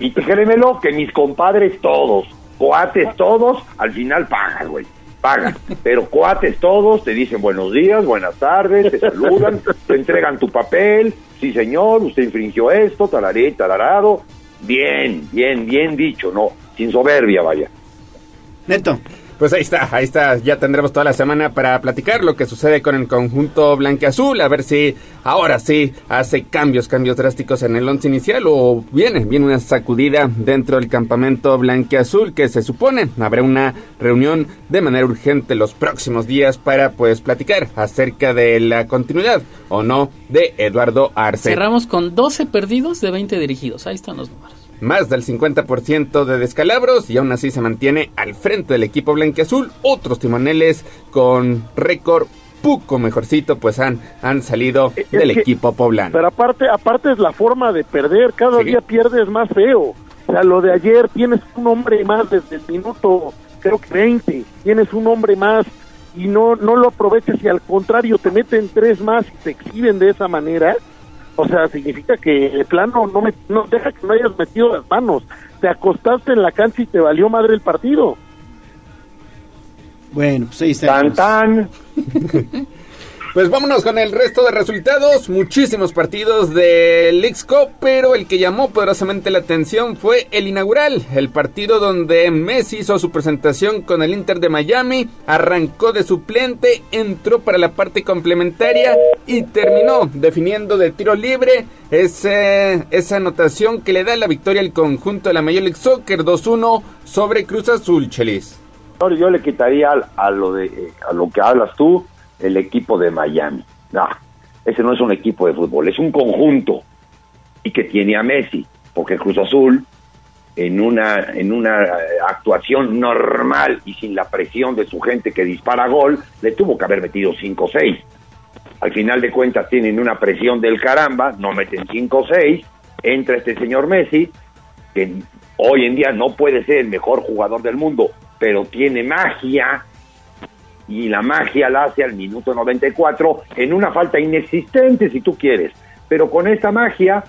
S23: y créemelo que mis compadres todos, coates todos, al final pagan, güey, pagan. Pero coates todos te dicen buenos días, buenas tardes, te saludan, te entregan tu papel, sí señor, usted infringió esto, talaré, talarado. Bien, bien, bien dicho, no, sin soberbia, vaya.
S2: Neto.
S22: Pues ahí está, ahí está. Ya tendremos toda la semana para platicar lo que sucede con el conjunto blanqueazul, a ver si ahora sí hace cambios, cambios drásticos en el once inicial o viene, viene una sacudida dentro del campamento blanqueazul que se supone habrá una reunión de manera urgente los próximos días para pues platicar acerca de la continuidad o no de Eduardo Arce.
S16: Cerramos con 12 perdidos de 20 dirigidos, ahí están los números.
S22: Más del 50% de descalabros y aún así se mantiene al frente del equipo blanquiazul. Otros timoneles con récord poco mejorcito pues han, han salido del
S24: que-
S22: equipo poblano.
S24: Pero aparte, aparte es la forma de perder, cada día pierdes más feo. O sea, lo de ayer tienes un hombre más desde el minuto, creo que 20, tienes un hombre más y no, no lo aprovechas y al contrario te meten tres más y te exhiben de esa manera. O sea, significa que de plano no, me, no deja que no hayas metido las manos. Te acostaste en la cancha y te valió madre el partido.
S2: Bueno, pues ahí está.
S23: Tan tan.
S22: Pues vámonos con el resto de resultados. Muchísimos partidos del Cup, pero el que llamó poderosamente la atención fue el inaugural, el partido donde Messi hizo su presentación con el Inter de Miami, arrancó de suplente, entró para la parte complementaria y terminó definiendo de tiro libre ese, esa anotación que le da la victoria al conjunto de la Major League Soccer 2-1 sobre Cruz Azul, Chelis.
S23: Yo le quitaría a, lo de eh, a lo que hablas tú el equipo de Miami. No, ese no es un equipo de fútbol, es un conjunto y que tiene a Messi, porque Cruz Azul en una en una eh, actuación normal y sin la presión de su gente que dispara gol, le tuvo que haber metido 5 o 6. Al final de cuentas tienen una presión del caramba, no meten 5 o 6, entra este señor Messi, que hoy en día no puede ser el mejor jugador del mundo, pero tiene magia y la magia la hace al minuto 94 en una falta inexistente si tú quieres, pero con esta magia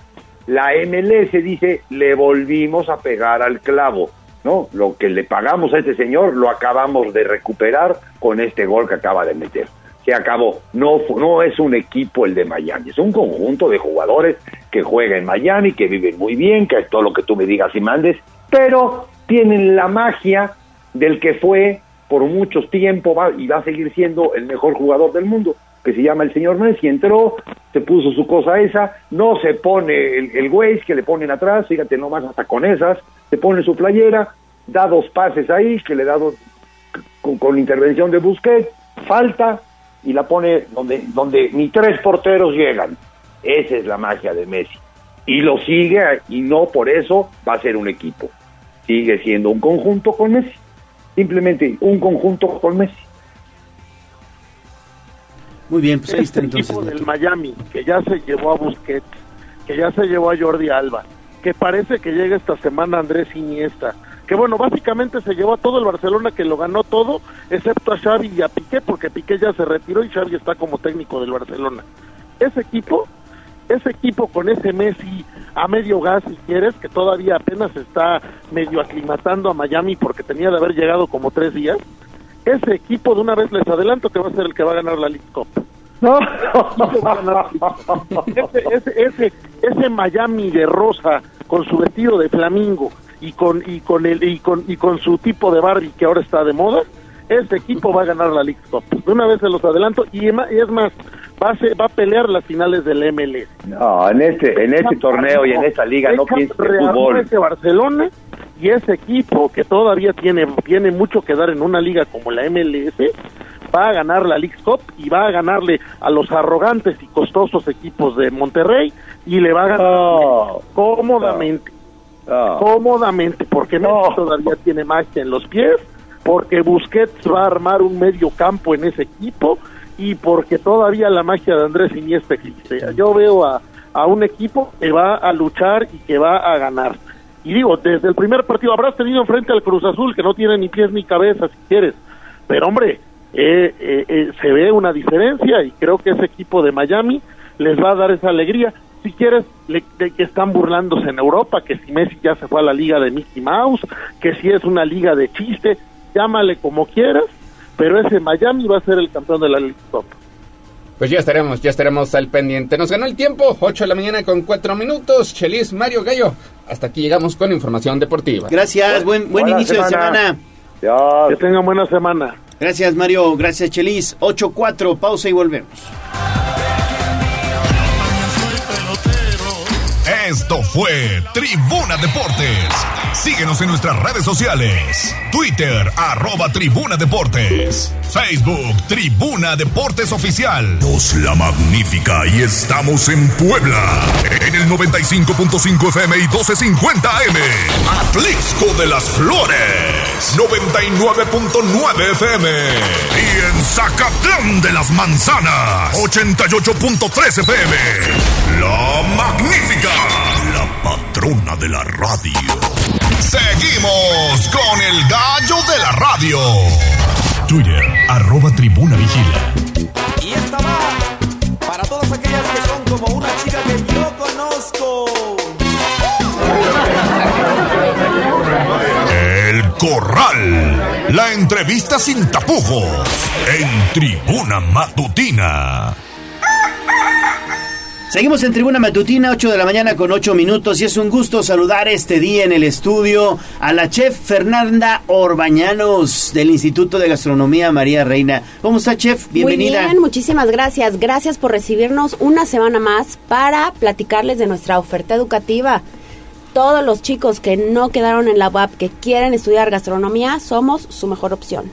S23: la MLS dice le volvimos a pegar al clavo, ¿no? Lo que le pagamos a este señor lo acabamos de recuperar con este gol que acaba de meter. Se acabó. No, no es un equipo el de Miami, es un conjunto de jugadores que juegan en Miami, que viven muy bien, que es todo lo que tú me digas y mandes, pero tienen la magia del que fue por mucho tiempo va- y va a seguir siendo el mejor jugador del mundo, que se llama el señor Messi. Entró, se puso su cosa esa, no se pone el, el güey que le ponen atrás, fíjate nomás hasta con esas, se pone su playera, da dos pases ahí, que le da dos, con, con intervención de Busquets, falta y la pone donde, donde ni tres porteros llegan. Esa es la magia de Messi. Y lo sigue y no por eso va a ser un equipo. Sigue siendo un conjunto con Messi. Simplemente un conjunto con Messi.
S2: Muy bien, pues ahí está
S24: este
S2: entonces.
S24: equipo del Miami, que ya se llevó a Busquets, que ya se llevó a Jordi Alba, que parece que llega esta semana Andrés Iniesta, que bueno, básicamente se llevó a todo el Barcelona que lo ganó todo, excepto a Xavi y a Piqué, porque Piqué ya se retiró y Xavi está como técnico del Barcelona. Ese equipo, ese equipo con ese Messi a medio gas, si quieres, que todavía apenas está medio aclimatando a Miami porque tenía de haber llegado como tres días, ese equipo de una vez les adelanto que va a ser el que va a ganar la League Cup.
S23: No.
S24: ese, ese, ese, ese Miami de rosa con su vestido de flamingo y con y con el y con y con su tipo de Barbie que ahora está de moda, ese equipo va a ganar la League Cup. De una vez se los adelanto y, es más va a, ser- va a pelear las finales del MLS.
S23: No, en este, en este torneo y en esta liga no
S24: rearmar
S23: fútbol.
S24: ese Barcelona y ese equipo que todavía tiene tiene mucho que dar en una liga como la MLS va a ganar la League Cup y va a ganarle a los arrogantes y costosos equipos de Monterrey y le va a ganar cómodamente cómodamente porque Messi todavía tiene magia en los pies porque Busquets va a armar un medio campo en ese equipo y porque todavía la magia de Andrés Iniesta existe. Yo veo a, a un equipo que va a luchar y que va a ganar. Y digo, desde el primer partido habrás tenido enfrente al Cruz Azul, que no tiene ni pies ni cabeza, si quieres. Pero hombre, eh, eh, eh, se ve una diferencia y creo que ese equipo de Miami les va a dar esa alegría. Si quieres, le- de que están burlándose en Europa, que si Messi ya se fue a la liga de Mickey Mouse, que si es una liga de chiste, llámale como quieras, pero ese Miami va a ser el campeón de la League Cup.
S22: Pues ya estaremos, ya estaremos al pendiente. Nos ganó el tiempo, 8 de la mañana con 4 minutos. Chelis, Mario Gallo. Hasta aquí llegamos con información deportiva.
S2: Gracias, buen, buen
S24: Buena
S2: inicio
S24: semana.
S2: de semana.
S24: Que tengan buena semana.
S2: Gracias, Mario. Gracias, Chelis. 8-4, pausa y volvemos.
S1: Esto fue Tribuna Deportes. Síguenos en nuestras redes sociales. Twitter, arroba Tribuna Deportes. Facebook, Tribuna Deportes Oficial. Nos la magnífica y estamos en Puebla. En el 95.5 FM y 1250 AM. Atlixco de las Flores. 99.9 FM. Y en Zacatlán de las Manzanas. 88.3 FM. La magnífica patrona de la radio. Seguimos con el gallo de la radio. Twitter, arroba tribuna vigila.
S20: Y esta va para todas aquellas que son como una chica que yo conozco.
S1: El Corral, la entrevista sin tapujos en Tribuna Matutina.
S2: Seguimos en Tribuna Matutina, 8 de la mañana con 8 minutos y es un gusto saludar este día en el estudio a la chef Fernanda Orbañanos del Instituto de Gastronomía María Reina. ¿Cómo está chef? Bienvenida.
S26: Muy bien, muchísimas gracias. Gracias por recibirnos una semana más para platicarles de nuestra oferta educativa. Todos los chicos que no quedaron en la UAP que quieren estudiar gastronomía, somos su mejor opción.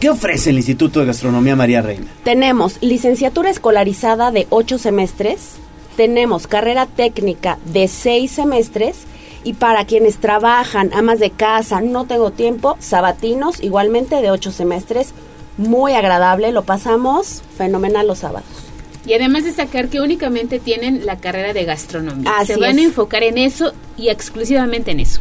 S2: ¿Qué ofrece el Instituto de Gastronomía María Reina?
S26: Tenemos licenciatura escolarizada de 8 semestres, tenemos carrera técnica de seis semestres y para quienes trabajan, amas de casa, no tengo tiempo, sabatinos igualmente de ocho semestres, muy agradable, lo pasamos fenomenal los sábados.
S3: Y además destacar que únicamente tienen la carrera de gastronomía.
S26: Así
S3: Se van
S26: es.
S3: a enfocar en eso y exclusivamente en eso.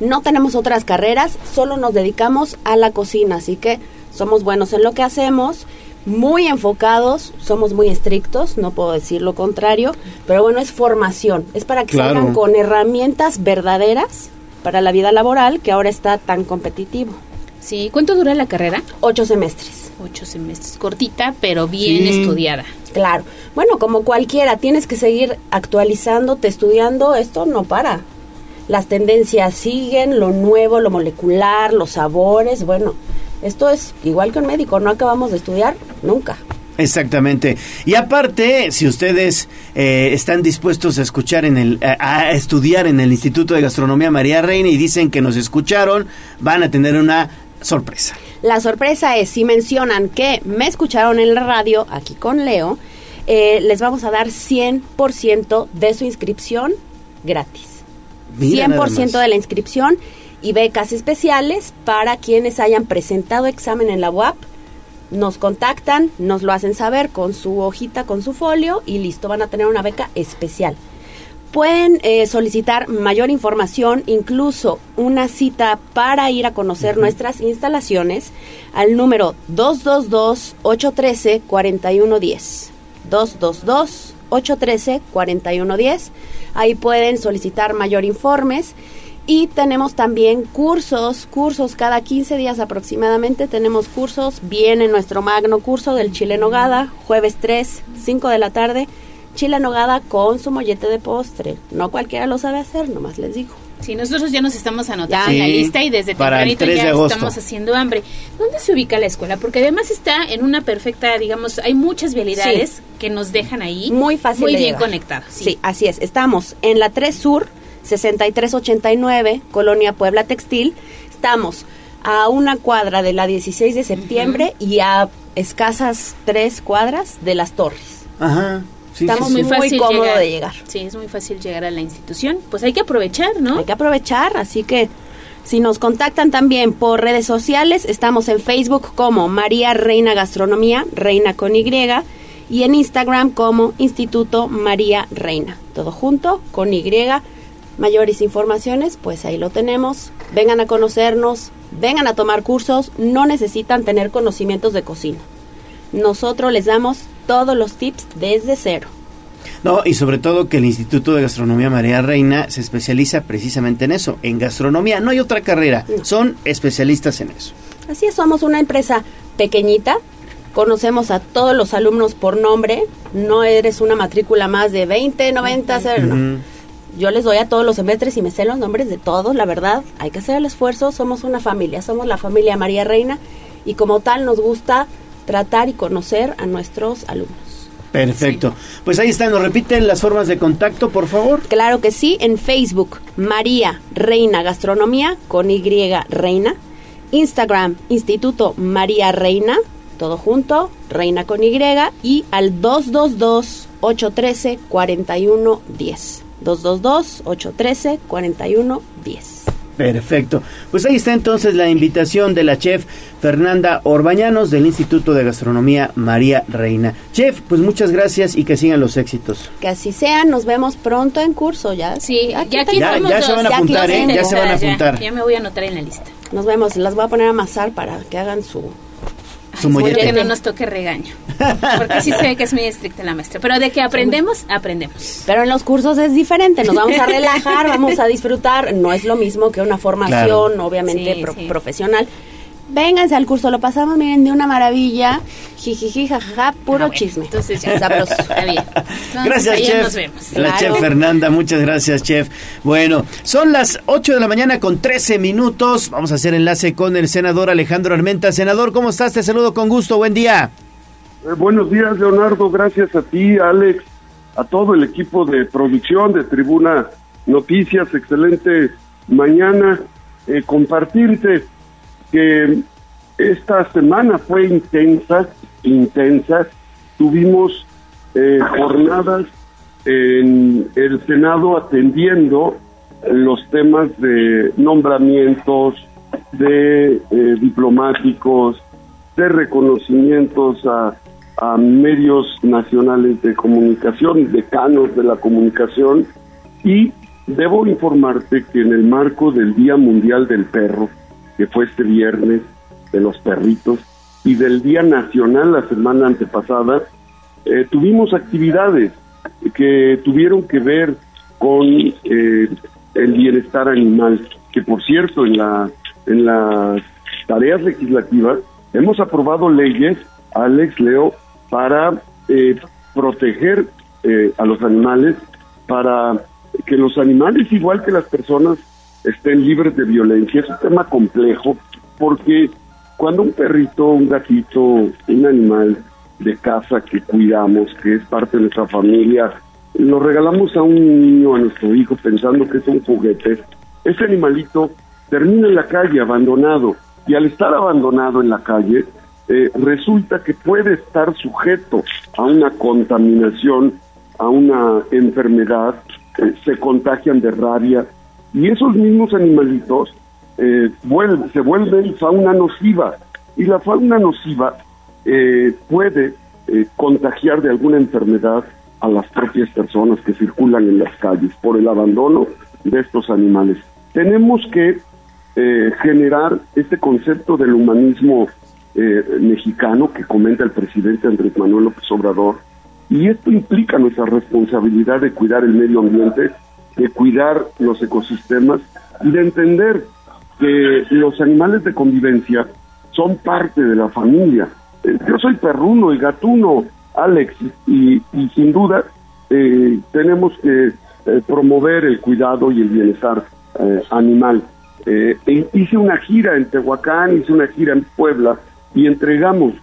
S26: No tenemos otras carreras, solo nos dedicamos a la cocina, así que somos buenos en lo que hacemos, muy enfocados, somos muy estrictos, no puedo decir lo contrario, pero bueno, es formación, es para que
S3: Claro.
S26: salgan con herramientas verdaderas para la vida laboral que ahora está tan competitivo.
S3: Sí, ¿cuánto dura la carrera?
S26: Ocho semestres.
S3: Ocho semestres, cortita, pero bien
S26: Sí.
S3: estudiada.
S26: Claro. Bueno, como cualquiera, tienes que seguir actualizándote, estudiando, esto no para. Las tendencias siguen, lo nuevo, lo molecular, los sabores, bueno, esto es igual que un médico, no acabamos de estudiar nunca.
S2: Exactamente. Y aparte, si ustedes eh, están dispuestos a escuchar en el, a, a estudiar en el Instituto de Gastronomía María Reina y dicen que nos escucharon, van a tener una sorpresa.
S26: La sorpresa es, si mencionan que me escucharon en la radio, aquí con Leo, eh, les vamos a dar 100% de su inscripción gratis.
S2: Mira nada
S26: 100%
S2: más.
S26: de la inscripción y becas especiales para quienes hayan presentado examen en la UAP. Nos contactan, nos lo hacen saber con su hojita, con su folio y listo, van a tener una beca especial. Pueden eh, solicitar mayor información, incluso una cita para ir a conocer nuestras instalaciones al número 222-813-4110. 222-813-4110. Ahí pueden solicitar mayor informes. Y tenemos también cursos, cursos cada 15 días aproximadamente. Tenemos cursos, viene nuestro magno curso del chile en nogada, jueves 3, 5 de la tarde. Chile en nogada con su mollete de postre. No cualquiera lo sabe hacer, nomás les digo.
S3: Sí, nosotros ya nos estamos anotando en la
S26: Sí,
S3: lista y desde tempranito
S26: 3 de
S3: ya
S26: agosto.
S3: estamos haciendo hambre. ¿Dónde se ubica la escuela? Porque además está en una perfecta, digamos, hay muchas vialidades
S26: Sí.
S3: que nos dejan ahí
S26: Muy fácil
S3: muy
S26: de
S3: bien
S26: llegar.
S3: conectados.
S26: Sí. así es. Estamos en la 3 Sur, 6389, Colonia Puebla Textil. Estamos a una cuadra de la 16 de septiembre y a escasas tres cuadras de las torres.
S2: Ajá.
S26: Estamos muy, cómodo de llegar.
S3: Sí, es muy fácil llegar a la institución. Pues hay que aprovechar, ¿no?
S26: Hay que aprovechar, así que si nos contactan también por redes sociales, estamos en Facebook como María Reina Gastronomía, Reina con Y, y en Instagram como Instituto María Reina. Todo junto, con Y. Mayores informaciones, pues ahí lo tenemos. Vengan a conocernos, vengan a tomar cursos, no necesitan tener conocimientos de cocina. Nosotros les damos todos los tips desde cero.
S2: No, y sobre todo que el Instituto de Gastronomía María Reina se especializa precisamente en eso, en gastronomía. No hay otra carrera, son especialistas en eso.
S26: Así es, somos una empresa pequeñita, conocemos a todos los alumnos por nombre, no eres una matrícula más de 20, 90, cero, no. Yo les doy a todos los semestres y me sé los nombres de todos, la verdad, hay que hacer el esfuerzo, somos una familia, somos la familia María Reina y como tal nos gusta tratar y conocer a nuestros alumnos.
S2: Perfecto. Pues ahí están, nos repiten las formas de contacto, por favor.
S26: Claro que sí, en Facebook, María Reina Gastronomía con Y Reina. Instagram, Instituto María Reina, todo junto, Reina con Y. Y al 222-813-4110. 222-813-4110.
S2: Perfecto. Pues ahí está entonces la invitación de la chef Fernanda Orbañanos del Instituto de Gastronomía María Reina. Chef, pues muchas gracias y que sigan los éxitos.
S26: Que así sea, nos vemos pronto en curso ya.
S3: Sí, ya aquí
S2: Ya-
S3: estamos
S2: ya se van a
S26: Ya
S2: apuntar, ¿eh?
S26: los
S2: Ya se van a apuntar.
S3: Ya me voy a anotar en la lista.
S26: Nos vemos, las voy a poner a amasar para que hagan su...
S2: Su mollete.
S3: que no nos toque regaño. Porque sí se ve que es muy estricta la maestra. Pero de que aprendemos, aprendemos.
S26: Pero en los cursos es diferente, nos vamos a relajar, vamos a disfrutar, no es lo mismo que una formación,
S3: Claro.
S26: obviamente
S3: Sí,
S26: pro-
S3: sí.
S26: profesional, Vénganse al curso, lo pasamos, miren, de una maravilla. Jijiji, jajaja, puro chisme.
S3: Entonces ya sabroso, está bien. Entonces,
S2: Gracias, chef.
S3: nos vemos.
S2: La
S26: Claro.
S2: chef Fernanda, muchas gracias, chef. Bueno, son las 8 de la mañana con 13 minutos. Vamos a hacer enlace con el senador Alejandro Armenta. Senador, ¿cómo estás? Te saludo con gusto. Buen día.
S27: Eh, buenos días, Leonardo. Gracias a ti, Alex, a todo el equipo de producción de Tribuna Noticias. Excelente mañana. Eh, compartirte que esta semana fue intensa, intensa. Tuvimos eh, jornadas en el Senado atendiendo los temas de nombramientos, de eh, diplomáticos, de reconocimientos a, a medios nacionales de comunicación, decanos de la comunicación, y debo informarte que en el marco del Día Mundial del Perro, que fue este viernes, de los perritos, y del Día Nacional la semana antepasada, eh, tuvimos actividades que tuvieron que ver con eh, el bienestar animal, que por cierto en la en las tareas legislativas hemos aprobado leyes, Alex Leo, para eh, proteger eh, a los animales, para que los animales, igual que las personas, estén libres de violencia. Es un tema complejo porque cuando un perrito, un gatito, un animal de casa que cuidamos, que es parte de nuestra familia, lo regalamos a un niño, a nuestro hijo, pensando que es un juguete, ese animalito termina en la calle abandonado y al estar abandonado en la calle, eh, resulta que puede estar sujeto a una contaminación, a una enfermedad, eh, se contagian de rabia y esos mismos animalitos eh, vuel- se vuelven fauna nociva y la fauna nociva eh, puede eh, contagiar de alguna enfermedad a las propias personas que circulan en las calles por el abandono de estos animales. Tenemos que eh, generar este concepto del humanismo eh, mexicano que comenta el presidente Andrés Manuel López Obrador, y esto implica nuestra responsabilidad de cuidar el medio ambiente, de cuidar los ecosistemas y de entender que los animales de convivencia son parte de la familia. Eh, Yo soy perruno y gatuno, Alex, y, sin duda eh, tenemos que eh, promover el cuidado y el bienestar eh, animal. E hice una gira en Tehuacán, hice una gira en Puebla y entregamos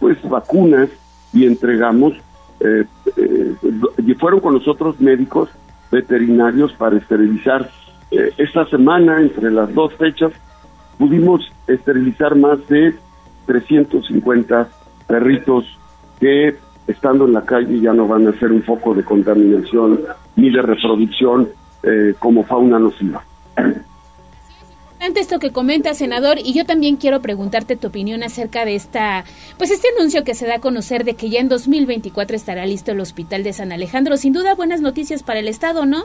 S27: pues vacunas y entregamos eh, eh, fueron con nosotros médicos veterinarios para esterilizar. Eh, esta semana, entre las dos fechas, pudimos esterilizar más de 350 perritos que estando en la calle ya no van a ser un foco de contaminación ni de reproducción eh, como fauna nociva.
S3: Ante esto que comenta, senador, y yo también quiero preguntarte tu opinión acerca de esta, pues este anuncio que se da a conocer de que ya en 2024 estará listo el Hospital de San Alejandro. Sin duda, buenas noticias para el Estado, ¿no?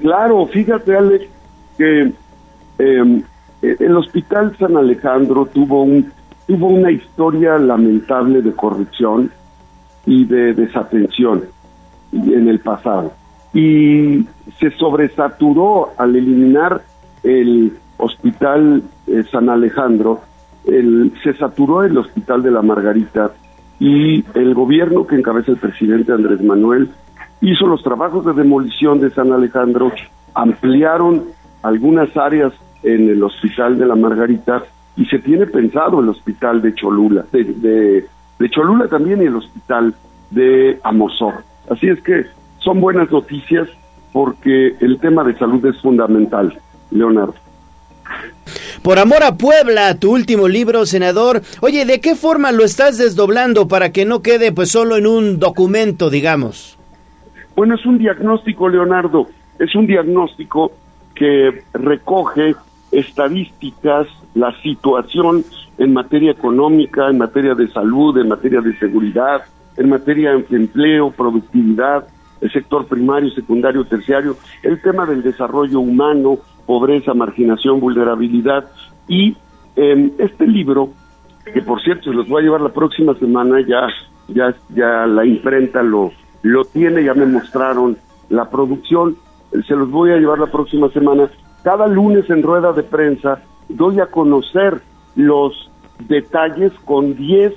S27: Claro, fíjate Alex que eh, el Hospital San Alejandro tuvo un tuvo una historia lamentable de corrupción y de desatención en el pasado y se sobresaturó al eliminar el Hospital eh, San Alejandro, el, se saturó el Hospital de la Margarita y el gobierno que encabeza el presidente Andrés Manuel hizo los trabajos de demolición de San Alejandro, ampliaron algunas áreas en el Hospital de la Margarita y se tiene pensado el Hospital de Cholula, de, de, Cholula también y el Hospital de Amosor. Así es que son buenas noticias porque el tema de salud es fundamental, Leonardo.
S2: Por amor a Puebla, tu último libro, senador. Oye, ¿de qué forma lo estás desdoblando para que no quede pues solo en un documento, digamos?
S27: Bueno, es un diagnóstico, Leonardo. Es un diagnóstico que recoge estadísticas, la situación en materia económica, en materia de salud, en materia de seguridad, en materia de empleo, productividad, el sector primario, secundario, terciario, el tema del desarrollo humano, pobreza, marginación, vulnerabilidad. Y eh, este libro, que por cierto se los voy a llevar la próxima semana, ya, ya, ya la imprenta lo, lo tiene, ya me mostraron la producción, se los voy a llevar la próxima semana. Cada lunes en rueda de prensa doy a conocer los detalles con 10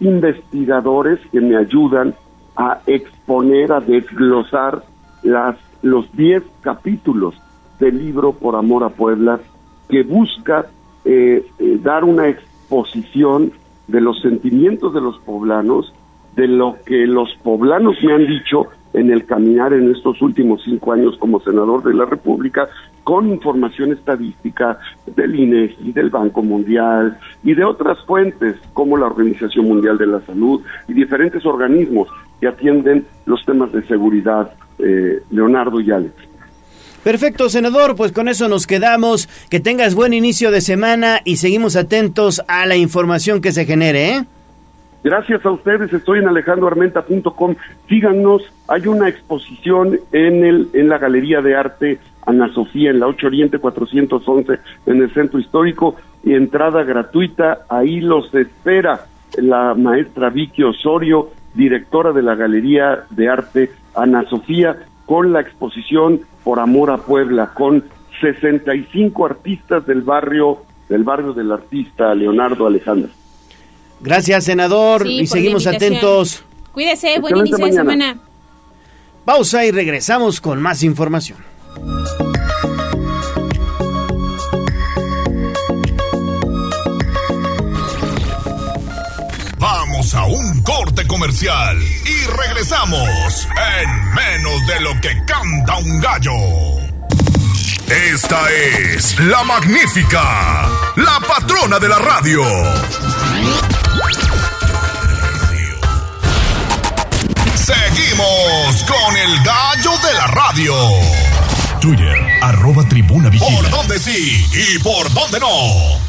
S27: investigadores que me ayudan a exponer, a desglosar las, los 10 capítulos del libro Por Amor a Puebla, que busca eh, eh, dar una exposición de los sentimientos de los poblanos, de lo que los poblanos me han dicho en el caminar en estos últimos cinco años como senador de la República, con información estadística del INEGI, del Banco Mundial y de otras fuentes como la Organización Mundial de la Salud y diferentes organismos que atienden los temas de seguridad, eh, Leonardo y Alex.
S2: Perfecto, senador, pues con eso nos quedamos. Que tengas buen inicio de semana y seguimos atentos a la información que se genere, ¿eh?
S27: Gracias a ustedes, estoy en alejandoarmenta.com. Síganos, hay una exposición en el en la Galería de Arte Ana Sofía en la 8 Oriente 411 en el Centro Histórico y entrada gratuita, ahí los espera la maestra Vicky Osorio, directora de la Galería de Arte Ana Sofía con la exposición Por Amor a Puebla con 65 artistas del barrio del barrio del artista Leonardo Alejandro.
S2: Gracias, senador,
S3: Sí,
S2: y seguimos atentos.
S3: Cuídese, buen
S27: Excelente
S3: inicio de semana.
S2: Pausa y regresamos con más información.
S1: Vamos a un corte comercial y regresamos en menos de lo que canta un gallo. Esta es la magnífica, la patrona de la radio. Seguimos con el gallo de la radio.
S28: Twitter, arroba tribuna vigila.
S1: ¿Por dónde sí y por dónde no?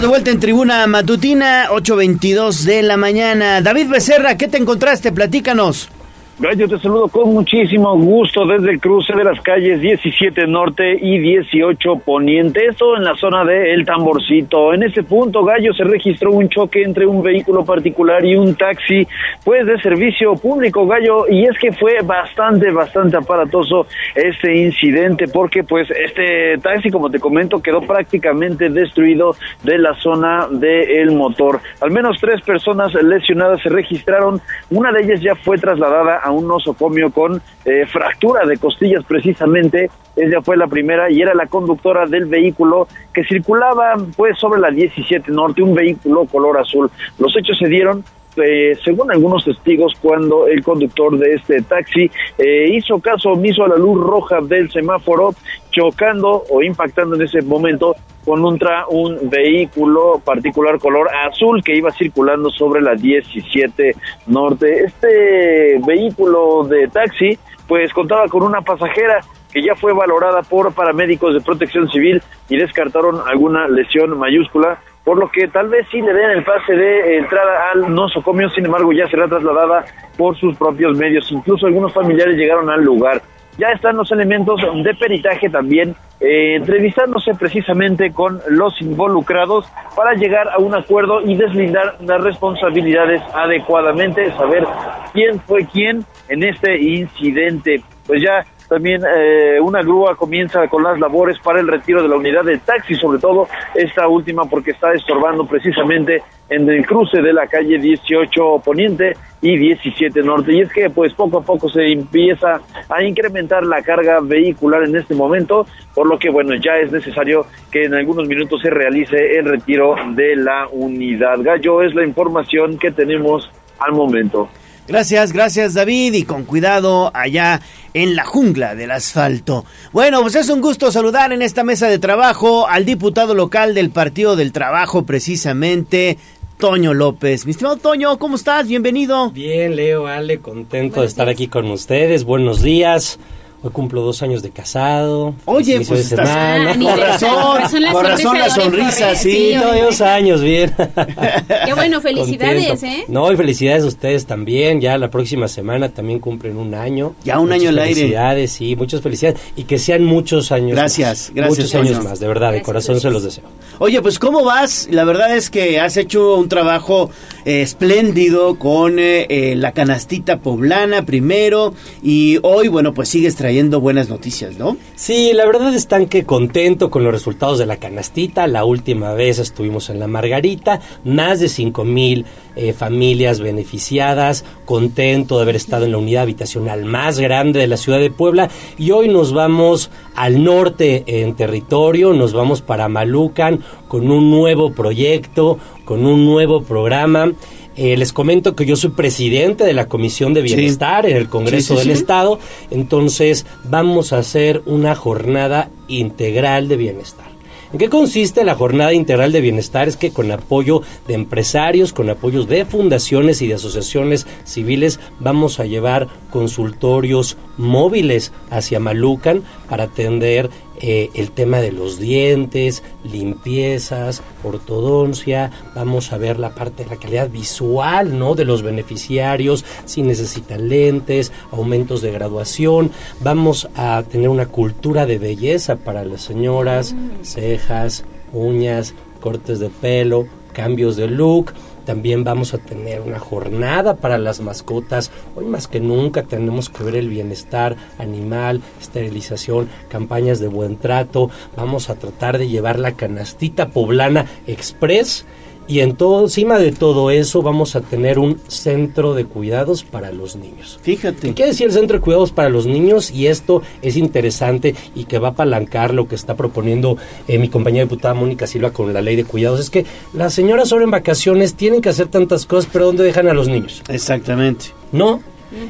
S2: De vuelta en tribuna matutina, 8.22 de la mañana. David Becerra, ¿qué te encontraste? Platícanos.
S7: Gallo, te saludo con muchísimo gusto desde el cruce de las calles 17 Norte y 18 Poniente, esto en la zona de El Tamborcito. En ese punto, Gallo, se registró un choque entre un vehículo particular y un taxi, pues de servicio público, Gallo, y es que fue bastante, bastante aparatoso este incidente, porque pues este taxi, como te comento, quedó prácticamente destruido de la zona del motor. Al menos tres personas lesionadas se registraron, una de ellas ya fue trasladada a un nosocomio con eh, fractura de costillas precisamente. Ella fue la primera y era la conductora del vehículo que circulaba pues sobre la 17 Norte, un vehículo color azul. Los hechos se dieron eh, según algunos testigos, cuando el conductor de este taxi eh, hizo caso omiso a la luz roja del semáforo, chocando o impactando en ese momento contra un vehículo particular color azul que iba circulando sobre la 17 Norte. Este vehículo de taxi pues contaba con una pasajera que ya fue valorada por paramédicos de protección civil y descartaron alguna lesión mayúscula, por lo que tal vez sí le den el pase de entrada al nosocomio, sin embargo ya será trasladada por sus propios medios, incluso algunos familiares llegaron al lugar. Ya están los elementos de peritaje también eh, entrevistándose precisamente con los involucrados para llegar a un acuerdo y deslindar las responsabilidades adecuadamente, saber quién fue quién en este incidente. Pues ya también eh, una grúa comienza con las labores para el retiro de la unidad de taxi, sobre todo esta última porque está estorbando precisamente en el cruce de la calle 18 Poniente y 17 Norte. Y es que pues poco a poco se empieza a incrementar la carga vehicular en este momento, por lo que bueno, ya es necesario que en algunos minutos se realice el retiro de la unidad. Gallo es la información que tenemos al momento.
S2: Gracias, gracias David y con cuidado allá en la jungla del asfalto. Bueno, pues es un gusto saludar en esta mesa de trabajo al diputado local del Partido del Trabajo precisamente, Toño López. Mi estimado Toño, ¿cómo estás? Bienvenido.
S29: Bien, Leo, Ale, contento de estar aquí con ustedes. Buenos días.
S30: Hoy cumplo dos años de casado.
S2: Oye, pues
S30: de
S2: estás-
S30: semana.
S2: Ah, de- razón, la sonrisa sí.
S30: Sí, dos años, bien.
S3: Qué bueno, felicidades,
S30: Contento.
S3: ¿eh?
S30: No, y felicidades a ustedes también. Ya la próxima semana también cumplen un año.
S2: Ya un año al aire.
S30: Felicidades, sí, muchas felicidades. Y que sean muchos años
S2: Gracias,
S30: más.
S2: gracias,
S30: Muchos años más, de verdad, de corazón se los deseo.
S2: Oye, pues ¿cómo vas? La verdad es que has hecho un trabajo eh, espléndido con eh, eh, la canastita poblana primero y hoy, bueno, pues sigues trayendo buenas noticias, ¿no?
S30: Sí, la verdad están que contento con los resultados de la canastita. La última vez estuvimos en la Margarita, más de cinco mil eh, familias beneficiadas, contento de haber estado en la unidad habitacional más grande de la ciudad de Puebla y hoy nos vamos al norte en territorio, nos vamos para Malucan con un nuevo proyecto, con un nuevo programa. Eh, les comento que yo soy presidente de la Comisión de
S2: Sí.
S30: Bienestar en el Congreso
S2: Sí, sí,
S30: del. Estado, entonces vamos a hacer una jornada integral de bienestar. ¿En qué consiste la jornada integral de bienestar? Es que con apoyo de empresarios, con apoyos de fundaciones y de asociaciones civiles, vamos a llevar consultorios móviles hacia Malucan para atender eh, el tema de los dientes, limpiezas, ortodoncia, vamos a ver la parte de la calidad visual, ¿no? De los beneficiarios, si necesitan lentes, aumentos de graduación, vamos a tener una cultura de belleza para las señoras, cejas, uñas, cortes de pelo, cambios de look. También vamos a tener una jornada para las mascotas. Hoy más que nunca tenemos que ver el bienestar animal, esterilización, campañas de buen trato. Vamos a tratar de llevar la canastita poblana express. Y en todo, encima de todo eso vamos a tener un centro de cuidados para los niños.
S2: Fíjate.
S30: ¿Qué quiere decir el centro de cuidados para los niños? Y esto es interesante y que va a apalancar lo que está proponiendo eh, mi compañera diputada Mónica Silva con la ley de cuidados. Es que las señoras ahora en vacaciones tienen que hacer tantas cosas, pero ¿dónde dejan a los niños?
S2: Exactamente.
S30: ¿No?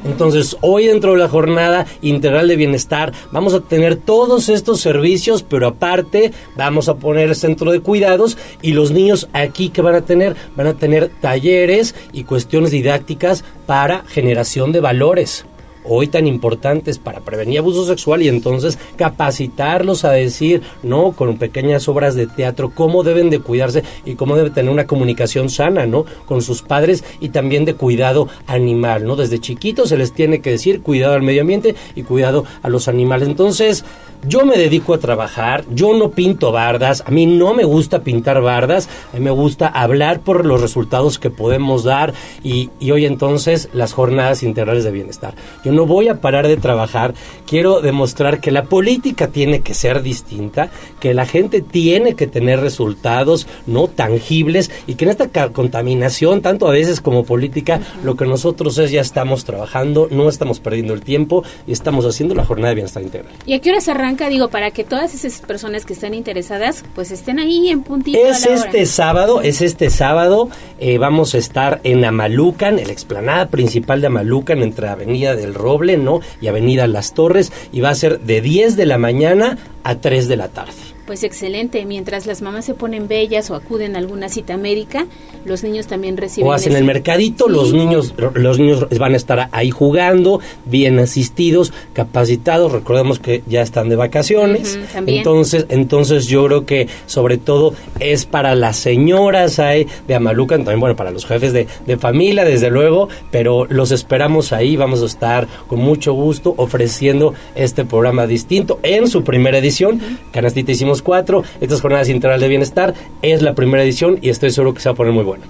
S30: Entonces, hoy dentro de la jornada integral de bienestar vamos a tener todos estos servicios, pero aparte vamos a poner el centro de cuidados y los niños aquí que van a tener, van a tener talleres y cuestiones didácticas para generación de valores. Hoy tan importantes para prevenir abuso sexual y entonces capacitarlos a decir, no, con pequeñas obras de teatro, cómo deben de cuidarse y cómo debe tener una comunicación sana, ¿no? Con sus padres y también de cuidado animal, ¿no? Desde chiquitos se les tiene que decir cuidado al medio ambiente y cuidado a los animales. Entonces, yo me dedico a trabajar, yo no pinto bardas, a mí no me gusta pintar bardas, a mí me gusta hablar por los resultados que podemos dar y, hoy entonces las jornadas integrales de bienestar. Yo no voy a parar de trabajar, quiero demostrar que la política tiene que ser distinta, que la gente tiene que tener resultados no tangibles y que en esta contaminación, tanto a veces como política, lo que nosotros es ya estamos trabajando, no estamos perdiendo el tiempo y estamos haciendo la jornada de bienestar integral.
S3: ¿Y a qué hora se arranca? Digo, para que todas esas personas que están interesadas, pues estén ahí en puntito. a
S30: Es
S3: hora.
S30: este sábado, es este sábado, eh, vamos a estar en Amalucan, en la explanada principal de Amalucan, entre Avenida del Roble, ¿no? Y Avenida Las Torres, y va a ser de 10 de la mañana a 3 de la tarde.
S3: Pues excelente. Mientras las mamás se ponen bellas o acuden a alguna cita médica, los niños también reciben.
S30: O hacen
S3: ese-
S30: el mercadito, los niños los niños van a estar ahí jugando, bien asistidos, capacitados, recordemos que ya están de vacaciones. Entonces, entonces yo creo que sobre todo es para las señoras ahí de Amalucan, también bueno, para los jefes de, de familia, desde luego, pero los esperamos ahí, vamos a estar con mucho gusto ofreciendo este programa distinto en su primera edición. Canastita hicimos cuatro, estas jornadas integrales de bienestar es la primera edición y estoy seguro que se va a poner muy buena.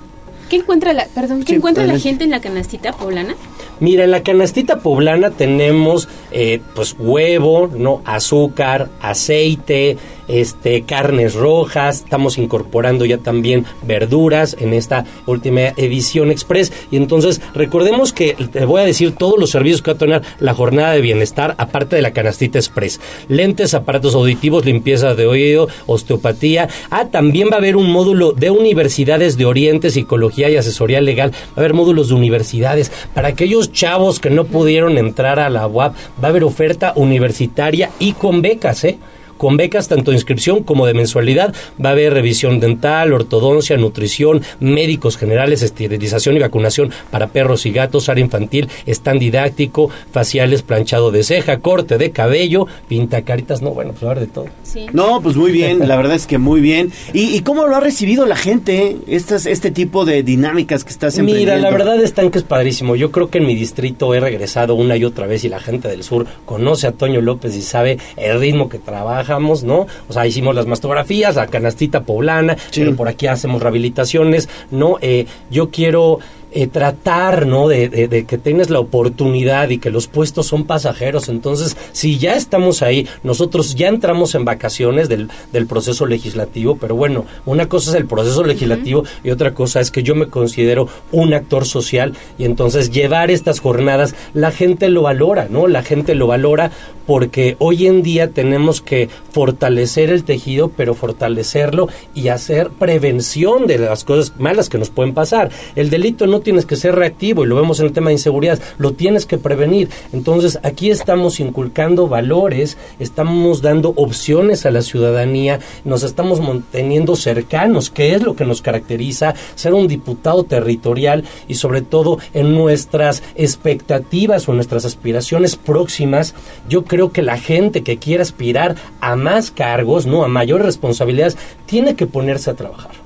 S3: ¿Qué encuentra la, perdón, qué
S30: Sí,
S3: encuentra la gente en la canastita poblana?
S30: Mira, en la canastita poblana tenemos eh, pues huevo, no azúcar, aceite, este carnes rojas, estamos incorporando ya también verduras en esta última edición express y entonces recordemos que te voy a decir todos los servicios que va a tener la jornada de bienestar aparte de la canastita express. Lentes, aparatos auditivos, limpieza de oído, osteopatía. Ah, también va a haber un módulo de universidades de Oriente, psicología y asesoría legal. Va a haber módulos de universidades para aquellos chavos que no pudieron entrar a la UAP. Va a haber oferta universitaria y con becas, ¿eh? Con becas tanto de inscripción como de mensualidad. Va a haber revisión dental, ortodoncia, nutrición, médicos generales, esterilización y vacunación para perros y gatos, área infantil, stand didáctico, faciales, planchado de ceja, corte de cabello, pinta caritas, no, bueno, pues va a haber de todo.
S2: No, pues muy bien, la verdad es que muy bien. ¿Y, y cómo lo ha recibido la gente, estas, este tipo de dinámicas que estás emprendiendo?
S30: Mira, la verdad están que es padrísimo. Yo creo que en mi distrito he regresado una y otra vez y la gente del sur conoce a Toño López y sabe el ritmo que trabajamos, ¿no? O sea, hicimos las mastografías, la canastita poblana, pero por aquí hacemos rehabilitaciones, ¿no? Eh, yo quiero eh, tratar, ¿no? De, de- de que tengas la oportunidad y que los puestos son pasajeros. Entonces, si ya estamos ahí, nosotros ya entramos en vacaciones del, del proceso legislativo, pero bueno, una cosa es el proceso legislativo y otra cosa es que yo me considero un actor social y entonces llevar estas jornadas, la gente lo valora, ¿no? La gente lo valora porque hoy en día tenemos que fortalecer el tejido, pero fortalecerlo y hacer prevención de las cosas malas que nos pueden pasar. El delito no tienes que ser reactivo y lo vemos en el tema de inseguridad, lo tienes que prevenir. Entonces, aquí estamos inculcando valores, estamos dando opciones a la ciudadanía, nos estamos manteniendo cercanos, que es lo que nos caracteriza, ser un diputado territorial y sobre todo en nuestras expectativas o nuestras aspiraciones próximas, yo creo que la gente que quiera aspirar a más cargos, no a mayores responsabilidades, tiene que ponerse a trabajar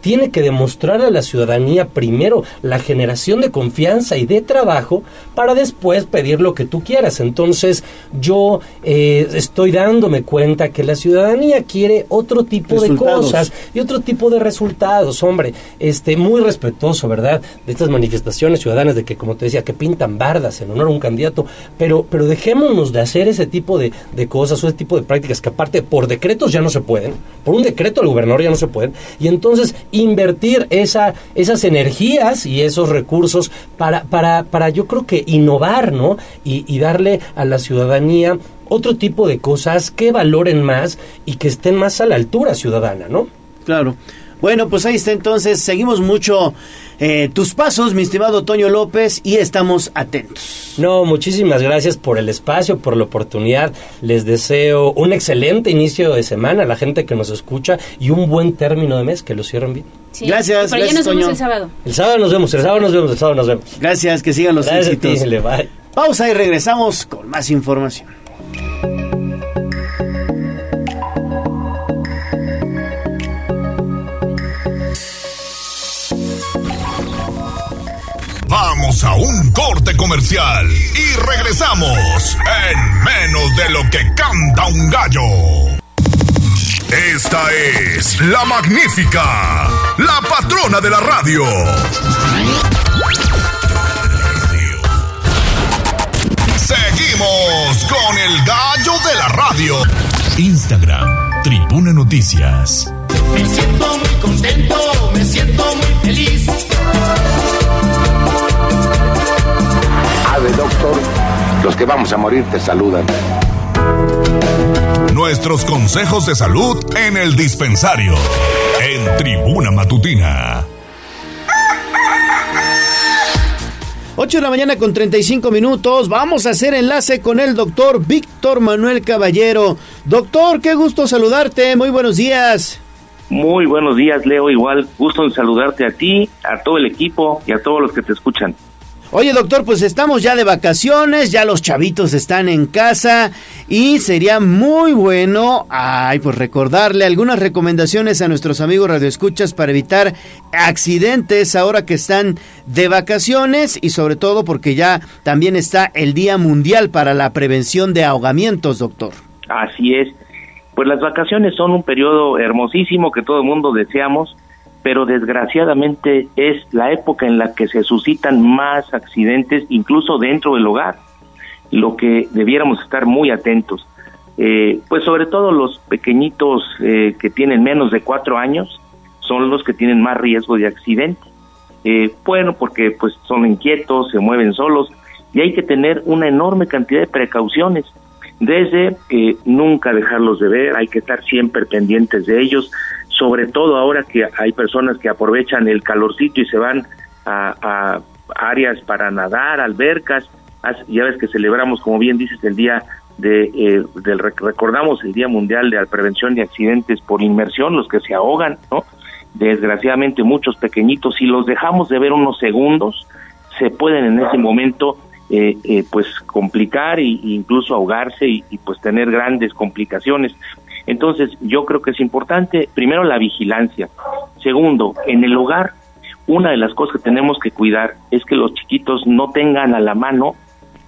S30: tiene que demostrar a la ciudadanía primero la generación de confianza y de trabajo para después pedir lo que tú quieras. Entonces yo eh, estoy dándome cuenta que la ciudadanía quiere otro tipo de cosas y otro tipo de resultados, hombre, este muy respetuoso, ¿verdad? De estas manifestaciones ciudadanas de que como te decía que pintan bardas en honor a un candidato, pero pero dejémonos de hacer ese tipo de, de cosas o ese tipo de prácticas que aparte por decretos ya no se pueden, por un decreto del gobernador ya no se pueden. Y entonces invertir esa esas energías y esos recursos para para para yo creo que innovar, ¿no? Y, y darle a la ciudadanía otro tipo de cosas que valoren más y que estén más a la altura ciudadana, ¿no?
S2: Claro. Bueno, pues ahí está entonces. Seguimos mucho eh, tus pasos, mi estimado Toño López, y estamos atentos.
S30: No, muchísimas gracias por el espacio, por la oportunidad. Les deseo un excelente inicio de semana a la gente que nos escucha y un buen término de mes, que lo cierren bien.
S3: Sí.
S2: Gracias,
S3: Por allá nos vemos
S2: Toño.
S3: el sábado.
S30: El sábado nos vemos, el sábado nos vemos, el sábado nos vemos.
S2: Gracias, que sigan los
S30: Gracias a
S2: éxitos.
S30: ti, le bye.
S2: Pausa y regresamos con más información.
S1: A un corte comercial y regresamos en menos de lo que canta un gallo. Esta es la magnífica, la patrona de la radio. Seguimos con el gallo de la radio.
S28: Instagram, Tribuna Noticias.
S29: Me siento muy contento, me siento muy feliz.
S31: Ave doctor, los que vamos a morir te saludan.
S1: Nuestros consejos de salud en el dispensario. En Tribuna Matutina.
S2: 8 de la mañana con 35 minutos. Vamos a hacer enlace con el doctor Víctor Manuel Caballero. Doctor, qué gusto saludarte. Muy buenos días.
S32: Muy buenos días, Leo. Igual, gusto en saludarte a ti, a todo el equipo y a todos los que te escuchan.
S2: Oye, doctor, pues estamos ya de vacaciones, ya los chavitos están en casa y sería muy bueno, ay, pues recordarle algunas recomendaciones a nuestros amigos radioescuchas para evitar accidentes ahora que están de vacaciones y sobre todo porque ya también está el Día Mundial para la Prevención de Ahogamientos, doctor.
S32: Así es. Pues las vacaciones son un periodo hermosísimo que todo el mundo deseamos, pero desgraciadamente es la época en la que se suscitan más accidentes, incluso dentro del hogar, lo que debiéramos estar muy atentos. Eh, pues sobre todo los pequeñitos eh, que tienen menos de cuatro años son los que tienen más riesgo de accidente. Eh, bueno, porque pues son inquietos, se mueven solos y hay que tener una enorme cantidad de precauciones desde eh, nunca dejarlos de ver, hay que estar siempre pendientes de ellos, sobre todo ahora que hay personas que aprovechan el calorcito y se van a, áreas para nadar, albercas, ya ves que celebramos, como bien dices, el Día de, eh, del rec- recordamos el Día Mundial de la Prevención de Accidentes por Inmersión, los que se ahogan, ¿no? Desgraciadamente muchos pequeñitos, si los dejamos de ver unos segundos, se pueden en ese momento eh, eh, pues complicar e incluso ahogarse y, pues tener grandes complicaciones. Entonces yo creo que es importante, primero la vigilancia, segundo, en el hogar, una de las cosas que tenemos que cuidar es que los chiquitos no tengan a la mano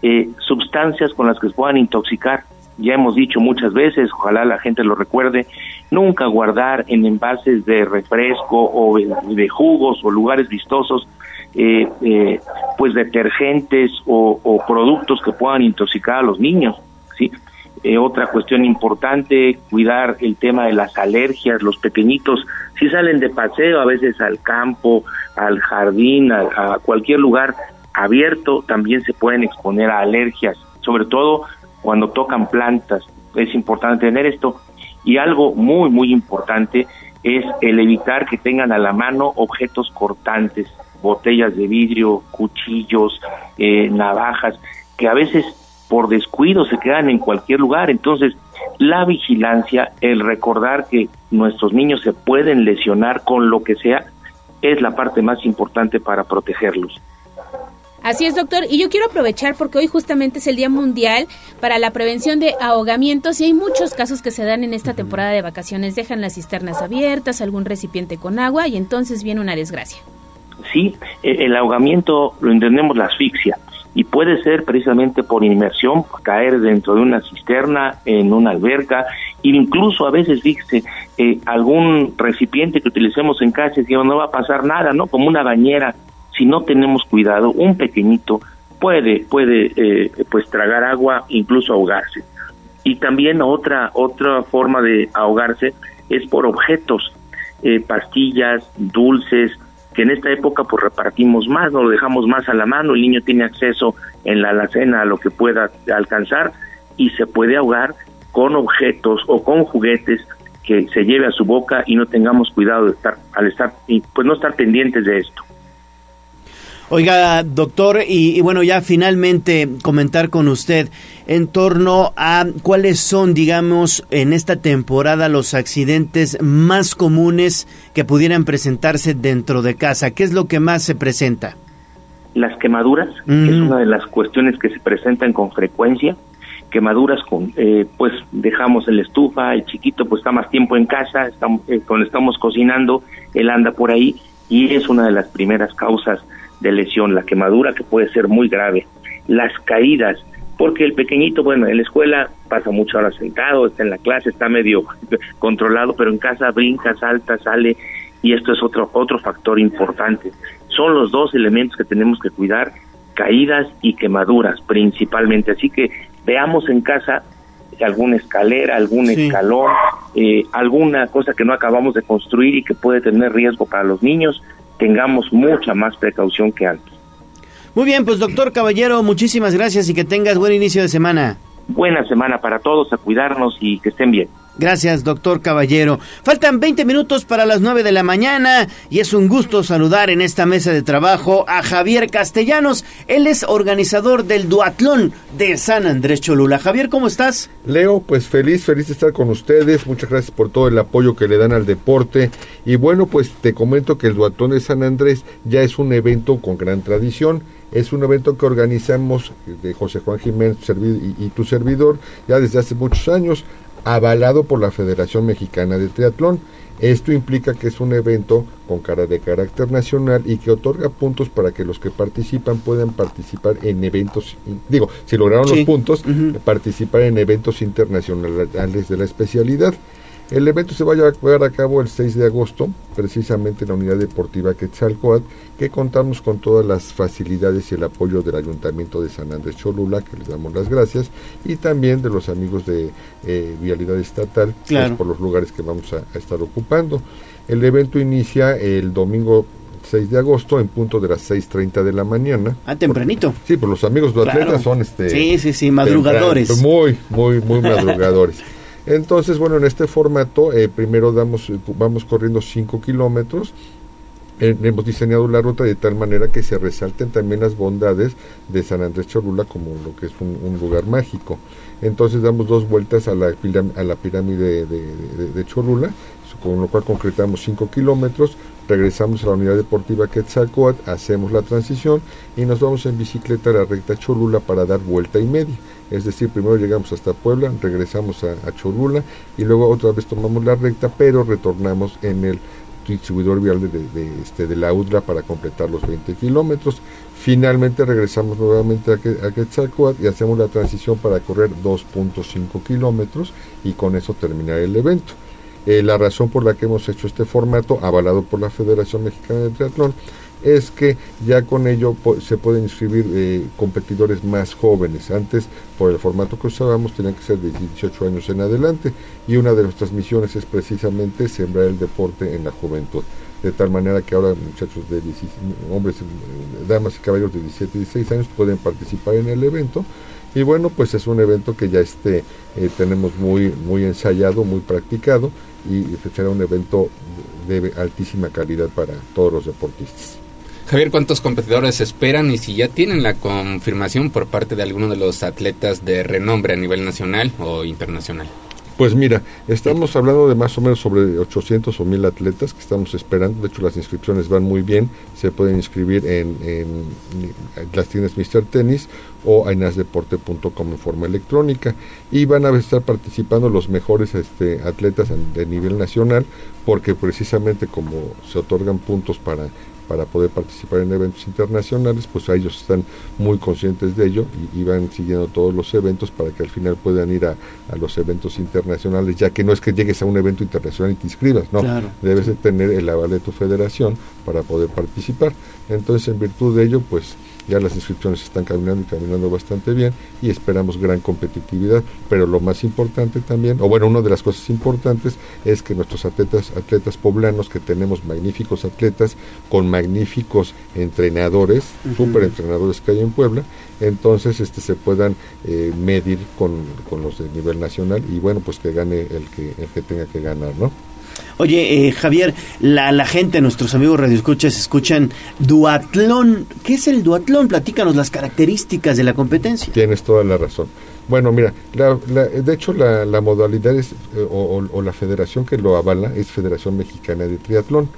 S32: eh, sustancias con las que se puedan intoxicar. Ya hemos dicho muchas veces, ojalá la gente lo recuerde, nunca guardar en envases de refresco o de jugos o lugares vistosos eh, eh, pues detergentes o, productos que puedan intoxicar a los niños, ¿sí? Eh, otra cuestión importante, cuidar el tema de las alergias, los pequeñitos, si salen de paseo a veces al campo, al jardín, a cualquier lugar abierto, también se pueden exponer a alergias, sobre todo cuando tocan plantas, es importante tener esto. Y algo muy, muy importante es el evitar que tengan a la mano objetos cortantes, botellas de vidrio, cuchillos, eh, navajas, que a veces por descuido se quedan en cualquier lugar. Entonces, la vigilancia, el recordar que nuestros niños se pueden lesionar con lo que sea, es la parte más importante para protegerlos.
S3: Así es, doctor. Y yo quiero aprovechar porque hoy justamente es el Día Mundial para la Prevención de Ahogamientos y hay muchos casos que se dan en esta temporada de vacaciones. Dejan las cisternas abiertas, algún recipiente con agua y entonces viene una desgracia.
S32: Sí, el ahogamiento lo entendemos la asfixia y puede ser precisamente por inmersión, caer dentro de una cisterna, en una alberca, incluso a veces, fíjese, eh, algún recipiente que utilicemos en casa, digamos, no va a pasar nada, ¿no? Como una bañera, si no tenemos cuidado, un pequeñito puede, puede, eh, pues tragar agua, incluso ahogarse. Y también otra, otra forma de ahogarse es por objetos, eh, pastillas, dulces, que en esta época pues repartimos más, nos lo dejamos más a la mano, el niño tiene acceso en la alacena a lo que pueda alcanzar y se puede ahogar con objetos o con juguetes que se lleve a su boca y no tengamos cuidado de estar al estar y pues no estar pendientes de esto.
S2: Oiga, doctor, y, y, bueno, ya finalmente comentar con usted en torno a cuáles son, digamos, en esta temporada los accidentes más comunes que pudieran presentarse dentro de casa. ¿Qué es lo que más se presenta?
S32: Las quemaduras, mm. que es una de las cuestiones que se presentan con frecuencia. Quemaduras con, eh, pues dejamos el estufa, el chiquito pues está más tiempo en casa, estamos, eh, cuando estamos cocinando, él anda por ahí y es una de las primeras causas de lesión, la quemadura que puede ser muy grave, las caídas, porque el pequeñito, bueno, en la escuela pasa mucho horas sentado, está en la clase, está medio controlado, pero en casa brinca, salta, sale, y esto es otro, otro factor importante. Son los dos elementos que tenemos que cuidar, caídas y quemaduras principalmente. Así que veamos en casa alguna escalera, algún sí. escalón, eh, alguna cosa que no acabamos de construir y que puede tener riesgo para los niños, tengamos mucha más precaución que antes.
S2: Muy bien, pues doctor Caballero, muchísimas gracias y que tengas buen inicio de semana.
S32: Buena semana para todos, a cuidarnos y que estén bien.
S2: Gracias, doctor Caballero. Faltan 20 minutos para las 9 de la mañana y es un gusto saludar en esta mesa de trabajo a Javier Castellanos. Él es organizador del Duatlón de San Andrés Cholula. Javier, ¿cómo estás?
S33: Leo, pues feliz, feliz de estar con ustedes. Muchas gracias por todo el apoyo que le dan al deporte. Y bueno, pues te comento que el Duatlón de San Andrés ya es un evento con gran tradición. Es un evento que organizamos de José Juan Jiménez y, y tu servidor ya desde hace muchos años avalado por la Federación Mexicana de Triatlón. Esto implica que es un evento con cara de carácter nacional y que otorga puntos para que los que participan puedan participar en eventos, digo, si lograron sí. los puntos, uh -huh. participar en eventos internacionales de la especialidad. El evento se va a llevar a cabo el 6 de agosto, precisamente en la unidad deportiva Quetzalcoatl, que contamos con todas las facilidades y el apoyo del Ayuntamiento de San Andrés Cholula, que les damos las gracias, y también de los amigos de eh, Vialidad Estatal,
S2: claro.
S33: pues, por los lugares que vamos a, a estar ocupando. El evento inicia el domingo 6 de agosto en punto de las 6.30 de la mañana.
S2: Ah, tempranito.
S33: Porque, sí, pues los amigos de atletas claro. son este...
S2: Sí, sí, sí, madrugadores.
S33: Muy, muy, muy madrugadores. Entonces, bueno, en este formato, eh, primero damos, vamos corriendo 5 kilómetros eh, hemos diseñado la ruta de tal manera que se resalten también las bondades de San Andrés Cholula como lo que es un, lugar mágico. Entonces damos dos vueltas a la, a la pirámide de, de- de Cholula, con lo cual concretamos 5 kilómetros, regresamos a la unidad deportiva Quetzalcoatl, hacemos la transición y nos vamos en bicicleta a la recta Cholula para dar vuelta y media. Es decir, primero llegamos hasta Puebla, regresamos a, a Cholula y luego otra vez tomamos la recta, pero retornamos en el distribuidor vial de, de- de, este, de la UDLA para completar los 20 kilómetros. Finalmente regresamos nuevamente a, Que- a Quetzalcóatl y hacemos la transición para correr 2.5 kilómetros y con eso terminar el evento. Eh, la razón por la que hemos hecho este formato, avalado por la Federación Mexicana de Triatlón, es que ya con ello se pueden inscribir eh, competidores más jóvenes. Antes, por el formato que usábamos, tenían que ser de 18 años en adelante y una de nuestras misiones es precisamente sembrar el deporte en la juventud. De tal manera que ahora muchachos de 16, hombres, eh, damas y caballeros de 17 y 16 años pueden participar en el evento. Y bueno, pues es un evento que ya este, eh, tenemos muy, muy ensayado, muy practicado y será un evento de altísima calidad para todos los deportistas.
S22: Javier, ¿cuántos competidores esperan y si ya tienen la confirmación por parte de alguno de los atletas de renombre a nivel nacional o internacional?
S33: Pues mira, estamos hablando de más o menos sobre 800 o 1000 atletas que estamos esperando. De hecho, las inscripciones van muy bien. Se pueden inscribir en, las tiendas Mr. Tennis o en asdeporte.com en forma electrónica. Y van a estar participando los mejores este, atletas de nivel nacional porque precisamente como se otorgan puntos para para poder participar en eventos internacionales, pues a ellos están muy conscientes de ello y, y van siguiendo todos los eventos para que al final puedan ir a, a los eventos internacionales, ya que no es que llegues a un evento internacional y te inscribas, no,
S2: Claro.
S33: debes de tener el aval de tu federación para poder participar. Entonces, en virtud de ello, pues ya las inscripciones están caminando y caminando bastante bien y esperamos gran competitividad, pero lo más importante también, o bueno, una de las cosas importantes es que nuestros atletas, atletas poblanos, que tenemos magníficos atletas con magníficos entrenadores, super entrenadores que hay en Puebla, entonces este se puedan eh, medir con, con los de nivel nacional y bueno, pues que gane el que, el que tenga que ganar, ¿no?
S2: Oye, eh, Javier, la, la gente, nuestros amigos radioescuchas, escuchan duatlón. ¿Qué es el duatlón? Platícanos las características de la competencia.
S33: Tienes toda la razón. Bueno, mira, la, de hecho la, modalidad es, eh, o, la federación que lo avala es Federación Mexicana de Triatlón.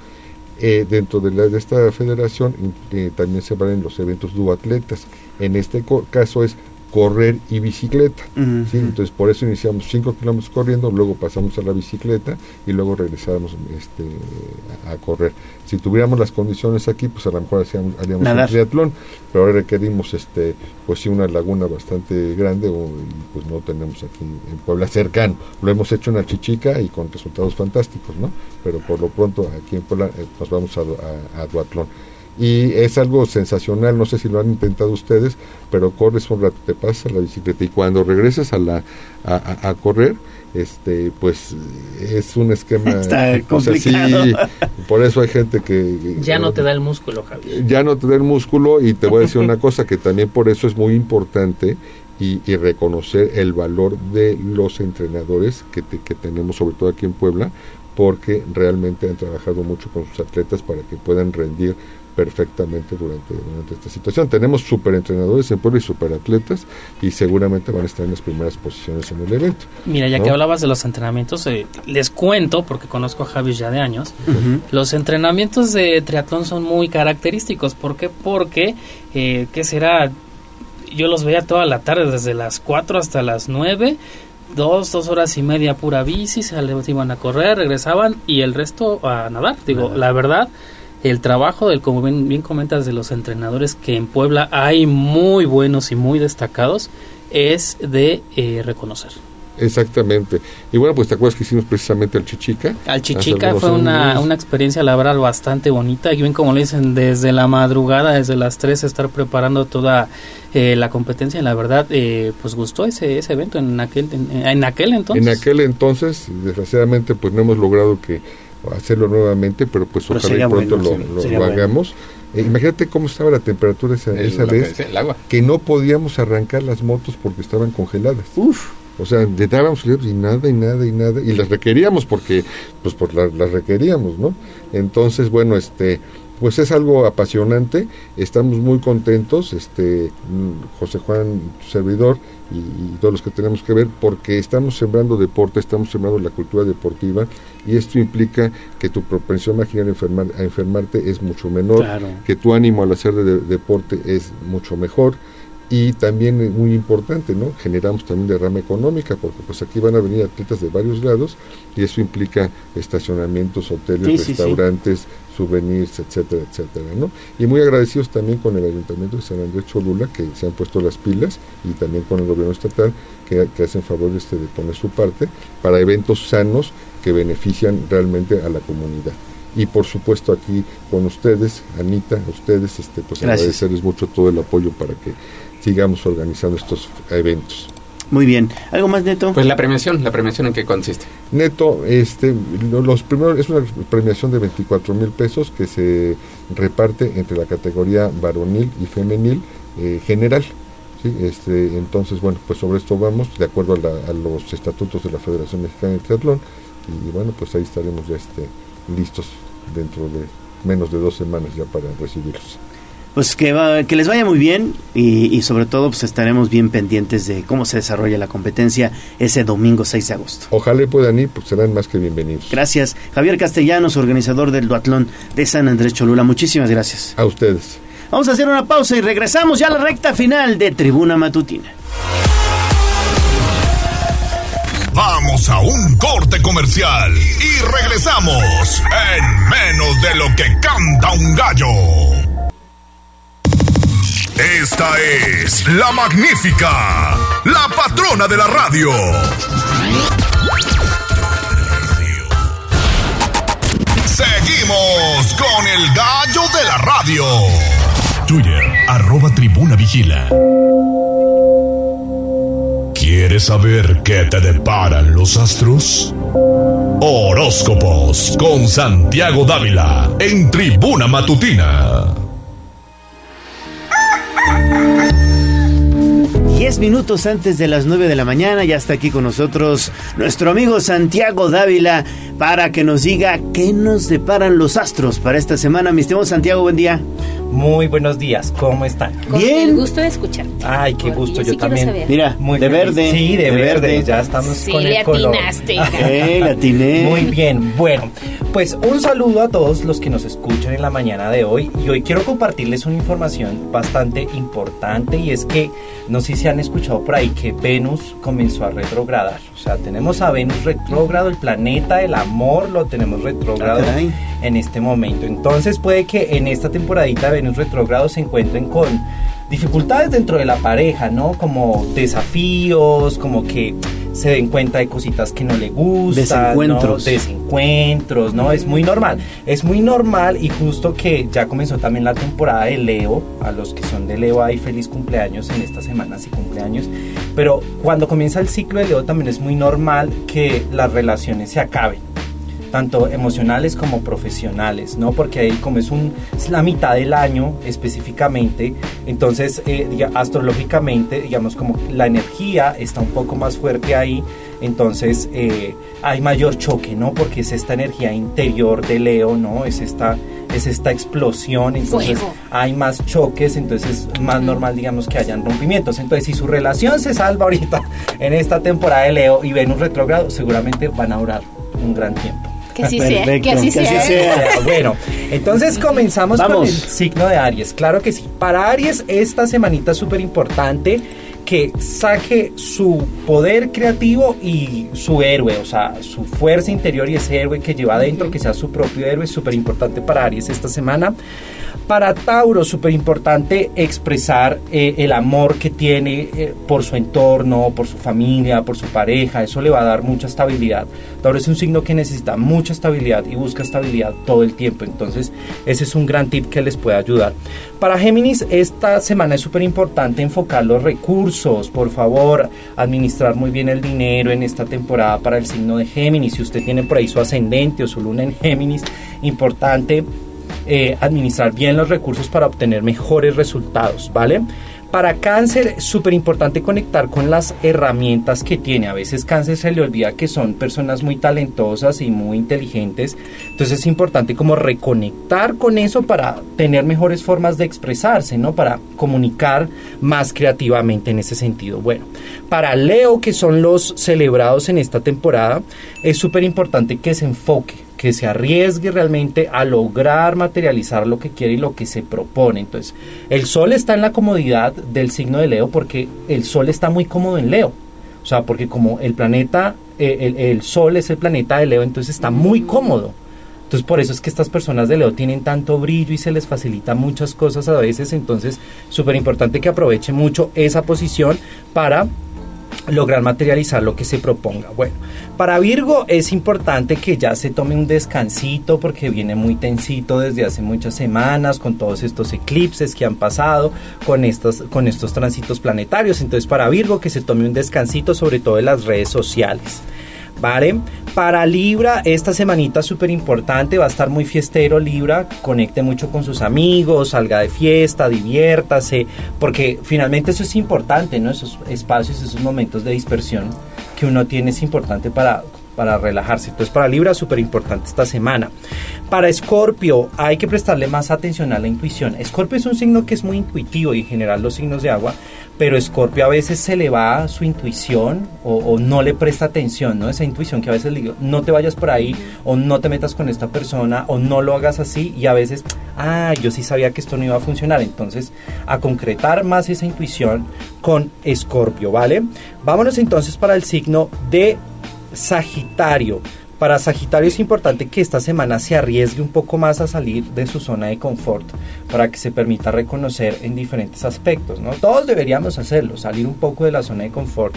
S33: Eh, dentro de, de esta federación eh, también se valen los eventos duatletas. En este caso es correr y bicicleta. Entonces por eso iniciamos 5 kilómetros corriendo, luego pasamos a la bicicleta y luego regresamos este, a, a correr. Si tuviéramos las condiciones aquí, pues a lo mejor hacíamos, haríamos
S2: Nadar.
S33: un triatlón, pero ahora requerimos este, pues sí una laguna bastante grande o, y pues no tenemos aquí en Puebla cercano. Lo hemos hecho en Achichica y con resultados fantásticos, ¿no? Pero por lo pronto aquí en Puebla eh, nos vamos a, a, a duatlón. Y es algo sensacional, no sé si lo han intentado ustedes, pero corres un rato, te pasas a la bicicleta y cuando regresas a la a, correr, este pues es un esquema
S2: Está complicado.
S33: por eso hay gente que
S16: Ya no te da el músculo, Javier.
S33: ya no te da el músculo y te voy a decir una cosa que también por eso es muy importante y, y reconocer el valor de los entrenadores que, te- que tenemos sobre todo aquí en Puebla porque realmente han trabajado mucho con sus atletas para que puedan rendir perfectamente durante, durante esta situación. Tenemos super entrenadores en Puebla y super atletas y seguramente van a estar en las primeras posiciones en el evento.
S16: Mira, ya
S33: ¿no?
S16: que hablabas de los entrenamientos, eh, les cuento, porque conozco a Javi ya de años, los entrenamientos de triatlón son muy característicos. ¿Por qué? Porque, eh, ¿qué será? Yo los veía toda la tarde, desde las 4 hasta las 9, dos, dos horas y media pura bici, se iban a correr, regresaban y el resto a nadar. Digo, la verdad, el trabajo del, como bien, bien comentas, de los entrenadores que en Puebla hay muy buenos y muy destacados, es de eh, reconocer.
S33: Exactamente. Y bueno, pues te acuerdas que hicimos precisamente al Chichica.
S16: Al Chichica fue una, una experiencia laboral bastante bonita y bien como le dicen, desde la madrugada, desde las 3 estar preparando toda eh, la competencia y la verdad, eh, pues gustó ese, ese evento en aquel, en, en aquel entonces.
S33: En aquel entonces, desgraciadamente, pues no hemos logrado que hacerlo nuevamente, pero pues
S16: Pero
S33: ojalá y pronto
S16: bueno,
S33: lo,
S16: sí,
S33: lo-
S16: sería
S33: lo
S16: bueno.
S33: hagamos. Eh, imagínate cómo estaba la temperatura esa,
S22: El-
S33: esa
S22: lo que
S33: vez,
S22: decía, el agua.
S33: que no podíamos arrancar las motos porque estaban congeladas.
S2: Uf.
S33: O sea, le dábamos y nada y nada y nada y las requeríamos porque pues por la- las requeríamos, ¿no? Entonces, bueno, este pues es algo apasionante, estamos muy contentos, este mm, José Juan, tu servidor, y, y todos los que tenemos que ver, porque estamos sembrando deporte, estamos sembrando la cultura deportiva, y esto implica que tu propensión marginal a, enfermar, a enfermarte es mucho menor,
S2: Claro.
S33: que tu ánimo al hacer de- deporte es mucho mejor, y también es muy importante, ¿no? Generamos también derrama económica, porque pues aquí van a venir atletas de varios lados, y eso implica estacionamientos, hoteles,
S2: Sí, sí, sí.
S33: Souvenirs, etcétera, etcétera, ¿no? Y muy agradecidos también con el Ayuntamiento de San Andrés Cholula, que se han puesto las pilas, y también con el gobierno estatal, que, que hacen favor este, de poner su parte, para eventos sanos que benefician realmente a la comunidad. Y por supuesto aquí con ustedes, Anita, ustedes, este, pues
S2: Gracias.
S33: agradecerles mucho todo el apoyo para que sigamos organizando estos eventos.
S2: Muy bien. ¿Algo más, Neto?
S22: Pues la premiación, la premiación en qué consiste.
S33: Neto, este, lo- los primeros es una premiación de 24 mil pesos que se reparte entre la categoría varonil y femenil eh, general. ¿sí? Este, entonces, bueno, pues sobre esto vamos, de acuerdo a, la- a los estatutos de la Federación Mexicana de Triatlón. Y bueno, pues ahí estaremos ya este, listos dentro de menos de dos semanas ya para recibirlos.
S2: Pues que, va- que les vaya muy bien y, y sobre todo pues estaremos bien pendientes de cómo se desarrolla la competencia ese domingo 6 de agosto.
S33: Ojalá puedan ir, pues serán más que bienvenidos.
S2: Gracias. Javier Castellanos, organizador del duatlón de San Andrés Cholula. Muchísimas gracias.
S33: A ustedes.
S2: Vamos a hacer una pausa y regresamos ya a la recta final de Tribuna Matutina.
S1: Vamos a un corte comercial y regresamos en menos de lo que canta un gallo. Esta es la magnífica, la patrona de la radio. Seguimos con el gallo de la radio.
S28: Twitter, arroba tribuna vigila.
S1: ¿Quieres saber qué te deparan los astros? Horóscopos con Santiago Dávila en Tribuna Matutina.
S2: Música Diez minutos antes de las 9 de la mañana ya está aquí con nosotros nuestro amigo Santiago Dávila para que nos diga qué nos deparan los astros para esta semana. Mi estimado Santiago, buen día.
S34: Muy buenos días, ¿cómo están?
S3: Con el gusto de escuchar.
S34: Ay, qué gusto,
S3: sí
S34: yo también.
S3: saber.
S2: Mira,
S34: Muy
S2: de
S34: feliz.
S2: verde,
S34: Sí, de,
S2: de
S34: verde.
S2: verde.
S34: ya estamos
S3: Sí,
S34: con
S3: le
S34: el color.
S3: atinaste.
S2: Eh.
S34: Muy bien, bueno, pues un saludo a todos los que nos escuchan en la mañana de hoy y hoy quiero compartirles una información bastante importante y es que no sé si han escuchado por ahí que Venus comenzó a retrogradar, o sea, tenemos a Venus retrógrado, el planeta del amor lo tenemos retrógrado
S2: Ah,
S34: en este momento, entonces puede que en esta temporadita de Venus retrógrado se encuentren con dificultades dentro de la pareja, ¿no? Como desafíos, como que se den cuenta de cositas que no le gustan,
S2: Desencuentros.
S34: ¿no? desencuentros, ¿no? Es muy normal, es muy normal y justo que ya comenzó también la temporada de Leo, a los que son de Leo hay feliz cumpleaños en esta semana, sí cumpleaños, pero cuando comienza el ciclo de Leo también es muy normal que las relaciones se acaben tanto emocionales como profesionales, ¿no? Porque ahí como es, un, es la mitad del año específicamente, entonces eh, astrológicamente, digamos como la energía está un poco más fuerte ahí, entonces eh, hay mayor choque, ¿no? Porque es esta energía interior de Leo, ¿no? Es esta, es esta explosión, entonces
S3: Fuego.
S34: hay más choques, entonces es más normal, digamos, que hayan rompimientos. Entonces, si su relación se salva ahorita en esta temporada de Leo y Venus retrógrado, seguramente van a durar un gran tiempo.
S3: Que así sea, que así que así sea. sea.
S34: Bueno, entonces comenzamos con
S2: Vamos.
S34: el signo de Aries. Claro que sí. Para Aries, esta semanita es súper importante que saque su poder creativo y su héroe, o sea, su fuerza interior y ese héroe que lleva adentro, que sea su propio héroe, súper importante para Aries esta semana. Para Tauro, súper importante expresar eh, el amor que tiene eh, por su entorno, por su familia, por su pareja. Eso le va a dar mucha estabilidad. Tauro es un signo que necesita mucha estabilidad y busca estabilidad todo el tiempo. Entonces, ese es un gran tip que les puede ayudar. Para Géminis, esta semana es súper importante enfocar los recursos. Por favor, administrar muy bien el dinero en esta temporada para el signo de Géminis. Si usted tiene por ahí su ascendente o su luna en Géminis, importante eh, administrar bien los recursos para obtener mejores resultados, ¿vale? Para cáncer, súper importante conectar con las herramientas que tiene. A veces cáncer se le olvida que son personas muy talentosas y muy inteligentes. Entonces es importante como reconectar con eso para tener mejores formas de expresarse, ¿no? Para comunicar más creativamente en ese sentido. Bueno, para Leo, que son los celebrados en esta temporada, es súper importante que se enfoque que se arriesgue realmente a lograr materializar lo que quiere y lo que se propone. Entonces, el sol está en la comodidad del signo de Leo porque el sol está muy cómodo en Leo. O sea, porque como el planeta, eh, el, sol es el planeta de Leo, entonces está muy cómodo. Entonces por eso es que estas personas de Leo tienen tanto brillo y se les facilita muchas cosas a veces. Entonces súper importante que aproveche mucho esa posición para lograr materializar lo que se proponga. Bueno, para Virgo es importante que ya se tome un descansito porque viene muy tensito desde hace muchas semanas con todos estos eclipses que han pasado, con estos, con estos tránsitos planetarios. Entonces para Virgo que se tome un descansito sobre todo en las redes sociales. ¿Vale? Para Libra, esta semanita súper importante, va a estar muy fiestero Libra, conecte mucho con sus amigos, salga de fiesta, diviértase, porque finalmente eso es importante, ¿no? Esos espacios, esos momentos de dispersión que uno tiene es importante para, para relajarse. Entonces para Libra súper importante esta semana. Para Escorpio hay que prestarle más atención a la intuición. Escorpio es un signo que es muy intuitivo y en general los signos de agua, pero Escorpio a veces se le va su intuición o, o, no le presta atención, ¿no? Esa intuición que a veces le digo, no te vayas por ahí o no te metas con esta persona o no lo hagas así y a veces, ah, yo sí sabía que esto no iba a funcionar. Entonces, a concretar más esa intuición con Escorpio, ¿vale? Vámonos entonces para el signo de Sagitario. Para Sagitario es importante que esta semana se arriesgue un poco más a salir de su zona de confort para que se permita reconocer en diferentes aspectos, ¿no? Todos deberíamos hacerlo, salir un poco de la zona de confort.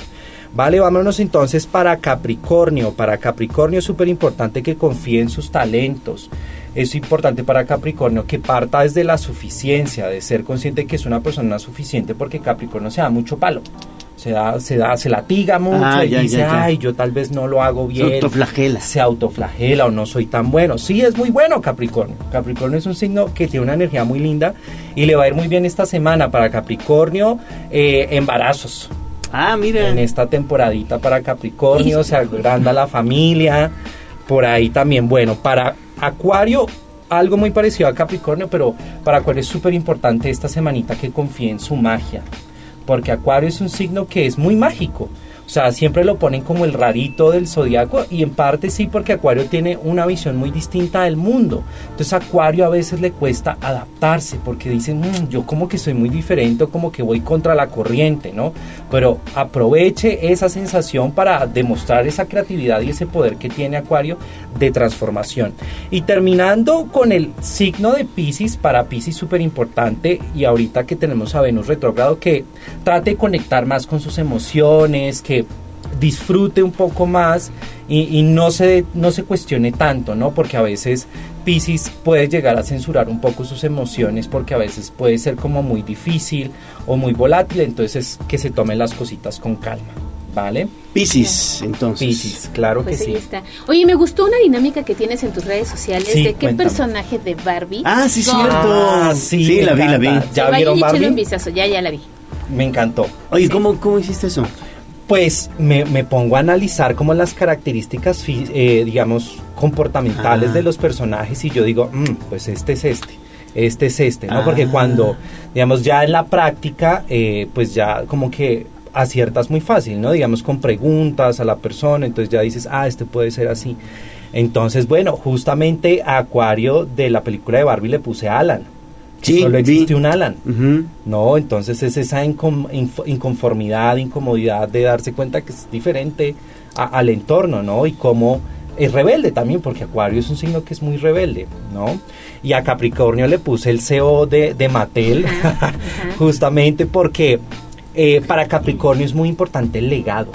S34: Vale, vámonos entonces para Capricornio. Para Capricornio es súper importante que confíe en sus talentos. Es importante para Capricornio que parta desde la suficiencia, de ser consciente que es una persona suficiente porque Capricornio se da mucho palo se da, se da, se latiga mucho
S2: Ah,
S34: y
S2: ya,
S34: dice,
S2: ya, ya.
S34: ay, yo tal vez no lo hago bien.
S2: autoflagela.
S34: Se autoflagela o no soy tan bueno. Sí, es muy bueno Capricornio. Capricornio es un signo que tiene una energía muy linda y le va a ir muy bien esta semana para Capricornio. eh, embarazos.
S2: Ah, mira.
S34: En esta temporadita para Capricornio se agranda la familia. Por ahí también, bueno, para Acuario algo muy parecido a Capricornio, pero para Acuario es súper importante esta semanita que confíe en su magia porque Acuario es un signo que es muy mágico. O sea, siempre lo ponen como el rarito del zodiaco y en parte sí porque Acuario tiene una visión muy distinta del mundo. Entonces Acuario a veces le cuesta adaptarse porque dicen, "Mm, yo como que soy muy diferente o como que voy contra la corriente, ¿no? Pero aproveche esa sensación para demostrar esa creatividad y ese poder que tiene Acuario de transformación. Y terminando con el signo de Pisces, para Pisces súper importante y ahorita que tenemos a Venus retrógrado que trate de conectar más con sus emociones, que disfrute un poco más y, y no, se, no se cuestione tanto, ¿no? Porque a veces Pisces puede llegar a censurar un poco sus emociones porque a veces puede ser como muy difícil o muy volátil, entonces que se tomen las cositas con calma, ¿vale?
S2: Pisces, entonces.
S34: Pisces, claro
S3: Pues
S34: que
S3: ahí
S34: sí.
S3: está. Oye, me gustó una dinámica que tienes en tus redes sociales
S34: Sí,
S3: de qué
S34: cuéntame.
S3: personaje de Barbie.
S2: Ah, sí, cierto.
S34: Ah, sí,
S2: la vi, la vi.
S34: ¿Ya vieron Barbie?
S3: un vistazo, ya, ya la vi.
S34: Me encantó.
S2: Oye, ¿cómo, ¿cómo hiciste eso?
S34: Pues me, me pongo a analizar como las características, eh, digamos, comportamentales
S2: Ah.
S34: de los personajes y yo digo, "Mm, pues este es este, este es este, ¿no?
S2: Ah.
S34: Porque cuando, digamos, ya en la práctica, eh, pues ya como que aciertas muy fácil, ¿no? Digamos, con preguntas a la persona, entonces ya dices, ah, este puede ser así. Entonces, bueno, justamente a Acuario de la película de Barbie le puse Alan.
S2: Sí,
S34: Solo
S2: vi.
S34: existe un Alan. No, entonces es esa incom- inf- inconformidad, incomodidad de darse cuenta que es diferente a- al entorno, ¿no? Y cómo es rebelde también, porque Acuario es un signo que es muy rebelde, ¿no? Y a Capricornio le puse el CEO de, de Mattel, justamente porque eh, para Capricornio es muy importante el legado.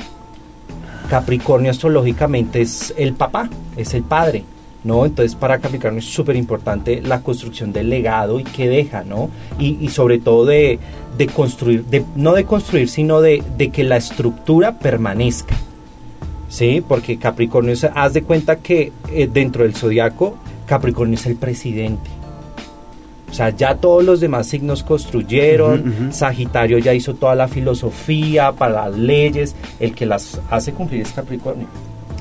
S34: Capricornio astrológicamente es el papá, es el padre, ¿no? Entonces para Capricornio es súper importante la construcción del legado y que deja, ¿no? Y, y sobre todo de, de construir, de, no de construir, sino de, de que la estructura permanezca, ¿sí? Porque Capricornio, es- haz de cuenta que eh, dentro del zodiaco, Capricornio es el presidente. O sea, ya todos los demás signos construyeron. Sagitario ya hizo toda la filosofía para las leyes, el que las hace cumplir es Capricornio.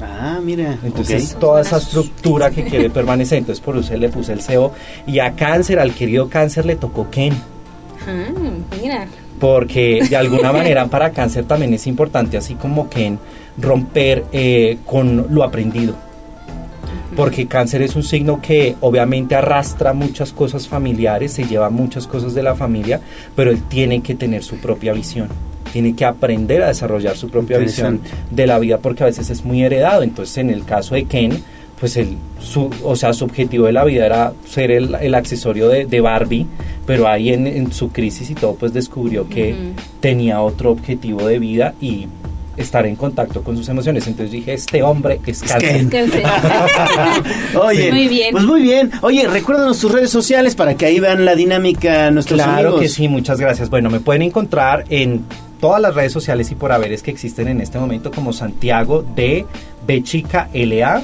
S2: Ah, mira.
S34: Entonces, toda esa estructura que quiere permanecer, entonces por eso le puse el CEO. Y a Cáncer, al querido Cáncer, le tocó Ken.
S3: Ah, mira.
S34: Porque de alguna manera para Cáncer también es importante, así como Ken, romper eh, con lo aprendido. Porque cáncer es un signo que obviamente arrastra muchas cosas familiares, se lleva muchas cosas de la familia, pero él tiene que tener su propia visión. Tiene que aprender a desarrollar su propia visión de la vida porque a veces es muy heredado. Entonces, en el caso de Ken, pues el, su, o sea, su objetivo de la vida era ser el, el accesorio de, de Barbie, pero ahí en, en su crisis y todo, pues descubrió que tenía otro objetivo de vida y estar en contacto con sus emociones. Entonces dije, este hombre es cáncer.
S3: Cáncer.
S2: Oye,
S3: Muy bien.
S2: pues muy bien. Oye, recuérdanos tus redes sociales para que ahí vean la dinámica nuestros
S34: Claro
S2: amigos.
S34: que sí, muchas gracias. Bueno, me pueden encontrar en todas las redes sociales y por haberes que existen en este momento como Santiago de Bechica LA.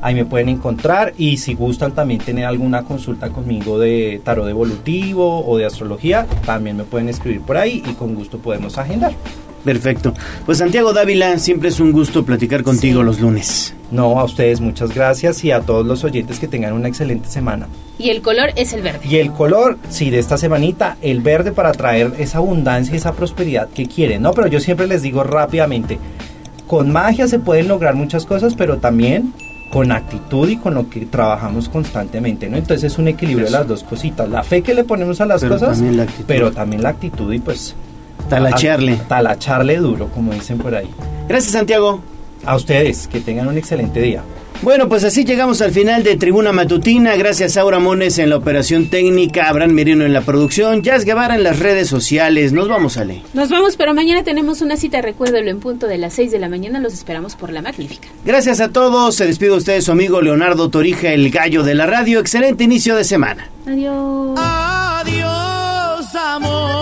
S34: Ahí me pueden encontrar y si gustan también tener alguna consulta conmigo de tarot evolutivo o de astrología, también me pueden escribir por ahí y con gusto podemos agendar.
S2: Perfecto. Pues Santiago Dávila, siempre es un gusto platicar contigo los lunes.
S34: No, a ustedes muchas gracias y a todos los oyentes que tengan una excelente semana.
S3: Y el color es el verde.
S34: Y el color, sí, de esta semanita, el verde para traer esa abundancia y esa prosperidad que quieren, ¿no? Pero yo siempre les digo rápidamente, con magia se pueden lograr muchas cosas, pero también con actitud y con lo que trabajamos constantemente, ¿no? Entonces es un equilibrio de las dos cositas, la fe que le ponemos a las
S2: Pero
S34: cosas,
S2: también la actitud.
S34: pero también la actitud y pues...
S2: Talachearle.
S34: a- Talacharle duro, como dicen por ahí.
S2: Gracias, Santiago.
S34: A ustedes, que tengan un excelente día.
S2: Bueno, pues así llegamos al final de Tribuna Matutina. Gracias a Aura Mones en la operación técnica, Abraham Merino en la producción, Jazz Guevara en las redes sociales. Nos vamos, Ale.
S3: Nos vamos, pero mañana tenemos una cita, recuérdelo, en punto de las 6 de la mañana. Los esperamos por la magnífica.
S2: Gracias a todos. Se despide usted su amigo Leonardo Torija, el gallo de la radio. Excelente inicio de semana.
S3: Adiós.
S29: Adiós, amor.